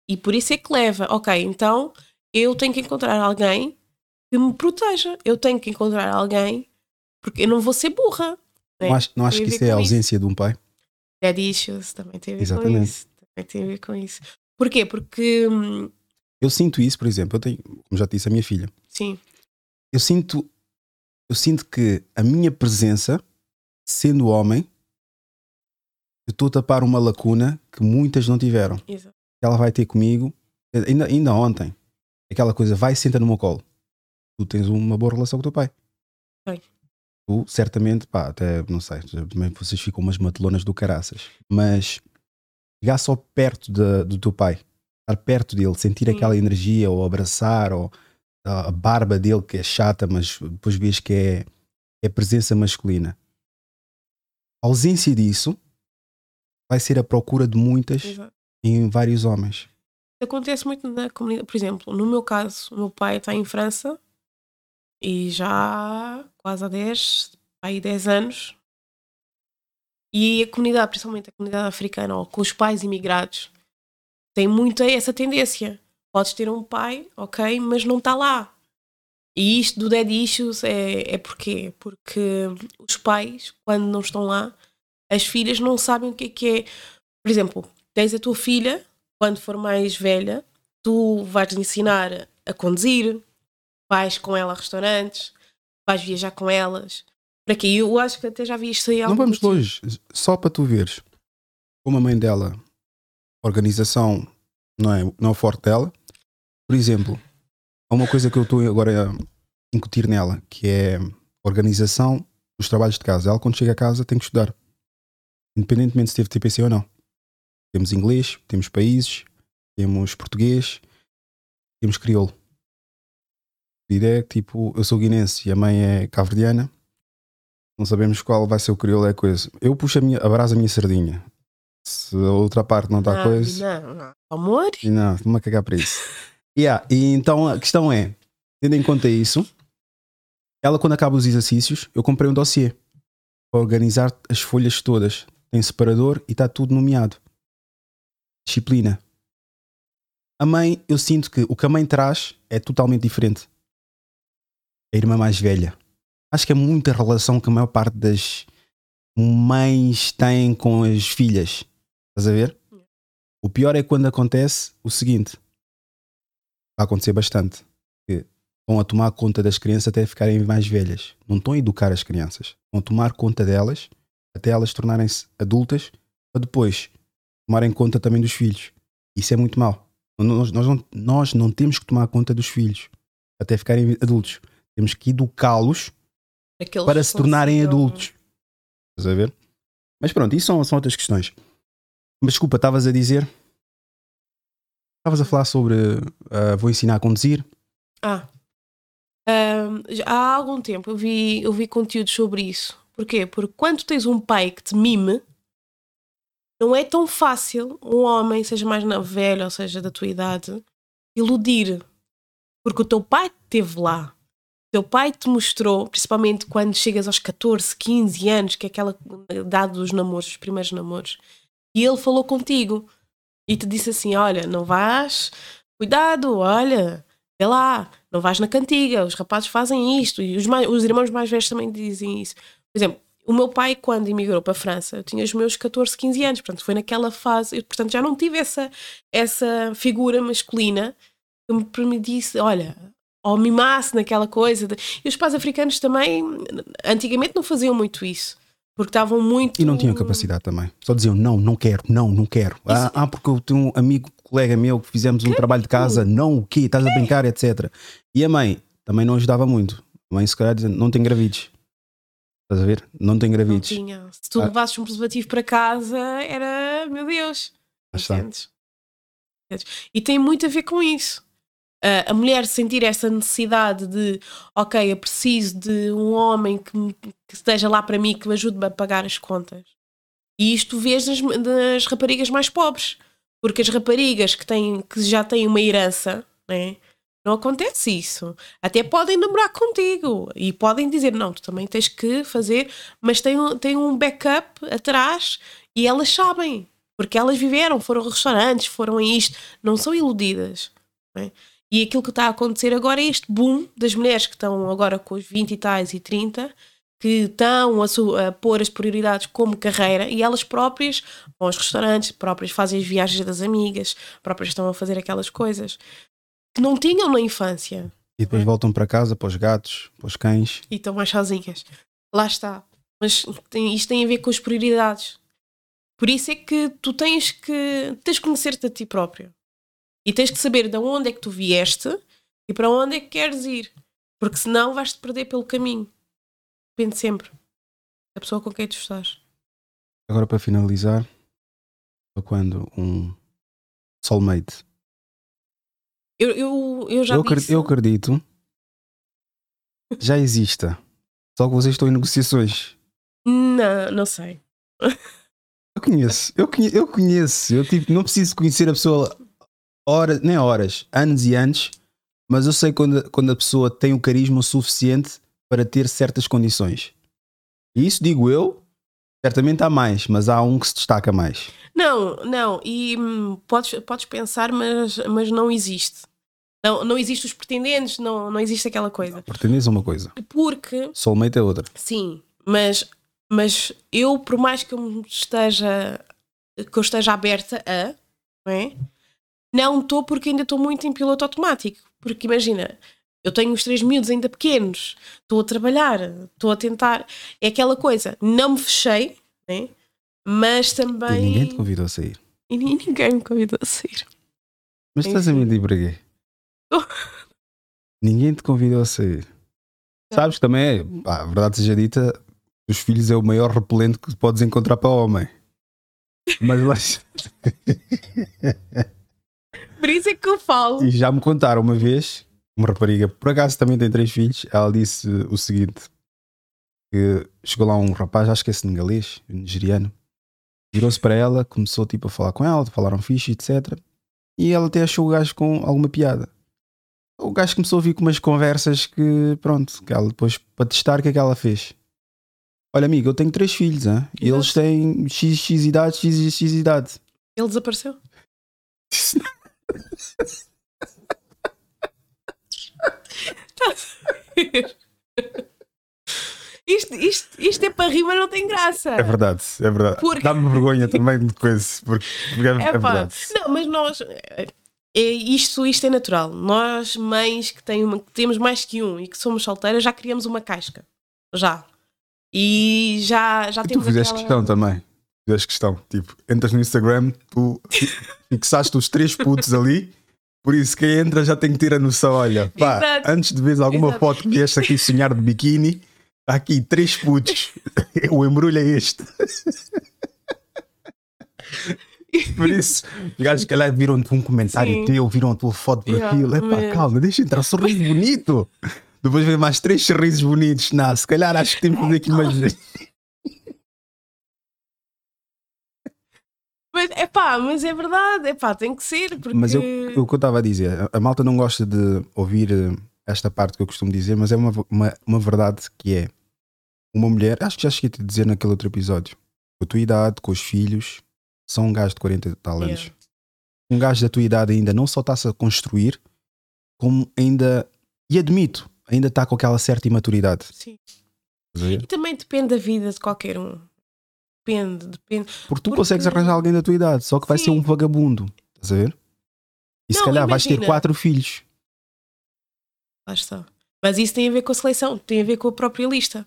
e por isso é que leva, ok, então eu tenho que encontrar alguém que me proteja. Eu tenho que encontrar alguém, porque eu não vou ser burra. né? Não acho, não acho que isso é a com ausência de um pai. Dead issues também tem a ver com Exatamente. isso. Também tem a ver com isso. Porquê? Porque, hum, Eu sinto isso, por exemplo, eu tenho, como já te disse, a minha filha. sim, Eu sinto, eu sinto que a minha presença, sendo homem, eu estou a tapar uma lacuna que muitas não tiveram. exato. ela vai ter comigo, ainda, ainda ontem, aquela coisa, vai senta no meu colo. Tu tens uma boa relação com o teu pai. Tenho. Tu, certamente, pá, até, não sei, também vocês ficam umas matelonas do caraças, mas chegar só perto da- do teu pai, estar perto dele, sentir Sim. aquela energia, ou abraçar, ou a, a barba dele que é chata, mas depois vês que é, é presença masculina. A ausência disso vai ser a procura de muitas exato. em vários homens. Acontece muito na comunidade. Por exemplo, no meu caso, o meu pai está em França e já há quase há 10, aí 10 anos. E a comunidade, principalmente a comunidade africana, ou com os pais imigrados, tem muito essa tendência. Podes ter um pai, ok, mas não está lá. E isto do dead issues é, é porquê? Porque os pais, quando não estão lá, as filhas não sabem o que é que é. Por exemplo, tens a tua filha, quando for mais velha, tu vais ensinar a conduzir, vais com ela a restaurantes, vais viajar com elas. Para quê? Eu acho que até já vi isto aí Não vamos longe, só para tu veres como a mãe dela, a organização não é, não é forte dela. Por exemplo, há uma coisa que eu estou agora a incutir nela, que é a organização dos trabalhos de casa. Ela, quando chega a casa, tem que estudar. Independentemente se teve TPC ou não. Temos inglês, temos países, temos português, temos crioulo. A ideia é que, tipo, eu sou guinense e a mãe é cabo-verdiana, não sabemos qual vai ser o crioulo, é coisa. Eu puxo a, minha, abraço a minha sardinha. Se a outra parte não está coisa. Não, não. Amor? Não, a cagar para isso. Yeah, e então a questão é, tendo em conta isso, ela quando acaba os exercícios, eu comprei um dossiê para organizar as folhas todas. Tem separador e está tudo nomeado. Disciplina. A mãe, eu sinto que o que a mãe traz é totalmente diferente. A irmã mais velha. Acho que é muita relação que a maior parte das mães têm com as filhas. Estás a ver? O pior é quando acontece o seguinte: vai acontecer bastante. Que a tomar conta das crianças até ficarem mais velhas. Não estão a educar as crianças. Vão tomar conta delas até elas tornarem-se adultas para depois tomarem conta também dos filhos. Isso é muito mau. Nós, nós, não, nós não temos que tomar conta dos filhos até ficarem adultos. Temos que educá-los Para, se tornarem adultos. Estás a ver? Mas pronto, isso são, são outras questões. Mas desculpa, estavas a dizer. Estavas a falar sobre. ah, vou ensinar a conduzir. Ah. Ahm, já há algum tempo eu vi, eu vi conteúdos sobre isso. Porquê? Porque quando tens um pai que te mime, não é tão fácil um homem, seja mais na- velho ou seja da tua idade, iludir. Porque o teu pai esteve lá. O teu pai te mostrou, principalmente quando chegas aos 14, 15 anos, que é aquela idade dos namoros, os primeiros namoros, e ele falou contigo e te disse assim: Olha, não vais, cuidado, olha, vê lá, não vais na cantiga, os rapazes fazem isto, e os, mais- os irmãos mais velhos também dizem isso. Por exemplo, o meu pai, quando emigrou para a França, eu tinha os meus 14, 15 anos, portanto, foi naquela fase, eu, portanto, já não tive essa, essa figura masculina que me permitisse, olha, ou mimasse naquela coisa. de- E os pais africanos também, antigamente, não faziam muito isso, porque estavam muito. E não tinham capacidade também. Só diziam não, não quero, não, não quero. Ah, ah, porque eu tenho um amigo, colega meu, que fizemos um trabalho de casa, não, o quê? Estás a brincar, etc. E a mãe também não ajudava muito. A mãe, se calhar, dizia, não tem gravides. Estás a ver? Não tem Não tinha. Se tu Ah. levasses um preservativo para casa, era. Meu Deus. Entendes? E tem muito a ver com isso. Ah, a mulher sentir essa necessidade de, ok, eu preciso de um homem que, me- que esteja lá para mim, que me ajude a pagar as contas. E isto vês nas, nas raparigas mais pobres. Porque as raparigas que, têm, que já têm uma herança, né? Não acontece isso. Até podem namorar contigo e podem dizer: não, tu também tens que fazer, mas tem, um- tem um backup atrás e elas sabem. Porque elas viveram, foram a restaurantes, foram a isto, não são iludidas. né? E aquilo que está a acontecer agora é este boom das mulheres que estão agora com os 20 e tais e 30, que estão a, a pôr as prioridades como carreira e elas próprias vão aos restaurantes, próprias fazem as viagens das amigas, próprias estão a fazer aquelas coisas que não tinham na infância E depois voltam para casa, para os gatos, para os cães. e estão mais sozinhas. Lá está. Mas tem- isto tem a ver com as prioridades. Por isso é que tu tens que tens que conhecer-te a ti próprio. E tens que saber de onde é que tu vieste e para onde é que queres ir. Porque senão vais-te perder pelo caminho. Depende sempre da pessoa com quem tu estás. Agora, para finalizar, para quando um soulmate. Eu, eu, eu já Eu, disse. eu acredito já exista. Só que vocês estão em negociações. Não, não sei. Eu conheço, eu conheço, eu, conheço. eu tipo, não preciso conhecer a pessoa horas, nem horas, anos e anos, mas eu sei quando, quando a pessoa tem o carisma suficiente para ter certas condições. E isso digo eu, certamente há mais, mas há um que se destaca mais. Não, não, e hum, podes, podes pensar, mas, mas não existe. Não, não existe os pretendentes, não, não existe aquela coisa. Pretendes uma coisa, Porque, soulmate é outra. sim, mas, mas eu, por mais que eu esteja que eu esteja aberta a, não é? Não estou porque ainda estou muito em piloto automático. Porque imagina, eu tenho os três miúdos ainda pequenos, estou a trabalhar, estou a tentar. É aquela coisa, não me fechei, né? mas E também. ninguém te convidou a sair. E ni- ninguém me convidou a sair. Mas estás a mentir para quê? Ninguém te convidou a sair. Sabes que também é, pá, a verdade seja dita, os filhos é o maior repelente que podes encontrar para o homem. Mas lá. Por isso é que eu falo. E já me contaram uma vez, uma rapariga, por acaso também tem três filhos, ela disse o seguinte: que chegou lá um rapaz, acho que é senegalês, nigeriano, virou-se para ela, começou tipo a falar com ela, falaram fixe, etc. E ela até achou o gajo com alguma piada. O gajo começou a vir com umas conversas que, pronto, que ela depois, para testar, o que é que ela fez? Olha, amigo, eu tenho três filhos, hein? e eles têm X, X idade, X, X idade. Ele desapareceu. Estás a ver? Isto, isto, isto é para rir, mas não tem graça. É verdade, é verdade. Porque- Dá-me vergonha também de coisa, porque, porque é, é verdade. Não, mas nós. é, isto, isto é natural. Nós, mães que, têm uma- que temos mais que um e que somos solteiras, já criamos uma casca. Já. E já, já E tu temos fizeste aquela- questão também. Fizeste questão. Tipo, entras no Instagram, tu fi- fixaste os três putos ali, por isso quem entra já tem que ter a noção. Olha, pá, Exato. antes de veres alguma Exato. foto que este aqui sonhar de biquíni, está aqui três putos. o embrulho é este. Por isso, os gajos que lá viram-te um comentário Sim. teu, viram a tua foto de Yeah, perfil. Epá, mesmo. calma, deixa entrar, sorriso bonito. Depois vem mais três sorrisos bonitos. Não, se calhar acho que temos que fazer aqui mais. Mas é pá, mas é verdade. É pá, tem que ser. Porque... Mas eu, o que eu estava a dizer, a- malta não gosta de ouvir eh, esta parte que eu costumo dizer, mas é uma, uma, uma verdade que é uma mulher, acho que já cheguei a te dizer naquele outro episódio, com a tua idade, com os filhos, são um gajo de 40 e tal anos. Yeah. Um gajo da tua idade ainda não só está-se a construir, como ainda, e admito, ainda está com aquela certa imaturidade. Sim. E também depende da vida de qualquer um. Depende, depende. Porque tu Porque- consegues arranjar alguém da tua idade, só que vai ser Sim. um vagabundo. Estás a ver? E se Não, calhar vais ter imagina. quatro filhos. Lá está. Mas isso tem a ver com a seleção, tem a ver com a própria lista.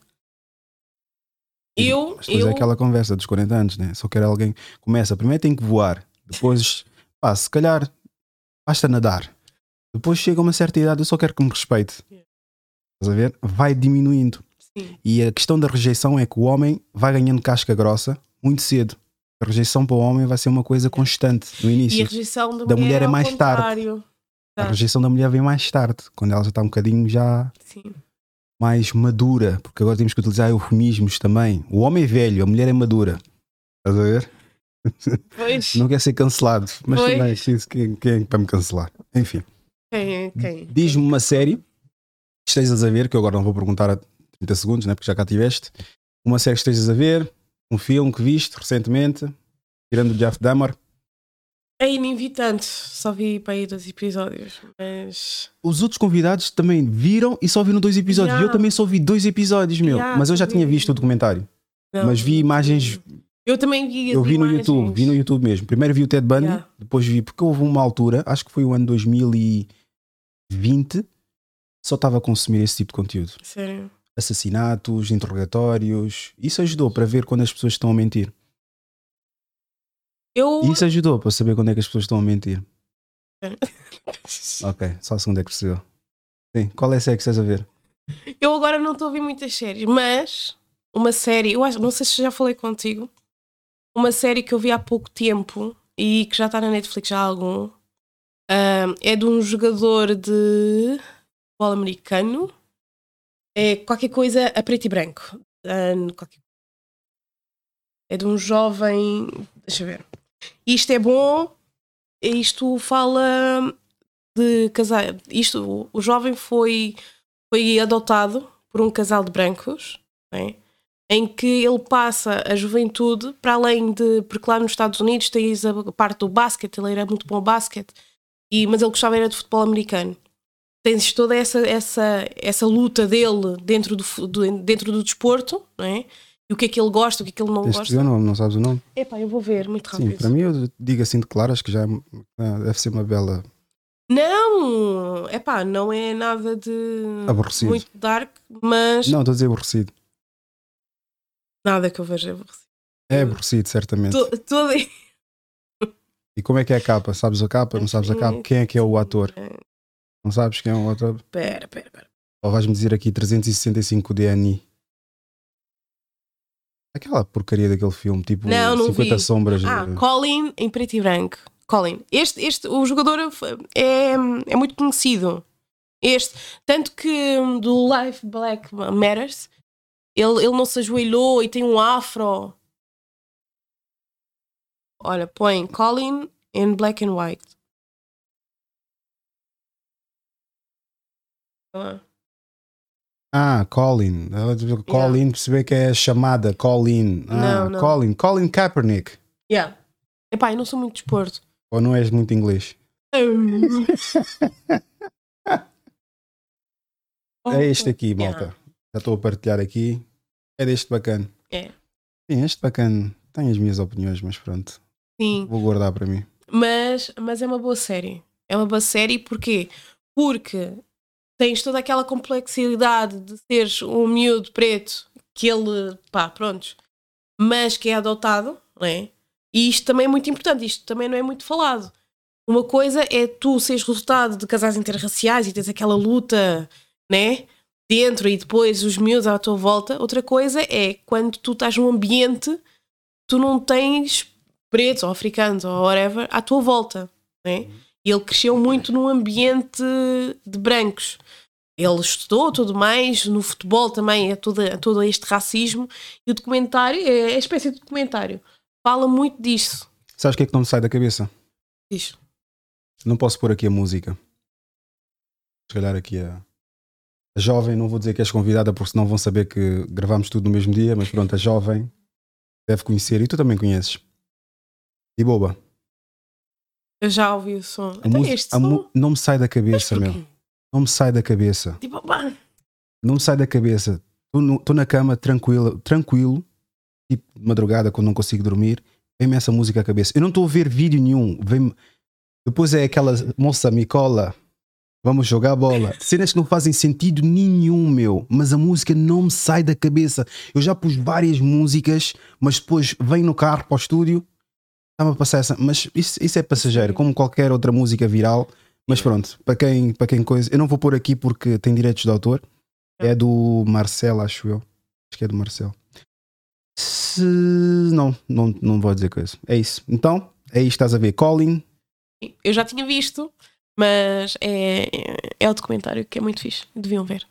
Eu, Mas depois eu é aquela conversa dos 40 anos, né? Só quero alguém. Começa, primeiro tem que voar, depois, pá, se calhar basta nadar. Depois chega a uma certa idade, eu só quero que me respeite. Yeah. Estás a ver? Vai diminuindo. Sim, E a questão da rejeição é que o homem vai ganhando casca grossa muito cedo. A rejeição para o homem vai ser uma coisa constante no e a início. rejeição da, Da mulher é ao mais tarde. contrário. A rejeição da mulher vem mais tarde, quando ela já está um bocadinho já Sim. mais madura, porque agora temos que utilizar eufemismos também. O homem é velho, a mulher é madura. Estás a ver? Pois. Não quer ser cancelado, mas Pois. também quem, quem é para me cancelar. Enfim, Quem é quem? diz-me uma série que estejas a ver, que eu agora não vou perguntar a 30 segundos, né, porque já cá tiveste. Uma série que estejas a ver, um filme que viste recentemente, tirando o Jeff Dahmer. Aí nem vi tanto, só vi para aí dois episódios, mas Os outros convidados também viram e só viram dois episódios. Yeah. Eu também só vi dois episódios, meu. Yeah, mas eu já também tinha vi. visto o documentário. não. Mas vi imagens Eu também vi. Eu vi no imagens. YouTube, vi no YouTube mesmo. Primeiro vi o Ted Bundy, Yeah. depois vi, porque houve uma altura, acho que foi o ano 2020, só estava a consumir esse tipo de conteúdo. Sério. Assassinatos, interrogatórios. Isso ajudou para ver quando as pessoas estão a mentir. Eu. Isso ajudou para saber quando é que as pessoas estão a mentir. Ok, só a segunda é que percebeu. Sim, qual é a série que estás a ver? Eu agora não estou a ouvir muitas séries, mas uma série, eu acho, não sei se já falei contigo, uma série que eu vi há pouco tempo e que já está na Netflix há algum, ahm, é de um jogador de futebol americano, é qualquer coisa a preto e branco. Qualquer- É de um jovem. Deixa eu ver. Isto é bom, isto fala de casar. Isto, o- jovem foi foi adotado por um casal de brancos, né? em que ele passa a juventude para além de. Porque lá nos Estados Unidos tens a parte do basquete, ele era muito bom basquete, e, mas ele gostava era de futebol americano. Tens toda essa, essa, essa luta dele dentro do, do- dentro do desporto, não é? E o que é que ele gosta, o que é que ele não de dizer o gosta. nome, não sabes o nome? Epá, eu vou ver muito Sim, rápido. para mim eu digo assim de claro, acho que já é- deve ser uma bela Não! Epá, não é nada de. Aborrecido. Muito dark, mas. Não, estou a dizer aborrecido. Nada que eu veja aborrecido. É aborrecido, certamente. To- Todo... E como é que é a capa? Sabes a capa? Não sabes a capa? Quem é que é o ator? Não sabes quem é o ator? Pera, pera, pera. Ou vais-me dizer aqui 365 DNI? Aquela porcaria daquele filme, tipo Não, não 50 vi. sombras. Ah, eh, Colin em preto e branco. Colin. Este, este, o jogador é, é muito conhecido. Este. Tanto que hum, do Life Black Matters, ele, ele não se ajoelhou e tem um afro. Olha, põe Colin in black and white. Ah, Ah, Colin. Colin, perceber que é chamada Colin. Ah, Não, não. Colin. Colin Kaepernick. Yeah. Epá, eu não sou muito de desporto. Ou não és muito inglês? É este aqui, malta. Já estou a partilhar aqui. É deste bacana. É. Sim, este bacana. Tenho as minhas opiniões, mas pronto. Sim. Vou guardar para mim. Mas, mas é uma boa série. É uma boa série porquê? Porque tens toda aquela complexidade de seres um miúdo preto que ele, pá, prontos, mas que é adotado, não é? E isto também é muito importante, isto também não é muito falado. Uma coisa é tu seres resultado de casais interraciais e tens aquela luta, né? Dentro e depois os miúdos à tua volta. Outra coisa é quando tu estás num ambiente, tu não tens pretos ou africanos ou whatever à tua volta, né? E ele cresceu muito num ambiente de brancos. Ele estudou tudo mais, no futebol também é todo, é todo este racismo. E o documentário, é a espécie de documentário, fala muito disso. Sabes o que é que não me sai da cabeça? Diz. Não posso pôr aqui a música. Se calhar aqui a, a jovem, não vou dizer que és convidada, porque senão vão saber que gravamos tudo no mesmo dia, mas pronto, a jovem deve conhecer, e tu também conheces. E boba. Eu já ouvi o som. A Até música- este som. não me sai da cabeça, meu. Não me sai da cabeça. Tipo, pá, Não me sai da cabeça. Estou na cama tranquilo, tranquilo, tipo de madrugada, quando não consigo dormir, vem-me essa música à cabeça. Eu não estou a ver vídeo nenhum. Vem Depois é aquela moça Micola, vamos jogar bola. Cenas que não fazem sentido nenhum, meu. Mas a música não me sai da cabeça. Eu já pus várias músicas, mas depois vem no carro para o estúdio, estava a passar essa. Mas isso, isso é passageiro, como qualquer outra música viral. Mas pronto, para quem, para quem coisa. Eu não vou pôr aqui porque tem direitos de autor. É do Marcelo, acho eu. Acho que é do Marcelo. Se... Não, não, não vou dizer coisa. É isso. Então, é isto, estás a ver. Colin, eu já tinha visto, mas é, é o documentário que é muito fixe. Deviam ver.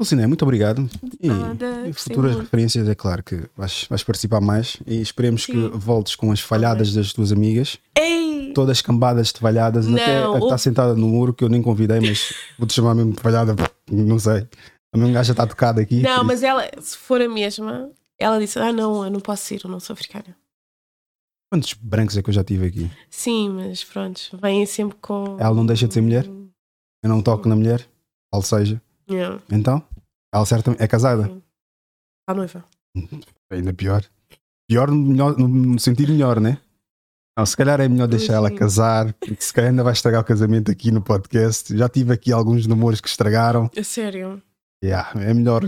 Luciné, muito obrigado. E, nada, futuras referências, é claro que vais, vais participar mais e esperemos que Sim. voltes com as falhadas das tuas amigas, Ei! todas cambadas de falhadas, Não, até a que está sentada no muro que eu nem convidei, mas vou-te chamar mesmo de falhada, não sei. A minha gaja está tocada aqui. Não, mas ela, se for a mesma, ela disse: Ah, não, eu não posso ir, eu não sou africana. Quantos brancos é que eu já tive aqui? Sim, mas pronto, vêm sempre com. Ela não deixa de ser mulher? Eu não toco na mulher, ou seja, Não, então, ela certamente é casada. à noiva. Ainda pior. Pior no, melhor- no- sentido melhor, né? Não, se calhar é melhor deixar ela casar, porque se calhar ainda vai estragar o casamento aqui no podcast. Já tive aqui alguns namoros que estragaram. A sério. Yeah, é melhor.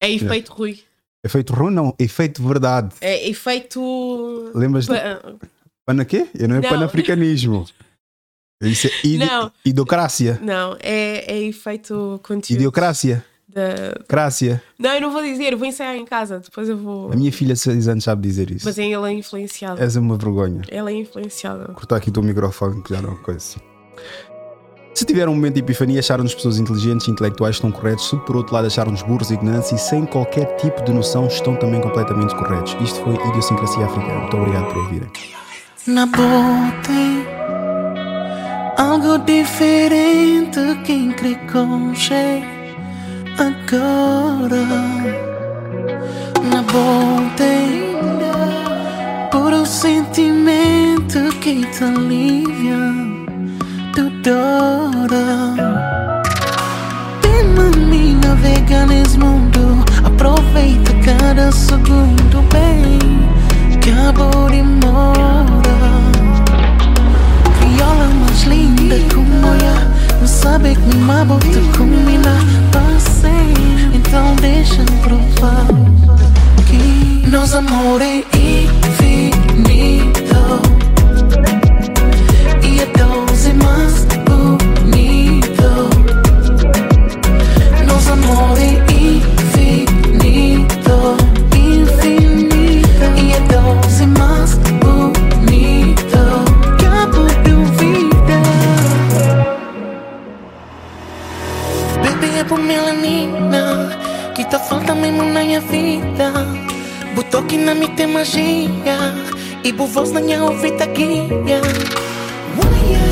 É efeito Rui. Efeito ruim, não, efeito verdade. É efeito. Lembras de Pa- pana quê? Eu não é Não. panafricanismo. Isso é ide- Não. idocrácia. Não, é, é efeito conteúdo. Idiocrácia. Da... Crácia. Não, eu não vou dizer, vou ensaiar em casa, depois eu vou. A minha filha de 6 anos sabe dizer isso. Mas ela é influenciada. És uma vergonha. Ela é influenciada. cortar aqui o teu microfone, que já não é coisa. Se tiveram um momento de epifania, acharam-nos pessoas inteligentes e intelectuais estão corretos. Se por outro lado acharam-nos burros e ignorantes e sem qualquer tipo de noção, estão também completamente corretos. Isto foi Idiosincrasia Africana. Muito obrigado por ouvirem. Na boa tem algo diferente que encontrei agora. Na boa tem puro sentimento que te alivia tu dora. Vem me navega nesse mundo, aproveita cada segundo bem que a mora. Como eu Não sabe que me mabo te combina. Passei, então deixa provar Que nosso amor é infinito. E a dose mais bonito. Nosso amor é menina que tá falta mesmo na minha vida. Botou na minha magia e por voz na minha ouvida guia. Uia,